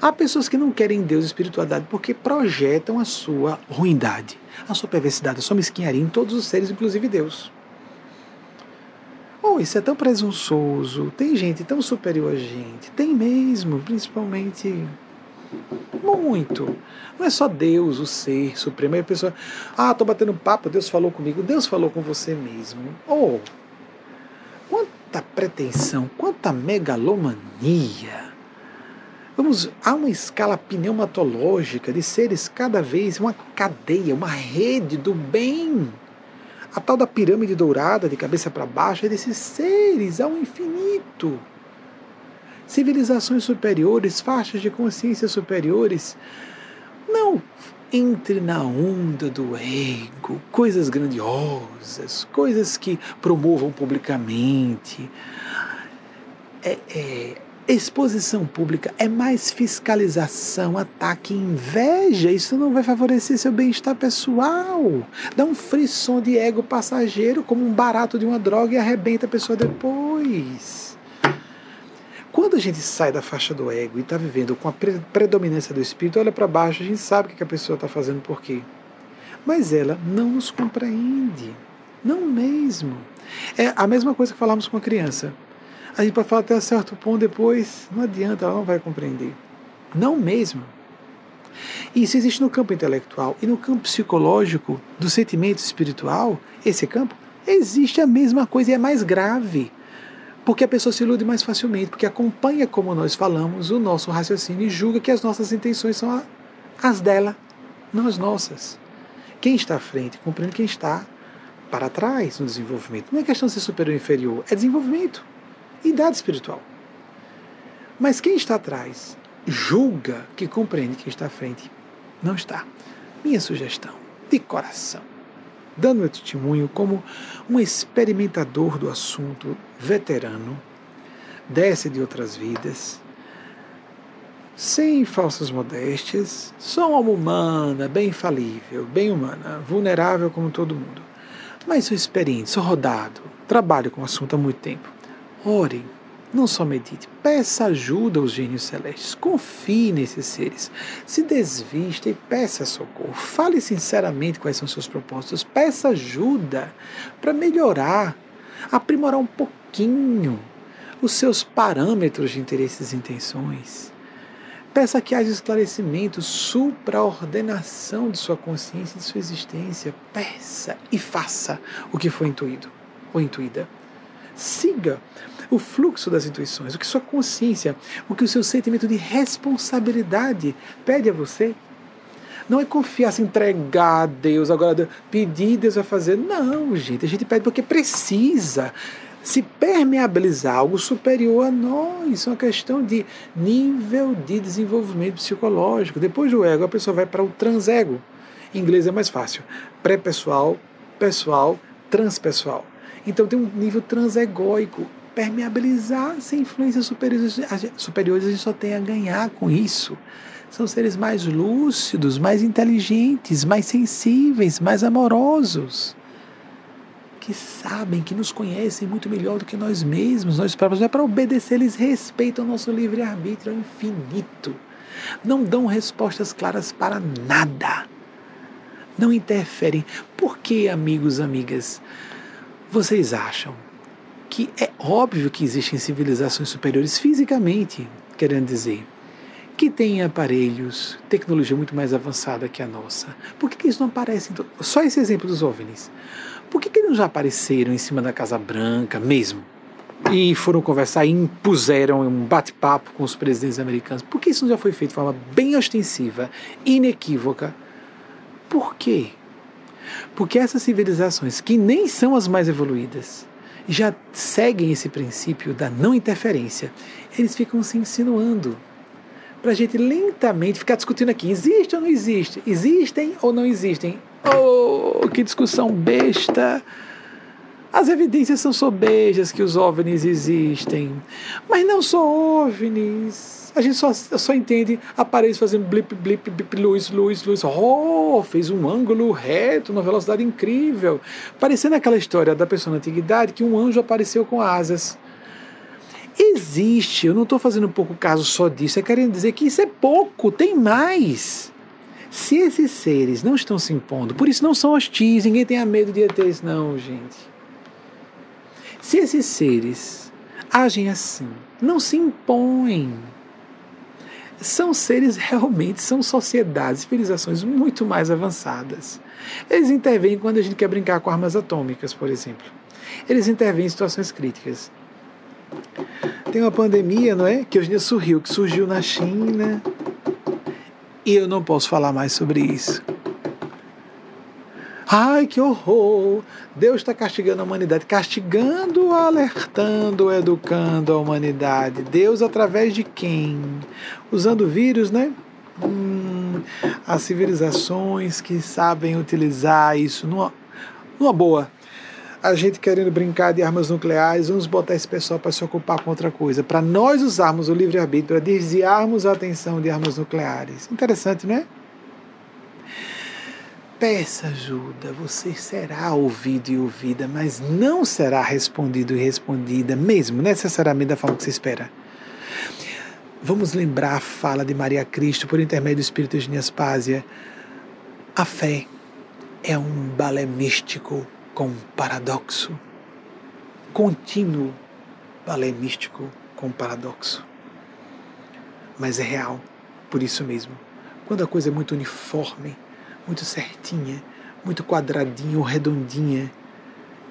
Speaker 1: Há pessoas que não querem Deus e espiritualidade porque projetam a sua ruindade, a sua perversidade, a sua mesquinharia em todos os seres, inclusive Deus. Oh, isso é tão presunçoso, tem gente tão superior a gente, tem mesmo, principalmente muito. Não é só Deus, o ser supremo. Aí a pessoa, ah, estou batendo papo, Deus falou comigo. Deus falou com você mesmo. Oh, quanta pretensão, quanta megalomania. Vamos, há uma escala pneumatológica de seres cada vez, uma cadeia, uma rede do bem. A tal da pirâmide dourada, de cabeça para baixo, é desses seres ao infinito civilizações superiores, faixas de consciência superiores. Não entre na onda do ego, coisas grandiosas, coisas que promovam publicamente. É, é, Exposição pública é mais fiscalização, ataque, inveja. Isso não vai favorecer seu bem-estar pessoal. Dá um frisson de ego passageiro, como um barato de uma droga e arrebenta a pessoa depois. Quando a gente sai da faixa do ego e está vivendo com a predominância do espírito, olha para baixo, a gente sabe o que a pessoa está fazendo por quê. Mas ela não nos compreende. Não mesmo. É a mesma coisa que falamos com a criança. A gente pode falar até certo ponto, depois não adianta, ela não vai compreender. Não mesmo. Isso existe no campo intelectual e no campo psicológico, do sentimento espiritual, esse campo, existe a mesma coisa e é mais grave. Porque a pessoa se ilude mais facilmente, porque acompanha como nós falamos o nosso raciocínio e julga que as nossas intenções são as dela, não as nossas. Quem está à frente compreende quem está para trás no desenvolvimento. Não é questão de ser superior ou inferior, é desenvolvimento idade espiritual. Mas quem está atrás julga que compreende quem está à frente. Não está. Minha sugestão, de coração, dando meu testemunho como um experimentador do assunto, veterano, desce de outras vidas, sem falsas modéstias, sou uma alma humana, bem falível, bem humana, vulnerável como todo mundo. Mas sou experiente, sou rodado, trabalho com o assunto há muito tempo. Ore, não só medite, peça ajuda aos gênios celestes, confie nesses seres, se desvista e peça socorro. Fale sinceramente quais são seus propósitos, peça ajuda para melhorar, aprimorar um pouquinho os seus parâmetros de interesses e intenções. Peça que haja esclarecimento, supraordenação de sua consciência e de sua existência. Peça e faça o que foi intuído ou intuída. Siga o fluxo das intuições, o que sua consciência, o que o seu sentimento de responsabilidade pede a você. Não é confiar, se entregar a Deus, agora pedir, Deus vai fazer. Não, gente, a gente pede porque precisa se permeabilizar algo superior a nós. É uma questão de nível de desenvolvimento psicológico. Depois do ego, a pessoa vai para o transego. Em inglês é mais fácil. Pré-pessoal, pessoal, transpessoal. Então tem um nível transegóico. Permeabilizar sem influências superiores, superiores, a gente só tem a ganhar com isso. São seres mais lúcidos, mais inteligentes, mais sensíveis, mais amorosos. Que sabem, que nos conhecem muito melhor do que nós mesmos, nós próprios. É para obedecer, eles respeitam o nosso livre-arbítrio ao infinito. Não dão respostas claras para nada. Não interferem. Por que, amigos, amigas? Vocês acham que é óbvio que existem civilizações superiores fisicamente, querendo dizer, que têm aparelhos, tecnologia muito mais avançada que a nossa? Por que, que eles não aparecem? Só esse exemplo dos OVNIs. Por que, que eles não já apareceram em cima da Casa Branca mesmo? E foram conversar e impuseram um bate-papo com os presidentes americanos. Por que isso não já foi feito de forma bem ostensiva, inequívoca? Por quê? Porque essas civilizações, que nem são as mais evoluídas, já seguem esse princípio da não interferência. Eles ficam se insinuando para a gente lentamente ficar discutindo aqui: existe ou não existe? Existem ou não existem? Oh, que discussão besta! As evidências são sobejas que os OVNIs existem, mas não só OVNIs a gente só, só entende aparelhos fazendo blip, blip, blip, luz, luz, luz. Oh, fez um ângulo reto, uma velocidade incrível. Parecendo aquela história da pessoa na antiguidade que um anjo apareceu com asas. Existe, eu não estou fazendo pouco caso só disso, é querendo dizer que isso é pouco, tem mais. Se esses seres não estão se impondo, por isso não são hostis, ninguém tenha medo de ETs, não, gente. Se esses seres agem assim, não se impõem, são seres realmente, são sociedades, civilizações muito mais avançadas. Eles intervêm quando a gente quer brincar com armas atômicas, por exemplo. Eles intervêm em situações críticas. Tem uma pandemia, não é? Que hoje em dia surgiu, que surgiu na China. E eu não posso falar mais sobre isso. Ai, que horror! Deus está castigando a humanidade, castigando, alertando, educando a humanidade. Deus através de quem? Usando vírus, né? Hum, as civilizações que sabem utilizar isso numa, numa boa. a gente querendo brincar de armas nucleares, vamos botar esse pessoal para se ocupar com outra coisa, para nós usarmos o livre-arbítrio, para desviarmos a atenção de armas nucleares. Interessante, não é? Peça ajuda, você será ouvido e ouvida, mas não será respondido e respondida, mesmo necessariamente da forma que você espera. Vamos lembrar a fala de Maria Cristo por intermédio do Espírito Eugênio Aspásia. A fé é um balé místico com paradoxo, contínuo balé místico com paradoxo. Mas é real, por isso mesmo. Quando a coisa é muito uniforme, muito certinha, muito quadradinha ou redondinha,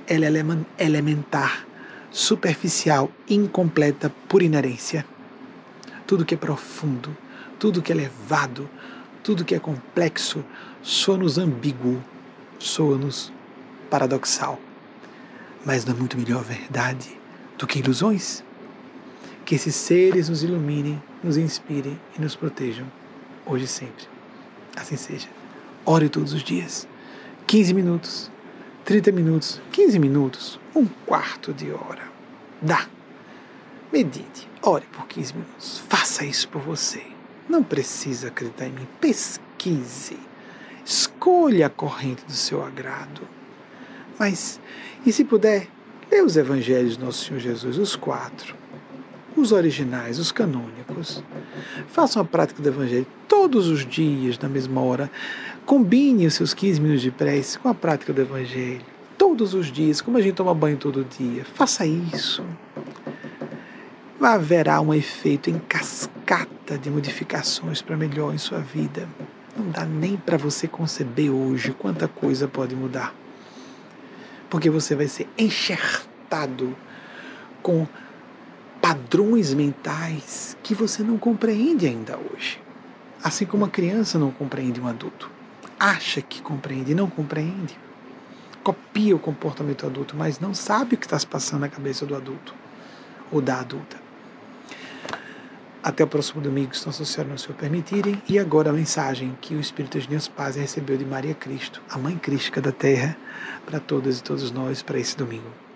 Speaker 1: ela é elementar, superficial, incompleta por inerência. Tudo que é profundo, tudo que é elevado, tudo que é complexo, soa-nos ambíguo, soa-nos paradoxal. Mas não é muito melhor verdade do que ilusões? Que esses seres nos iluminem, nos inspirem e nos protejam, hoje e sempre. Assim seja. Ore todos os dias. 15 minutos, 30 minutos, 15 minutos, um quarto de hora. Dá. Medite, ore por 15 minutos. Faça isso por você. Não precisa acreditar em mim. Pesquise. Escolha a corrente do seu agrado. Mas, e se puder, lê os evangelhos do nosso Senhor Jesus, os quatro, os originais, os canônicos. Faça uma prática do evangelho todos os dias, na mesma hora. Combine os seus 15 minutos de prece com a prática do evangelho. Todos os dias, como a gente toma banho todo dia. Faça isso. Haverá um efeito em cascata de modificações para melhor em sua vida. Não dá nem para você conceber hoje quanta coisa pode mudar porque você vai ser enxertado com padrões mentais que você não compreende ainda hoje. Assim como a criança não compreende um adulto. Acha que compreende e não compreende. Copia o comportamento adulto, mas não sabe o que está se passando na cabeça do adulto ou da adulta. Até o próximo domingo, se nossa Senhora o permitirem. E agora a mensagem que o Espírito de Deus Paz recebeu de Maria Cristo, a Mãe Crística da Terra, para todas e todos nós, para esse domingo.